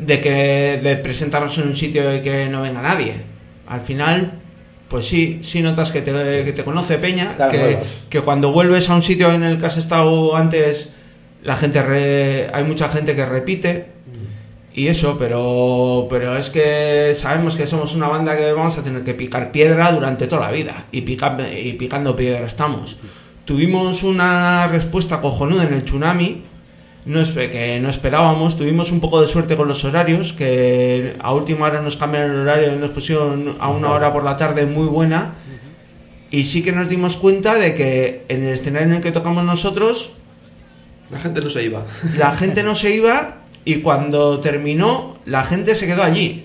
De que. de presentarnos en un sitio y que no venga nadie. Al final, pues sí, sí notas que te, que te conoce Peña, que, que cuando vuelves a un sitio en el que has estado antes, la gente re- hay mucha gente que repite. Y eso, pero, pero es que sabemos que somos una banda que vamos a tener que picar piedra durante toda la vida. Y, pica- y picando piedra estamos. Tuvimos una respuesta cojonuda en el tsunami, no que no esperábamos. Tuvimos un poco de suerte con los horarios, que a última hora nos cambiaron el horario y nos pusieron a una hora por la tarde muy buena. Y sí que nos dimos cuenta de que en el escenario en el que tocamos nosotros, La gente no se iba. la gente no se iba y cuando terminó, la gente se quedó allí.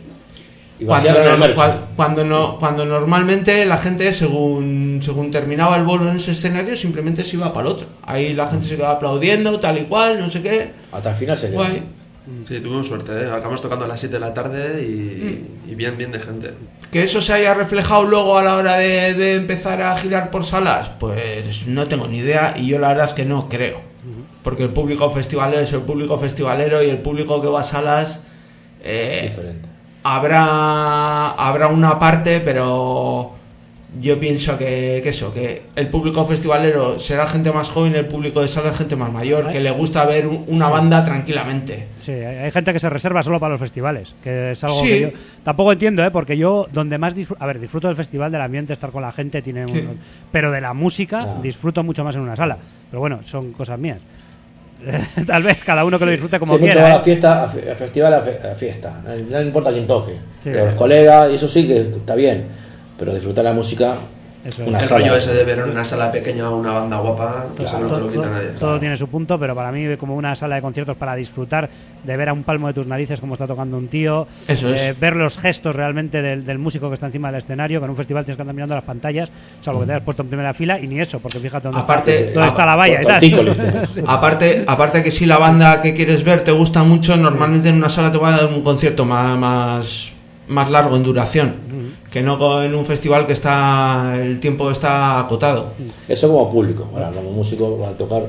Y Cuando, no- cuando, no, cuando normalmente la gente, según, según terminaba el bolo en ese escenario, simplemente se iba para el otro. Ahí la gente se quedaba aplaudiendo, tal y cual, no sé qué. Hasta el final se quedó. Guay. Sí, tuvimos suerte, ¿eh? Acabamos tocando a las 7 de la tarde y, Mm. y bien, bien de gente. Que eso se haya reflejado luego a la hora de, de empezar a girar por salas, pues no tengo ni idea y yo la verdad es que no creo. Porque el público festivalero es el público festivalero y el público que va a salas eh, Diferente. Habrá habrá una parte, pero yo pienso que, que eso, que el público festivalero será gente más joven, el público de sala es gente más mayor, que le gusta ver un- una banda tranquilamente. Sí, hay, gente que se reserva solo para los festivales, que es algo Sí. que yo tampoco entiendo, ¿eh? Porque yo donde más disfruto, a ver, disfruto del festival, del ambiente, estar con la gente, tiene un- Sí. pero de la música disfruto mucho más en una sala. Pero bueno, son cosas mías. Tal vez cada uno que lo disfrute como va quiera. a ¿eh? fiesta, a, fe- a festival, a, fiesta. No, no importa quién toque. Sí. Pero los colegas, y eso sí que está bien. Pero disfrutar la música, Eso es. una el sala. rollo ese de ver en una sala pequeña una banda guapa, eso Todo, no te lo quita nadie. todo tiene su punto, pero para mí como una sala de conciertos para disfrutar de ver a un palmo de tus narices como está tocando un tío, Eso es. eh, ver los gestos realmente del, del músico que está encima del escenario, que en un festival tienes que andar mirando las pantallas, salvo que te hayas puesto en primera fila y ni eso, porque fíjate dónde, Aparte- está, dónde está la valla y Tortícolis tal. Aparte, aparte que si la banda que quieres ver te gusta mucho, normalmente en una sala te va a dar un concierto más, más, más largo en duración, que no en un festival que está el tiempo está acotado. Eso como público. Ahora, como músico, va a tocar,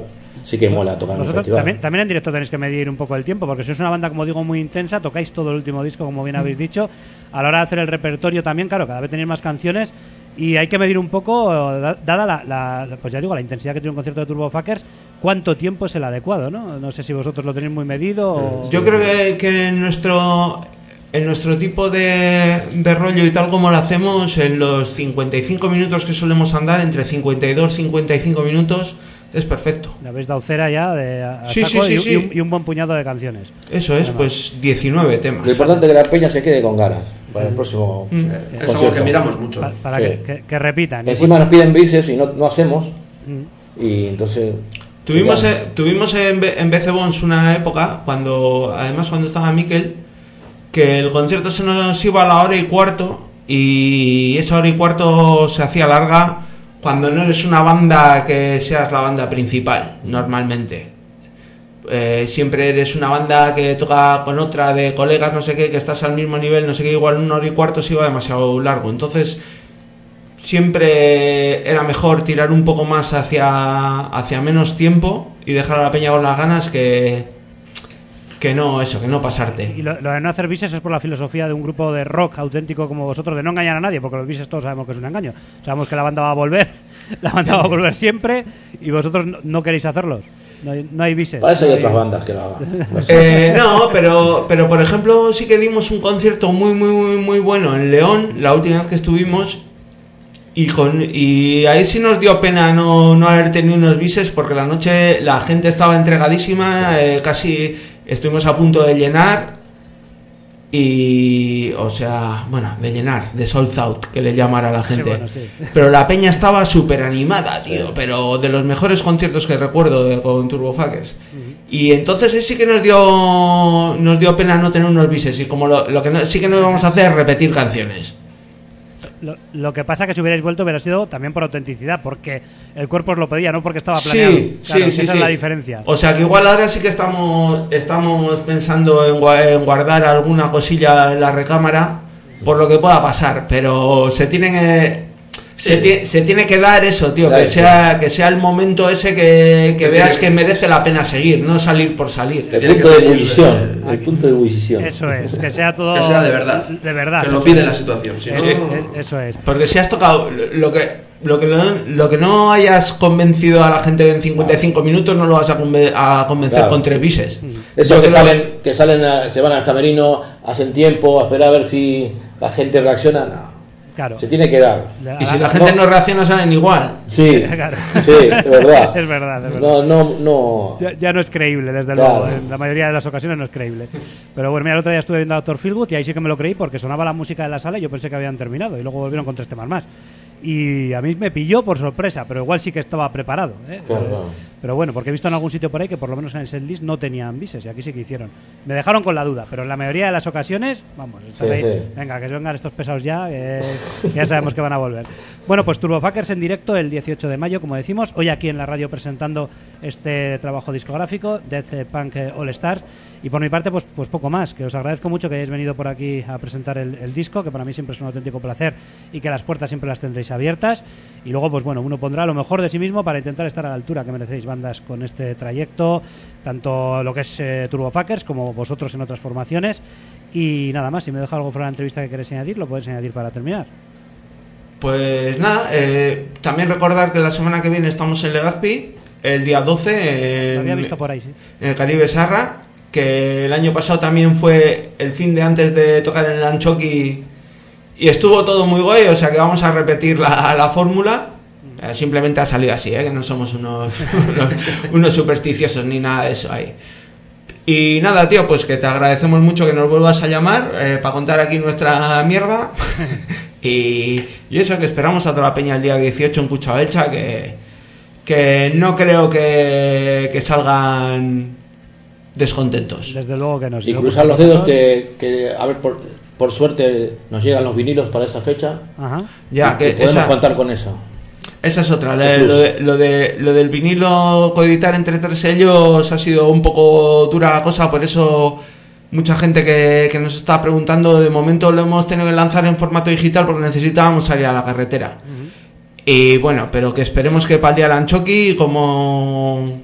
sí que mola tocar en un festival. también, también en directo tenéis que medir un poco el tiempo, porque sois una banda, como digo, muy intensa, tocáis todo el último disco, como bien habéis dicho. A la hora de hacer el repertorio también, claro, cada vez tenéis más canciones y hay que medir un poco, da- dada la, la- pues ya digo, la intensidad que tiene un concierto de Turbo Fuckers, cuánto tiempo es el adecuado, ¿no? No sé si vosotros lo tenéis muy medido o... Yo creo que, que en nuestro en nuestro tipo de, de rollo y tal como lo hacemos, en los 55 minutos que solemos andar, entre 52 y 55 minutos, es perfecto. Le habéis dado cera ya de, a, Sí, saco sí, sí, y, sí. y un, y un buen puñado de canciones. Eso es, pues 19 temas. Lo importante es que la peña se quede con ganas para el próximo Mm. Es algo que miramos mucho. Pa- para Sí. que, que- que repitan. Encima nos piden bices y no, no hacemos. Mm. Y entonces. Tuvimos, eh, tuvimos en, en BC Bones una época, cuando además cuando estaba Miquel, que el concierto se nos iba a la hora y cuarto y esa hora y cuarto se hacía larga cuando no eres una banda que seas la banda principal, normalmente. eh, siempre eres una banda que toca con otra de colegas, no sé qué, que estás al mismo nivel, no sé qué, igual una hora y cuarto se iba demasiado largo. Entonces, siempre era mejor tirar un poco más hacia, hacia menos tiempo y dejar a la peña con las ganas que, que no, eso, que no pasarte. Y lo, lo de no hacer bises es por la filosofía de un grupo de rock auténtico como vosotros, de no engañar a nadie, porque los bises todos sabemos que es un engaño. Sabemos que la banda va a volver, la banda va a volver siempre, y vosotros no, no queréis hacerlos. No hay, no hay bises. Para eso hay otras bandas que lo hagan. No sé. Eh, no, pero, pero por ejemplo sí que dimos un concierto muy, muy, muy, muy bueno en León, la última vez que estuvimos, y, con, y ahí sí nos dio pena no, no haber tenido unos bises, porque la noche la gente estaba entregadísima, eh, casi estuvimos a punto de llenar, y, o sea, bueno, de llenar, de sold out, que le llamara a la gente. bueno, sí. Pero la peña estaba súper animada, tío. Pero de los mejores conciertos que recuerdo de- con Turbofuckers. Y entonces sí que nos dio nos dio pena no tener unos bises. Y como lo, lo que no- sí que no íbamos a hacer es repetir canciones. Lo, lo que pasa que si hubierais vuelto hubiera sido también por autenticidad, porque el cuerpo os lo pedía, no porque estaba planeado. Sí, Claro, sí, sí, esa sí. es la diferencia. O sea que igual ahora sí que estamos, estamos pensando en, en guardar alguna cosilla en la recámara por lo que pueda pasar. Pero se tiene que. Se, ti- se tiene que dar eso, tío, Dar que eso. sea, que sea el momento ese que, que Que veas tiene- que merece la pena seguir, no salir por salir. El punto que de ebullición. El punto de ebullición. Eso es, que sea todo. Que sea de verdad. De verdad. Que lo eso pide es. la situación. si no- Es- es- Eso es. Porque si has tocado lo que lo que no, lo que no hayas convencido a la gente en 55 minutos no lo vas a, conven- a convencer Claro. con tres bises. Eso Yo que creo salen, que salen a- se van al camerino, hacen tiempo, a esperar a ver si la gente reacciona. No. Claro. Se tiene que dar. Y si la gente no reacciona salen igual. Sí, Claro. sí, es verdad. Es verdad, es verdad. No, no, no. Ya, ya no es creíble, desde Claro. luego. En la mayoría de las ocasiones no es creíble. Pero bueno, mira, el otro día estuve viendo a Doctor Philwood y ahí sí que me lo creí porque sonaba la música de la sala y yo pensé que habían terminado. Y luego volvieron con tres temas más. Y a mí me pilló por sorpresa, pero igual sí que estaba preparado. ¿eh? Eh, claro. Pero bueno, porque he visto en algún sitio por ahí que por lo menos en el setlist no tenían bises y aquí sí que hicieron. Me dejaron con la duda, pero en la mayoría de las ocasiones, vamos, estás Sí, ahí, sí. venga, que se vengan estos pesados ya, que que ya sabemos que van a volver. Bueno, pues Turbofuckers en directo el 18 de mayo, como decimos, hoy aquí en la radio presentando este trabajo discográfico, Death eh, Punk eh, All Stars. Y por mi parte, pues, pues poco más, que os agradezco mucho que hayáis venido por aquí a presentar el, el disco, que para mí siempre es un auténtico placer y que las puertas siempre las tendréis abiertas. Y luego, pues bueno, uno pondrá lo mejor de sí mismo para intentar estar a la altura que merecéis bandas con este trayecto, tanto lo que es eh, Turbofuckers como vosotros en otras formaciones. Y nada más, si me deja algo fuera de la entrevista que queréis añadir, lo podéis añadir para terminar. Pues nada, eh, también recordar que la semana que viene estamos en Legazpi, el día 12, Lo había en, visto por ahí, sí. en el Caribe Sarra, que el año pasado también fue el fin de antes de tocar en el Anchoqui y estuvo todo muy guay, o sea que vamos a repetir la, la fórmula. Eh, Simplemente ha salido así, ¿eh? que no somos unos, unos, unos supersticiosos ni nada de eso ahí. Y nada, tío, pues que te agradecemos mucho que nos vuelvas a llamar eh, para contar aquí nuestra mierda. y, y eso, que esperamos a toda la peña el día 18 en Cuchabecha, que, que no creo que, que salgan descontentos. Desde luego que no. si Y cruzar los dedos nosotros- que, que, a ver, por, por suerte nos llegan los vinilos para esa fecha. Ajá. Ya, y que podemos esa, contar con eso. esa es otra. Ese Lo, de, lo, de- lo del vinilo coeditar entre tres sellos ha sido un poco dura la cosa, por eso mucha gente que, que nos está preguntando, de momento lo hemos tenido que lanzar en formato digital porque necesitábamos salir a la carretera. Y bueno, pero que esperemos que para el día del Anchoqui, como.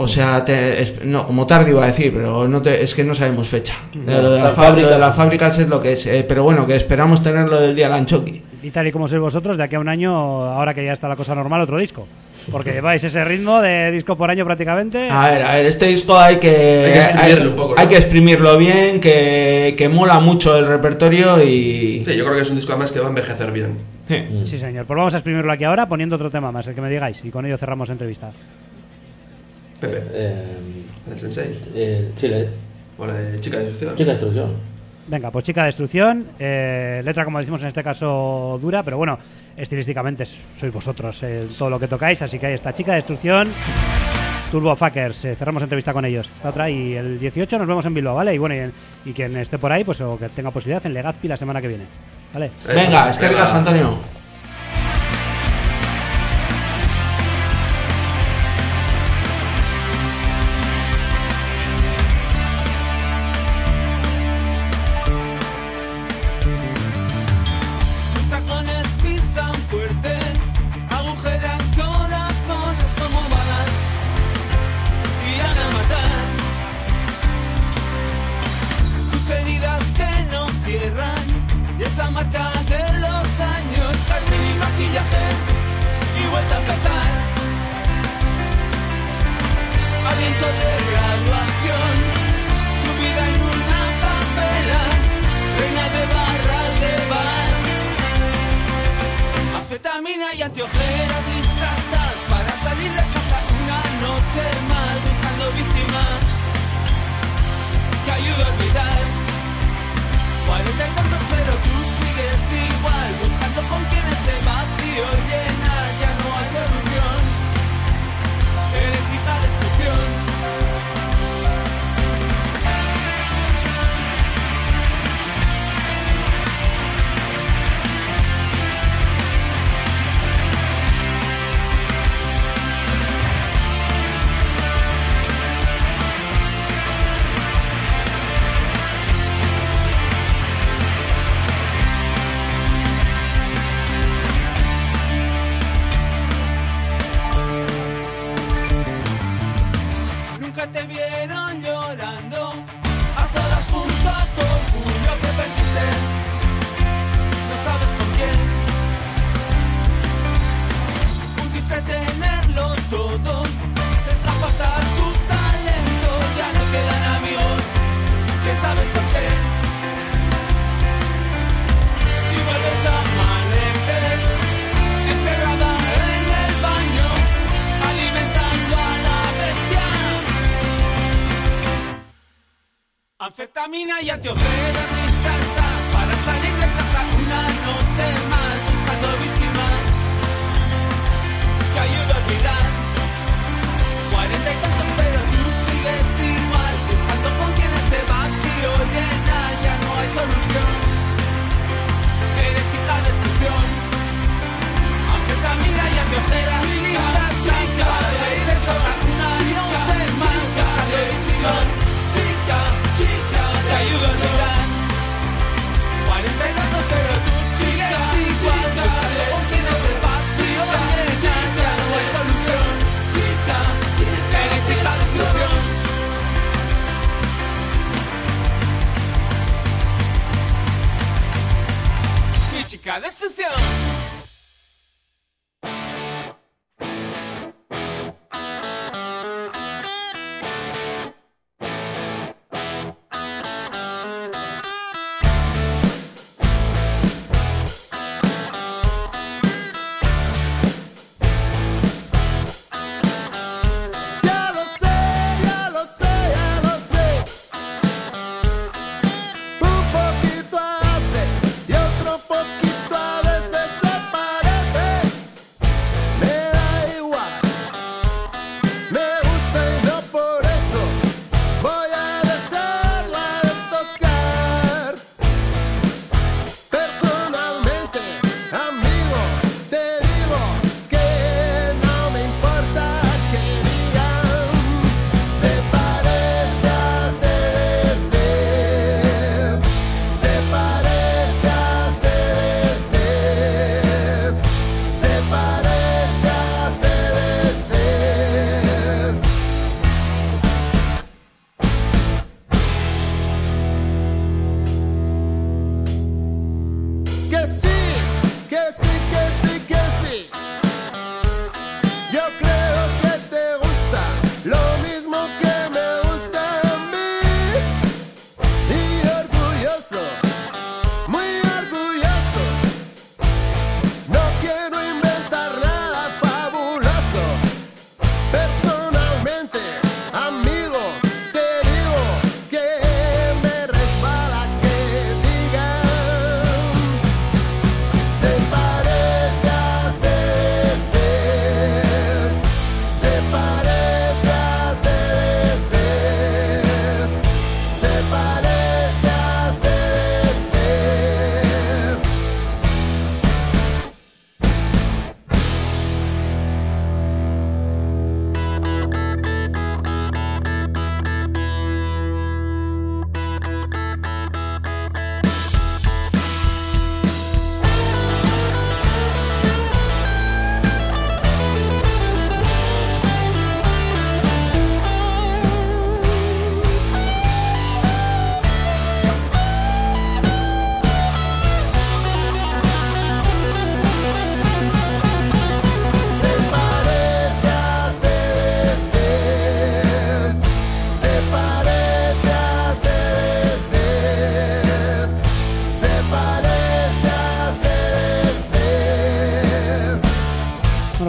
O sea, te- es- no, como tarde iba a decir, pero no te- es que no sabemos fecha. No, lo, de la fábrica- lo de las fábricas es lo que es. eh, pero bueno, que esperamos tenerlo del día del Anchoqui. Y tal y como sois vosotros, de aquí a un año, ahora que ya está la cosa normal, otro disco. Porque lleváis ese ritmo de disco por año prácticamente. A ver, a ver, este disco hay que, Hay que exprimirlo un poco, ¿no? hay que exprimirlo bien, que, que mola mucho el repertorio y... Sí, yo creo que es un disco además que va a envejecer bien. Sí. Sí, señor. Pues vamos a exprimirlo aquí ahora poniendo otro tema más, el que me digáis. Y con ello cerramos la entrevista. Pepe, Eh, el sensei. eh, sí, la O la de Chica de Destrucción. chica de instrucción. Venga, pues Chica Destrucción. eh, letra, como decimos en este caso, dura, pero bueno, estilísticamente sois vosotros eh, todo lo que tocáis. Así que ahí está, Chica Destrucción. Turbo Fuckers, eh, cerramos entrevista con ellos. La otra, y el 18 nos vemos en Bilbao, ¿vale? Y bueno, y, y quien esté por ahí, pues o que tenga posibilidad en Legazpi la semana que viene. ¿Vale? Venga, es que ricas, Antonio.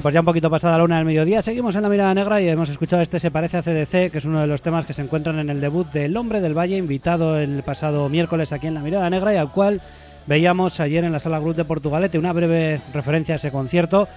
Pues ya un poquito pasada la una del mediodía, seguimos en la mirada negra y hemos escuchado este Se parece a CDC, que es uno de los temas que se encuentran en el debut del Hombre del Valle, invitado el pasado miércoles aquí en la mirada negra y al cual veíamos ayer en la sala Cruz de Portugalete una breve referencia a ese concierto.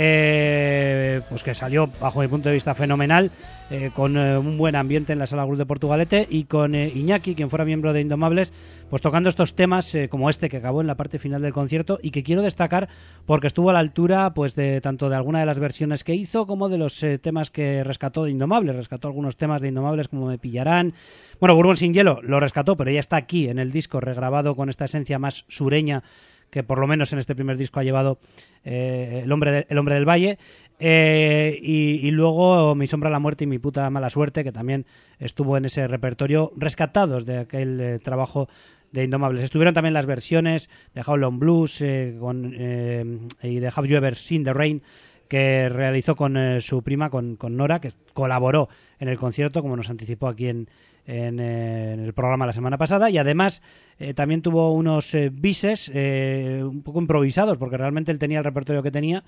Eh, pues que salió bajo mi punto de vista fenomenal eh, con eh, un buen ambiente en la sala Cruz de Portugalete y con eh, Iñaki, quien fuera miembro de Indomables, pues tocando estos temas como este que acabó en la parte final del concierto y que quiero destacar porque estuvo a la altura pues de tanto de alguna de las versiones que hizo como de los temas que rescató de Indomables, rescató algunos temas de Indomables como Me pillarán. Bueno, Bourbon sin hielo lo rescató, pero ya está aquí en el disco regrabado con esta esencia más sureña que por lo menos en este primer disco ha llevado eh, el, hombre el hombre del valle Eh, y, luego mi sombra la muerte y mi puta mala suerte que también estuvo en ese repertorio rescatados de aquel eh, trabajo de Indomables. Estuvieron también las versiones de Howlon Blues eh, con, y de Have You Ever Seen the Rain que realizó con su prima, con, con Nora, que colaboró en el concierto, como nos anticipó aquí en, en, eh, en el programa la semana pasada. Y además eh, también tuvo unos eh, bises eh, un poco improvisados, porque realmente él tenía el repertorio que tenía.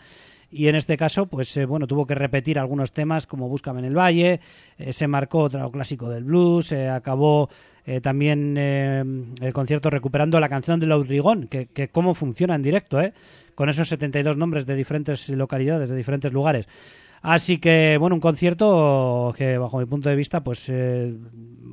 Y en este caso, pues eh, bueno, tuvo que repetir algunos temas como Búscame en el Valle, eh, se marcó otro clásico del blues, acabó también el concierto recuperando la canción de Laudrigón, que, que cómo funciona en directo, ¿eh? con esos 72 nombres de diferentes localidades, de diferentes lugares. Así que, bueno, un concierto que, bajo mi punto de vista, pues, eh,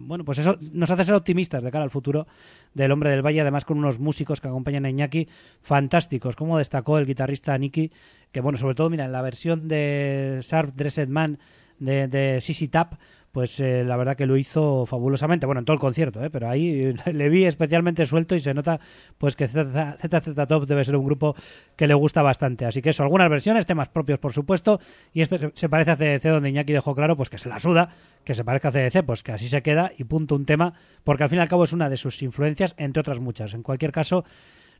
bueno, pues eso nos hace ser optimistas de cara al futuro del Hombre del Valle, además con unos músicos que acompañan a Iñaki fantásticos, como destacó el guitarrista Nicky, que, bueno, sobre todo, mira, en la versión de Sharp Dressed Man de, de Sissy Tap, pues eh, la verdad que lo hizo fabulosamente, bueno, en todo el concierto, ¿eh? pero ahí le vi especialmente suelto y se nota pues que ZZ Top debe ser un grupo que le gusta bastante, así que eso, algunas versiones, temas propios por supuesto, y esto se- parece a CDC donde Iñaki dejó claro pues que se la suda, que se parezca a CDC, pues que así se queda y punto un tema, porque al fin y al cabo es una de sus influencias, entre otras muchas, en cualquier caso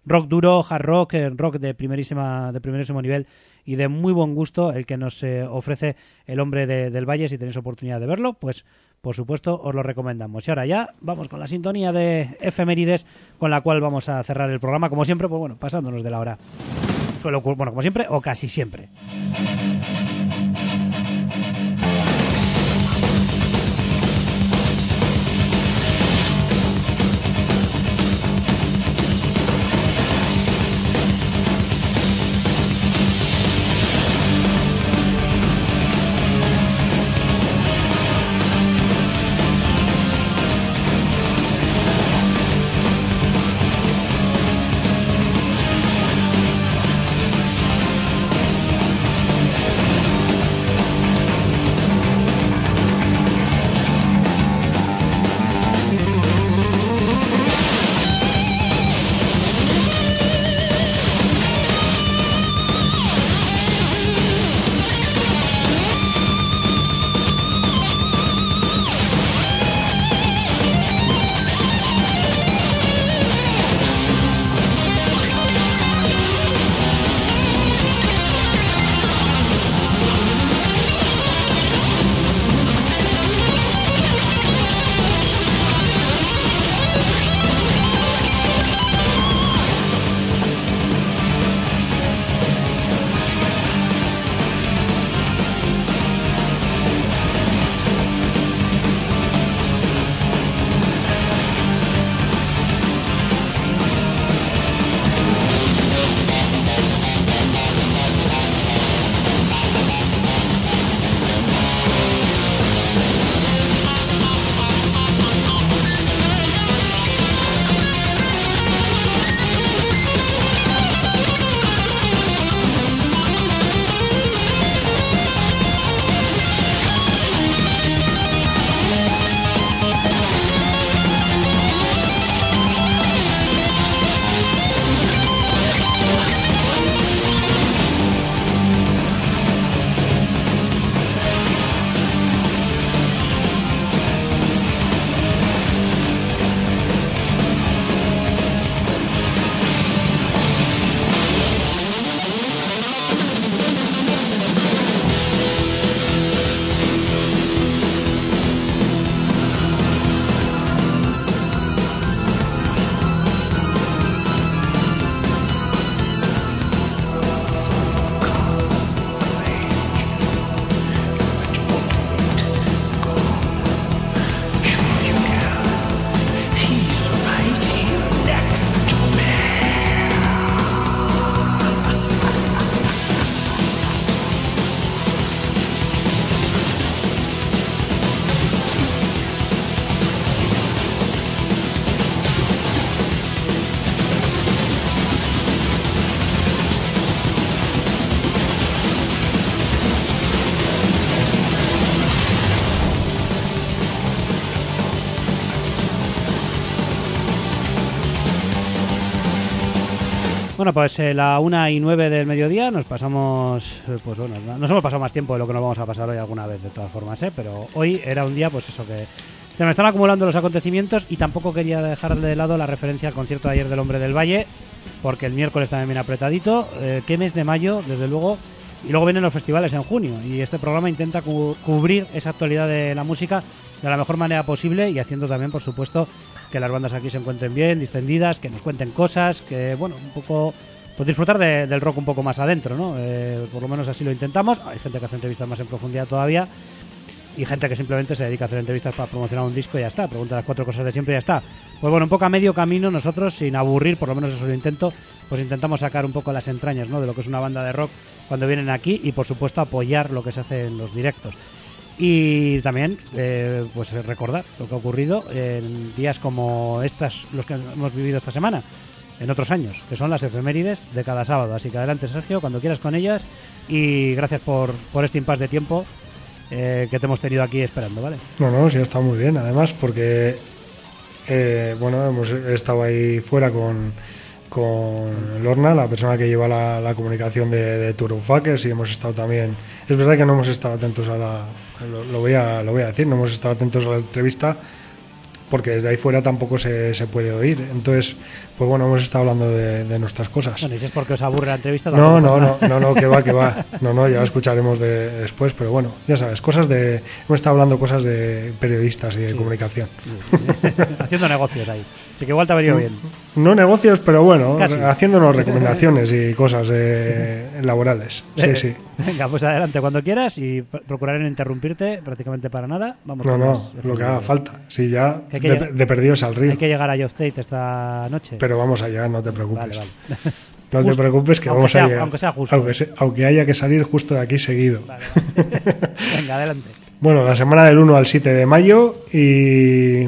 rock duro, hard rock, eh, rock de primerísima de primerísimo nivel y de muy buen gusto el que nos eh, ofrece el hombre de- del Valle. Si tenéis oportunidad de verlo, pues por supuesto os lo recomendamos. Y ahora ya vamos con la sintonía de efemérides con la cual vamos a cerrar el programa, como siempre, pues bueno, pasándonos de la hora. Ocurrir, bueno, como siempre o casi siempre. Bueno, pues eh, la una y nueve del mediodía nos pasamos, eh, pues bueno, no- nos hemos pasado más tiempo de lo que nos vamos a pasar hoy alguna vez, de todas formas, ¿eh? Pero hoy era un día, pues eso, que se me están acumulando los acontecimientos y tampoco quería dejar de lado la referencia al concierto de ayer del Hombre del Valle, porque el miércoles también viene apretadito. Eh, ¿Qué mes de mayo, desde luego? Y luego vienen los festivales en junio y este programa intenta cu- cubrir esa actualidad de la música de la mejor manera posible y haciendo también, por supuesto, que las bandas aquí se encuentren bien, distendidas, que nos cuenten cosas, que, bueno, un poco pues disfrutar de- del rock un poco más adentro, ¿no? Eh, por lo menos así lo intentamos. Hay gente que hace entrevistas más en profundidad todavía y gente que simplemente se dedica a hacer entrevistas para promocionar un disco y ya está. Pregunta las cuatro cosas de siempre y ya está. Pues bueno, un poco a medio camino nosotros, sin aburrir, por lo menos eso lo intento, pues intentamos sacar un poco las entrañas, ¿no? De lo que es una banda de rock cuando vienen aquí y por supuesto apoyar lo que se hace en los directos. Y también, eh, pues recordar lo que ha ocurrido en días como estas, los que hemos vivido esta semana, en otros años, que son las efemérides de cada sábado. Así que adelante, Sergio, cuando quieras con ellas. Y gracias por, por este impasse de tiempo eh, que te hemos tenido aquí esperando, ¿vale? No, no, sí, está muy bien, además, porque, eh, bueno, hemos estado ahí fuera con, con Lorna, la persona que lleva la, la comunicación de, de Tour of Fuckers, y hemos estado también, es verdad que no hemos estado atentos a la, lo, lo voy a, lo voy a decir, no hemos estado atentos a la entrevista, porque desde ahí fuera tampoco se, se puede oír, entonces, pues bueno, hemos estado hablando de, de nuestras cosas. Bueno, y si es porque os aburre la entrevista, No, no, no, no, no, que va, que va. No, no, ya lo escucharemos de, después, pero bueno, ya sabes, cosas de. Hemos estado hablando cosas de periodistas y de comunicación. Haciendo negocios ahí. Así que igual te ha venido bien. No negocios, pero bueno, Casi. haciéndonos recomendaciones y cosas eh, laborales. Sí, sí. Venga, pues adelante cuando quieras y pr- procuraré no interrumpirte prácticamente para nada. Vamos No, no, lo que haga falta. Sí, ya Que hay que de, perdidos al río. Hay que llegar a Geoff Tate esta noche. Pero vamos allá, no te preocupes. Vale, vale. No te preocupes que vamos sea- a llegar. aunque sea justo. Aunque, se- aunque haya que salir justo de aquí seguido. Vale. Venga, adelante. Bueno, la semana del 1 al 7 de mayo y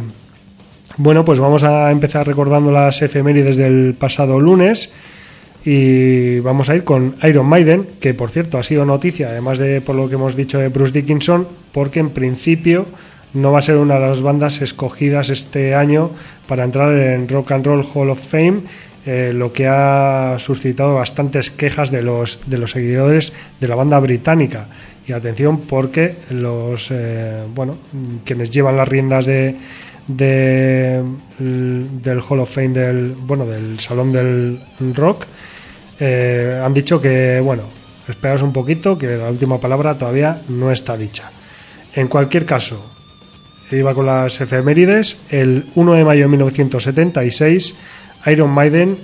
bueno, pues vamos a empezar recordando las efemérides del pasado lunes y vamos a ir con Iron Maiden, que por cierto ha sido noticia, además de por lo que hemos dicho de Bruce Dickinson, porque en principio no va a ser una de las bandas escogidas este año para entrar en Rock and Roll Hall of Fame, eh, lo que ha suscitado bastantes quejas de los, de los seguidores de la banda británica. Y atención porque los eh, bueno quienes llevan las riendas de, de- del Hall of Fame del bueno del Salón del Rock eh, han dicho que bueno esperaos un poquito que la última palabra todavía no está dicha. En cualquier caso, iba con las efemérides. El 1 de mayo de 1976, Iron Maiden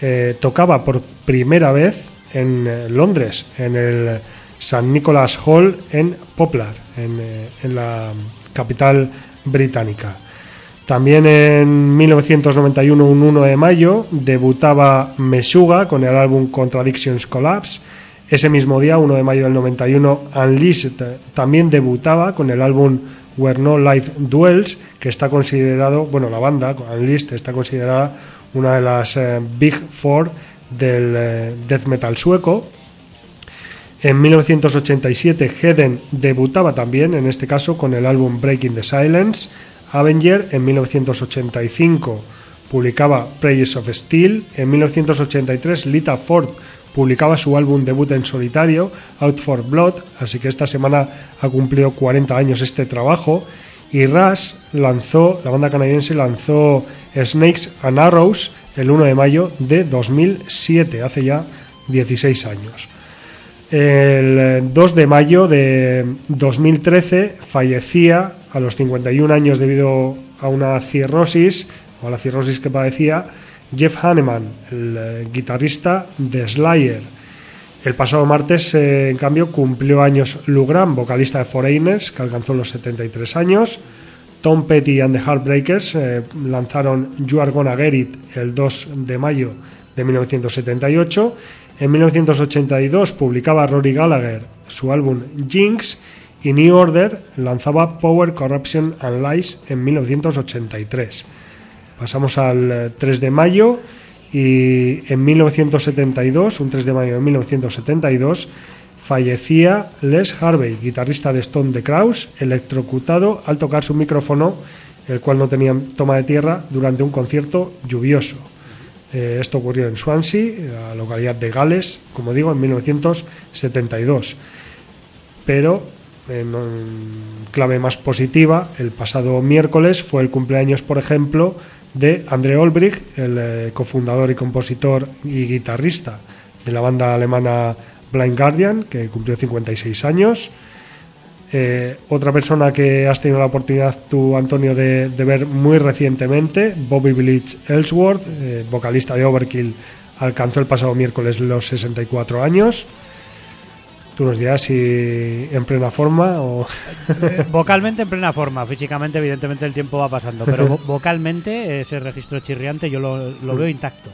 eh, tocaba por primera vez en eh, Londres, en el St. Nicholas Hall en Poplar, en, en la capital británica. También en 1991, un 1 de mayo, debutaba Meshuga con el álbum Contradictions Collapse. Ese mismo día, 1 de mayo del 91, Unleashed eh, también debutaba con el álbum Where No Life Duels, que está considerado, bueno, la banda, Unleashed, está considerada una de las eh, Big Four del eh, death metal sueco. En 1987 Heden debutaba también, en este caso, con el álbum Breaking the Silence. Avenger en 1985 publicaba Prayers of Steel. En 1983 Lita Ford publicaba su álbum debut en solitario, Out for Blood, así que esta semana ha cumplido 40 años este trabajo. Y Rush lanzó, la banda canadiense lanzó Snakes and Arrows el 1 de mayo de 2007, hace ya 16 años. El eh, 2 de mayo de 2013 fallecía a los 51 años debido a una cirrosis, o a la cirrosis que padecía, Jeff Hanneman, el eh, guitarrista de Slayer. El pasado martes, eh, en cambio, cumplió años Lou Gramm, vocalista de Foreigners, que alcanzó los 73 años. Tom Petty and the Heartbreakers eh, lanzaron You Are Gonna Get It el 2 de mayo de 1978. En 1982 publicaba Rory Gallagher su álbum Jinx y New Order lanzaba Power, Corruption and Lies en 1983. Pasamos al eh, 3 de mayo y en 1972, un 3 de mayo de 1972, fallecía Les Harvey, guitarrista de Stone the Crows, electrocutado al tocar su micrófono, el cual no tenía toma de tierra, durante un concierto lluvioso. Eh, esto ocurrió en Swansea, la localidad de Gales, como digo, en 1972. Pero en clave más positiva, el pasado miércoles fue el cumpleaños, por ejemplo, de André Olbrich, el eh, cofundador y compositor y guitarrista de la banda alemana Blind Guardian, que cumplió 56 años. Eh, otra persona que has tenido la oportunidad tú, Antonio, de, de ver muy recientemente, Bobby Blitz Ellsworth, eh, vocalista de Overkill, alcanzó el pasado miércoles los 64 años. Tú nos dirás si en plena forma o... Vocalmente en plena forma, físicamente evidentemente el tiempo va pasando, pero vo- vocalmente ese registro chirriante yo lo, lo veo intacto.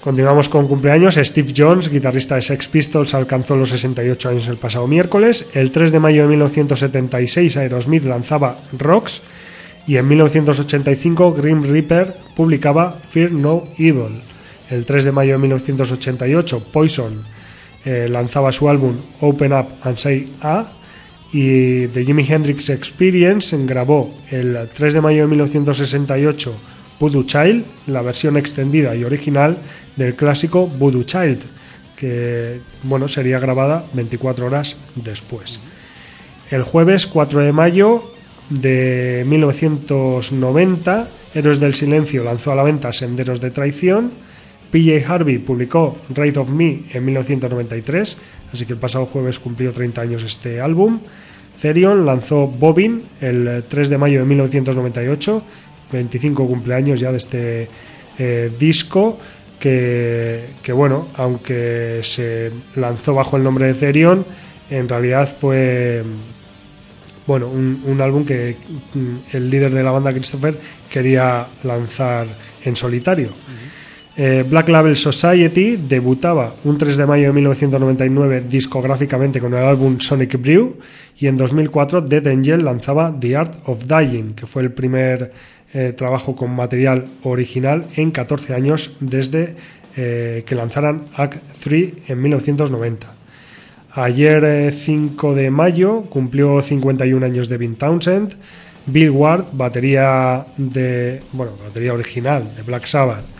Continuamos con cumpleaños. Steve Jones, guitarrista de Sex Pistols, alcanzó los 68 años el pasado miércoles. El 3 de mayo de 1976 Aerosmith lanzaba Rocks y en 1985 Grim Reaper publicaba Fear No Evil. El 3 de mayo de 1988 Poison eh, lanzaba su álbum Open Up and Say A y The Jimi Hendrix Experience grabó el 3 de mayo de 1968 Voodoo Child, la versión extendida y original del clásico Voodoo Child, que bueno, sería grabada 24 horas después. El jueves 4 de mayo de 1990, Héroes del Silencio lanzó a la venta Senderos de Traición. PJ Harvey publicó Raid of Me en 1993, así que el pasado jueves cumplió 30 años este álbum. Therion lanzó Bobbin el 3 de mayo de 1998, 25 cumpleaños ya de este eh, disco, que, bueno, aunque se lanzó bajo el nombre de Therion, en realidad fue bueno, un, un álbum que mm, el líder de la banda, Christopher, quería lanzar en solitario. Eh, Black Label Society debutaba un 3 de mayo de 1999 discográficamente con el álbum Sonic Brew y en 2004 Dead Angel lanzaba The Art of Dying, que fue el primer eh, trabajo con material original en 14 años desde eh, que lanzaran Act 3 en 1990. Ayer, eh, 5 de mayo, cumplió 51 años de Vin Townsend. Bill Ward, batería de bueno, batería original de Black Sabbath,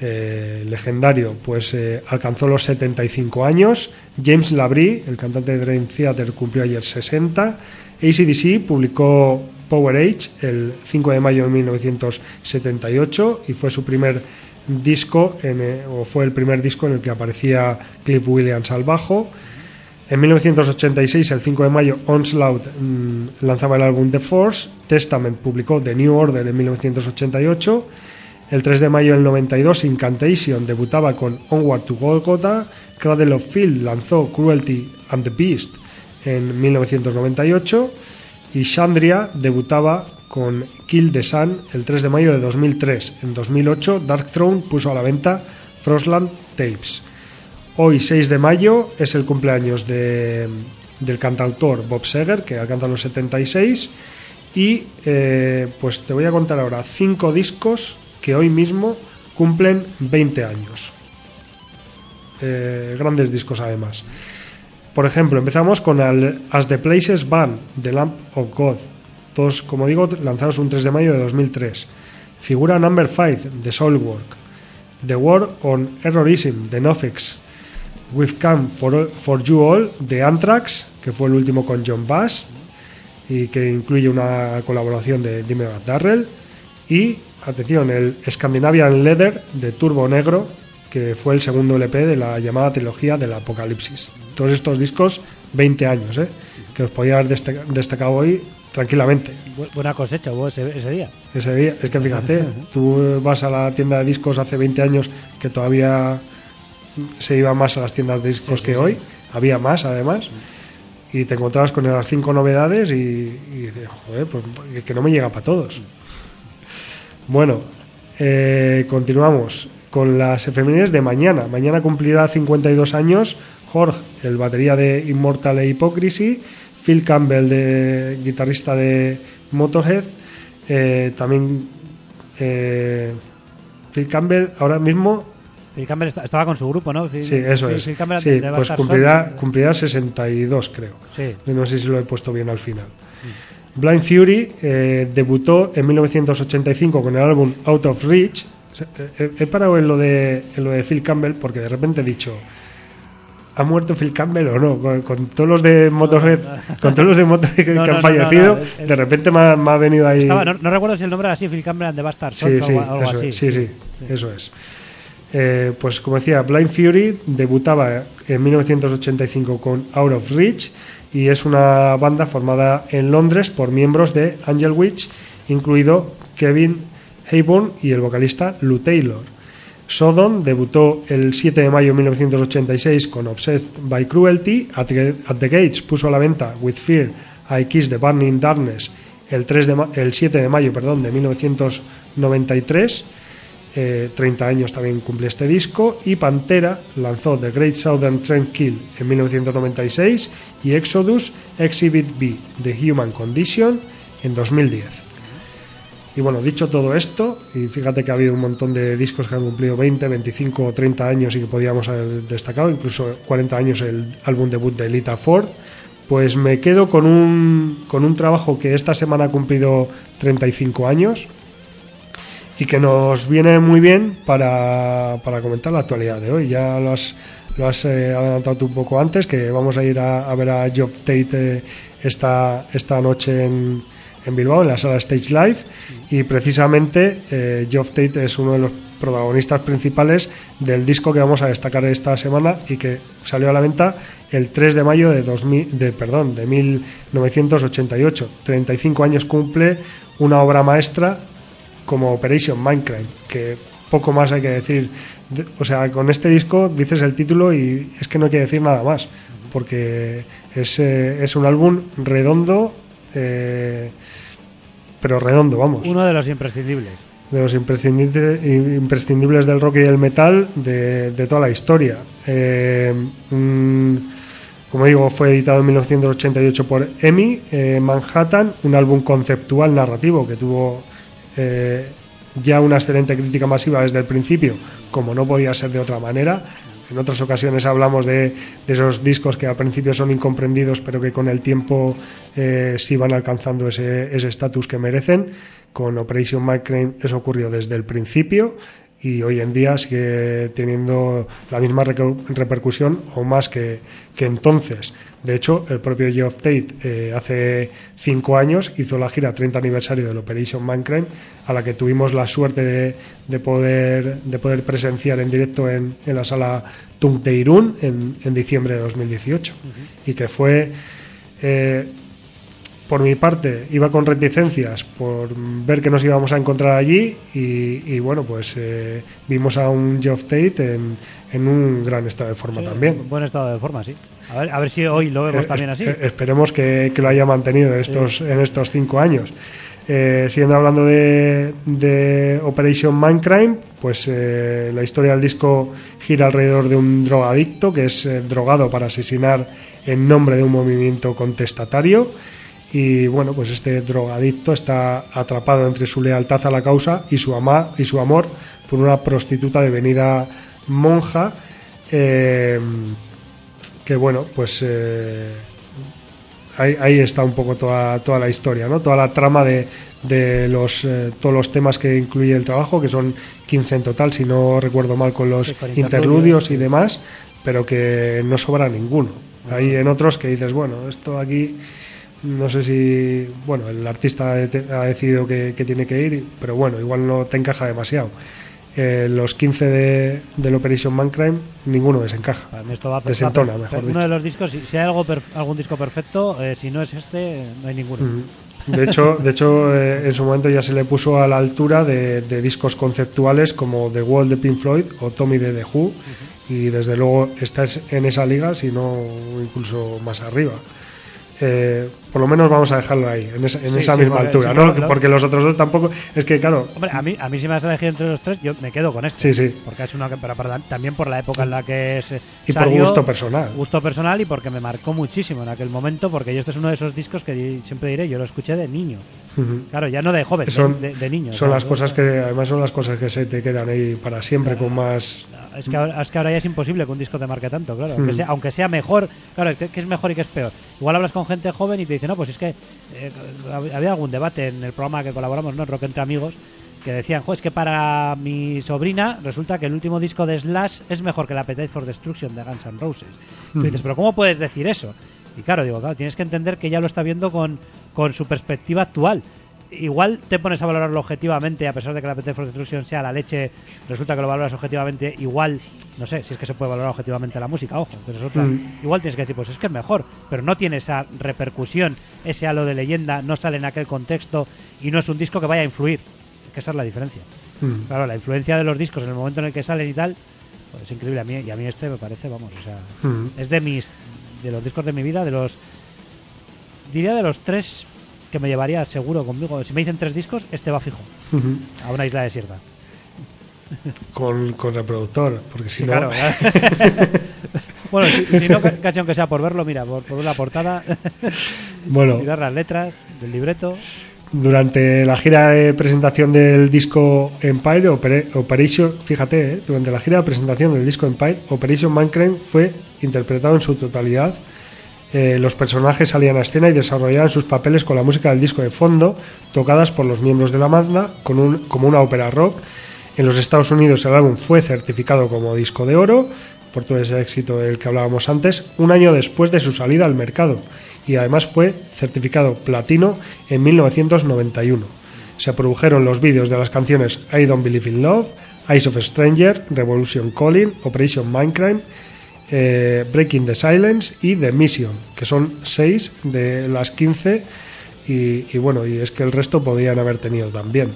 eh, legendario, pues eh, alcanzó los 75 años. James Labrie, el cantante de Dream Theater, cumplió ayer 60. ACDC publicó Power Age el 5 de mayo de 1978 y fue su primer disco, eh, o fue el primer disco en el que aparecía Cliff Williams al bajo. En 1986, el 5 de mayo, Onslaught mm, lanzaba el álbum The Force, Testament publicó The New Order en 1988, el 3 de mayo del 92, Incantation debutaba con Onward to Golgotha, Cradle of Field lanzó Cruelty and the Beast en 1998 y Chandria debutaba con Kill the Sun el 3 de mayo de 2003. En 2008, Dark Throne puso a la venta Frostland Tapes. Hoy, 6 de mayo, es el cumpleaños de- del cantautor Bob Seger, que alcanza los 76. Y eh, pues te voy a contar ahora cinco discos que hoy mismo cumplen 20 años. Eh, grandes discos además. Por ejemplo, empezamos con As the Places Burn, The Lamp of God. Todos, como digo, lanzados un 3 de mayo de 2003. Figura Number 5, The Soulwork. The War on Errorism, The Nofix. We've Come for, for You All, The Anthrax, que fue el último con John Bass y que incluye una colaboración de Dimebag Darrell. Y, atención, el Scandinavian Leather de Turbo Negro, que fue el segundo LP de la llamada trilogía del Apocalipsis. Todos estos discos, 20 años, ¿eh? que os podía haber destaca- destacado hoy tranquilamente. Bu- Buena cosecha hubo ese, ese día. Ese día, es que fíjate, tú vas a la tienda de discos hace 20 años que todavía se iba más a las tiendas de discos que hoy, había más además, y te encontrabas con las cinco novedades y, y dices, joder, pues que- que no me llega para todos. Bueno, eh, continuamos con las efemérides de mañana. Mañana cumplirá 52 años Jorge, el batería de Immortal e Hypocrisy, Phil Campbell, de, guitarrista de Motorhead, eh, también eh, Phil Campbell ahora mismo, Phil Campbell esta- estaba con su grupo, ¿no? Phil- sí, eso Phil- es, Phil Campbell sí, pues cumplirá, Son. cumplirá 62 creo. Sí. No sé si lo he puesto bien al final. Blind Fury eh, debutó en 1985 con el álbum Out of Reach se- he, he parado en lo, de, en lo de Phil Campbell porque de repente he dicho. ¿Ha muerto Phil Campbell o no? Con, con todos los de Motorhead, con todos los de Motorhead que, No, que no, han no, fallecido, no, de repente me ha, me ha venido ahí. Estaba- no, recuerdo si el nombre era así, Phil Campbell and the Bastard Sí, sí, o algo, algo eso así. es, sí, sí, eso es. Eh, pues como decía, Blind Fury debutaba en 1985 con Out of Reach y es una banda formada en Londres por miembros de Angel Witch, incluido Kevin Hayborn y el vocalista Lou Taylor. Sodom debutó el 7 de mayo de 1986 con Obsessed by Cruelty. At the, At the Gates puso a la venta With Fear, I Kiss the Burning Darkness el, 3 de el 7 de mayo perdón, de 1993. Eh, 30 años también cumple este disco. Y Pantera lanzó The Great Southern Trend Kill en 1996 y Exodus Exhibit B, The Human Condition, en 2010. Y bueno, dicho todo esto, y fíjate que ha habido un montón de discos que han cumplido 20, 25 o 30 años y que podíamos haber destacado, incluso 40 años el álbum debut de Lita Ford, pues me quedo con un, con un trabajo que esta semana ha cumplido 35 años y que nos viene muy bien para, para comentar la actualidad de hoy. Ya lo has, lo has eh, adelantado tú un poco antes, que vamos a ir a, ver a Job Tate eh, esta, esta noche en, en Bilbao, en la sala Stage Live, y precisamente eh, Geoff Tate es uno de los protagonistas principales del disco que vamos a destacar esta semana y que salió a la venta el 3 de mayo de, 2000, de, perdón, de 1988. 35 años cumple una obra maestra como Operation Mindcrime, que poco más hay que decir. De- O sea, con este disco dices el título y es que no hay que decir nada más, porque es, eh, es un álbum redondo, eh, pero redondo, vamos Uno de los imprescindibles. de los imprescindibles, imprescindibles del rock y del metal de, de toda la historia. Eh, mm, como digo, fue editado en 1988 por EMI, eh, Manhattan, un álbum conceptual narrativo que tuvo eh, ya una excelente crítica masiva desde el principio, como no podía ser de otra manera. En otras ocasiones hablamos de, esos discos que al principio son incomprendidos, pero que con el tiempo eh, sí van alcanzando ese ese estatus que merecen. Con Operation Mindcrime eso ocurrió desde el principio y hoy en día sigue teniendo la misma repercusión o más que, que entonces. De hecho, el propio Geoff Tate eh, hace cinco años hizo la gira 30 aniversario del Operation Mindcrime, a la que tuvimos la suerte de, de poder, de poder presenciar en directo en, en la sala Tung de Irún en, en diciembre de 2018. Y que fue eh, por mi parte iba con reticencias por ver que nos íbamos a encontrar allí y, y bueno pues eh, vimos a un Geoff Tate en, en un gran estado de forma también Buen estado de forma, sí. A ver, a ver si hoy lo vemos Eh, también así. espe- esperemos que, que lo haya mantenido en estos, en estos cinco años. Eh, siguiendo hablando de, de Operation Mindcrime, pues eh, la historia del disco gira alrededor de un drogadicto que es eh, drogado para asesinar en nombre de un movimiento contestatario. Y bueno, pues este drogadicto está atrapado entre su lealtad a la causa y su, ama, y su amor por una prostituta devenida monja. eh, que bueno, pues eh, ahí, ahí está un poco toda, toda la historia, ¿no? Toda la trama de, de los, eh, todos los temas que incluye el trabajo, que son 15 en total, si no recuerdo mal con los interludios, y demás, pero que no sobra ninguno. Hay en otros que dices, bueno, esto aquí no sé si, bueno, el artista ha de- ha decidido que, que tiene que ir, pero bueno, igual no te encaja demasiado. Eh, los 15 de, del Operation Mindcrime, ninguno desencaja. Esto va Desentona, mejor Uno dicho. de los discos, si, si hay algo per- algún disco perfecto, eh, si no es este, no hay ninguno. Mm. De hecho, de hecho eh, en su momento ya se le puso a la altura de, de discos conceptuales como The Wall de Pink Floyd o Tommy de The Who, y desde luego está es- en esa liga, si no incluso más arriba. Eh, por lo menos vamos a dejarlo ahí, en esa, en Sí, esa sí, misma porque- altura, sí, ¿no? claro. Porque los otros dos tampoco. Es que, claro, Hombre, a mí, a mí si me vas a elegir entre los tres, yo me quedo con este. Sí, sí. Porque es una pero, pero también por la época en la que se Y por gusto personal. Gusto personal y porque me marcó muchísimo en aquel momento, porque yo este es uno de esos discos que siempre diré, yo lo escuché de niño. Claro, ya no de joven, de- son, de, de niño. son las cosas que, además, son las cosas que se te quedan ahí para siempre, con más. Es que, ahora, es que ahora ya es imposible que un disco te marque tanto, claro. Aunque, sea, aunque sea mejor, claro, ¿qué, es mejor y qué es peor? Igual hablas con gente joven y te dicen, no, pues es que eh, hab- había algún debate en el programa que colaboramos, ¿no? Rock Entre Amigos, que decían, jo, es que para mi sobrina resulta que el último disco de Slash es mejor que la Appetite for Destruction de Guns N' Roses. Tú dices, pero ¿cómo puedes decir eso? Y claro, digo, claro, tienes que entender que ya lo está viendo con, con su perspectiva actual. Igual te pones a valorarlo objetivamente, a pesar de que la Appetite for Destruction sea la leche, resulta que lo valoras objetivamente, igual, no sé si es que se puede valorar objetivamente la música, ojo, pero es otra. Igual tienes que decir, pues es que es mejor, pero no tiene esa repercusión, ese halo de leyenda, no sale en aquel contexto y no es un disco que vaya a influir. Que esa es la diferencia. Mm. Claro, la influencia de los discos en el momento en el que salen y tal, pues es increíble a mí y a mí este me parece, vamos, o sea, Mm. es de mis de los discos de mi vida, de los diría de los tres que me llevaría seguro conmigo. Si me dicen tres discos, este va fijo a una isla desierta. Con, con reproductor, porque si Sí, no. claro. bueno, si, si no, ca- casi aunque sea por verlo, mira, por, por la portada, Bueno, mirar las letras del libreto. durante la gira de presentación del disco Empire, Opera- Operation, fíjate, ¿eh? durante la gira de presentación del disco Empire, Operation Mindcrime fue interpretado en su totalidad. Eh, los personajes salían a escena y desarrollaban sus papeles con la música del disco de fondo, tocadas por los miembros de la banda, como una ópera rock. En los Estados Unidos el álbum fue certificado como disco de oro, por todo ese éxito del que hablábamos antes, un año después de su salida al mercado, y además fue certificado platino en 1991. Se produjeron los vídeos de las canciones I Don't Believe in Love, Eyes of a Stranger, Revolution Calling, Operation Mindcrime, eh, Breaking the Silence y The Mission, que son seis de las 15 y, bueno, y es que el resto podían haber tenido también.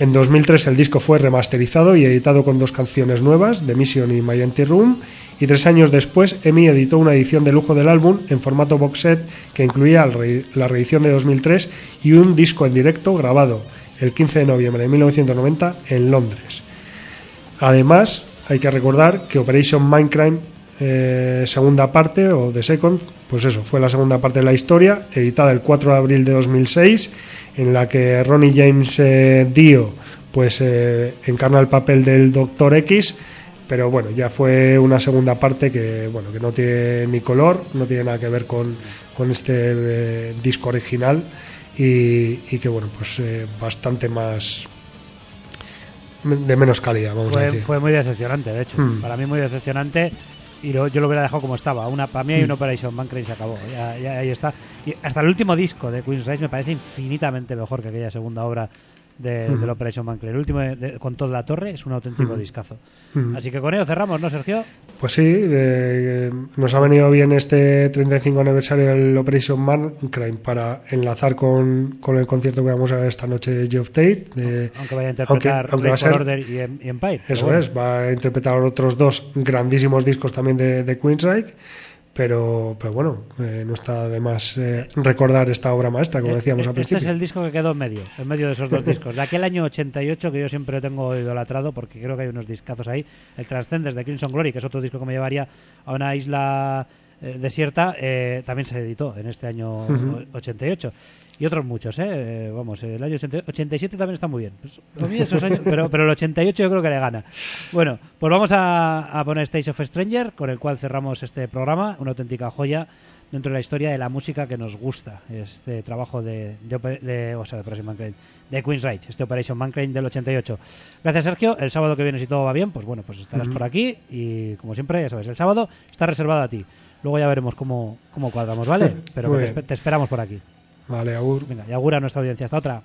En 2003 el disco fue remasterizado y editado con dos canciones nuevas, The Mission y My Empty Room, y tres años después EMI editó una edición de lujo del álbum en formato box set que incluía la reedición de 2003 y un disco en directo grabado el 15 de noviembre de 1990 en Londres. Además, hay que recordar que Operation Mindcrime, eh, segunda parte, o The Second, pues eso, fue la segunda parte de la historia, editada el 4 de abril de 2006, en la que Ronnie James eh, Dio pues, eh, encarna el papel del Doctor X, pero bueno, ya fue una segunda parte que, bueno, que no tiene ni color, no tiene nada que ver con, con este eh, disco original y, y que, bueno, pues eh, bastante más de menos calidad, vamos a Fue, decir. fue muy decepcionante, de hecho. Hmm. Para mí muy decepcionante. Y lo- yo lo hubiera dejado como estaba. Una, para mí hay Hmm. una Operation Bancroft y se acabó. Ya, ya ahí está. Y hasta el último disco de Queen's Rise me parece infinitamente mejor que aquella segunda obra de, de la Operation Bancroft. El último de- con toda la torre es un auténtico discazo. Así que con ello cerramos, ¿no, Sergio? Pues sí, eh, nos ha venido bien este 35 aniversario del Operation Mindcrime para enlazar con, con el concierto que vamos a ver esta noche de Geoff Tate. de- Aunque vaya a interpretar aunque- aunque va a ser- Order y, Em- y Empire. Eso bueno. es, va a interpretar otros dos grandísimos discos también de, de Queensryche, pero, pero bueno, eh, no está de más eh, recordar esta obra maestra, como decíamos al Este es principio. el disco que quedó en medio, en medio de esos dos discos. De aquel año 88 que yo siempre tengo idolatrado porque creo que hay unos discazos ahí. El Transcenders de Crimson Glory, que es otro disco que me llevaría a una isla eh, desierta, eh, también se editó en este año Ujú. 88. Y otros muchos, ¿eh? Eh, Vamos, el año 80 87 también está muy bien. Pues, esos años- pero, pero el 88 yo creo que le gana. Bueno, pues vamos a, a poner Stage of Stranger, con el cual cerramos este programa, una auténtica joya dentro de la historia de la música que nos gusta. Este trabajo de, de, de- o sea, de Operation Mancrain, de Queen's Rage, este Operation Mancrain del 88. Gracias, Sergio. El sábado que viene, si todo va bien, pues bueno, pues estarás por aquí y como siempre, ya sabes, el sábado está reservado a ti. Luego ya veremos cómo, cómo cuadramos, ¿vale? Pero que te esperamos por aquí. Vale, Agur. Y augura a nuestra audiencia. Hasta otra.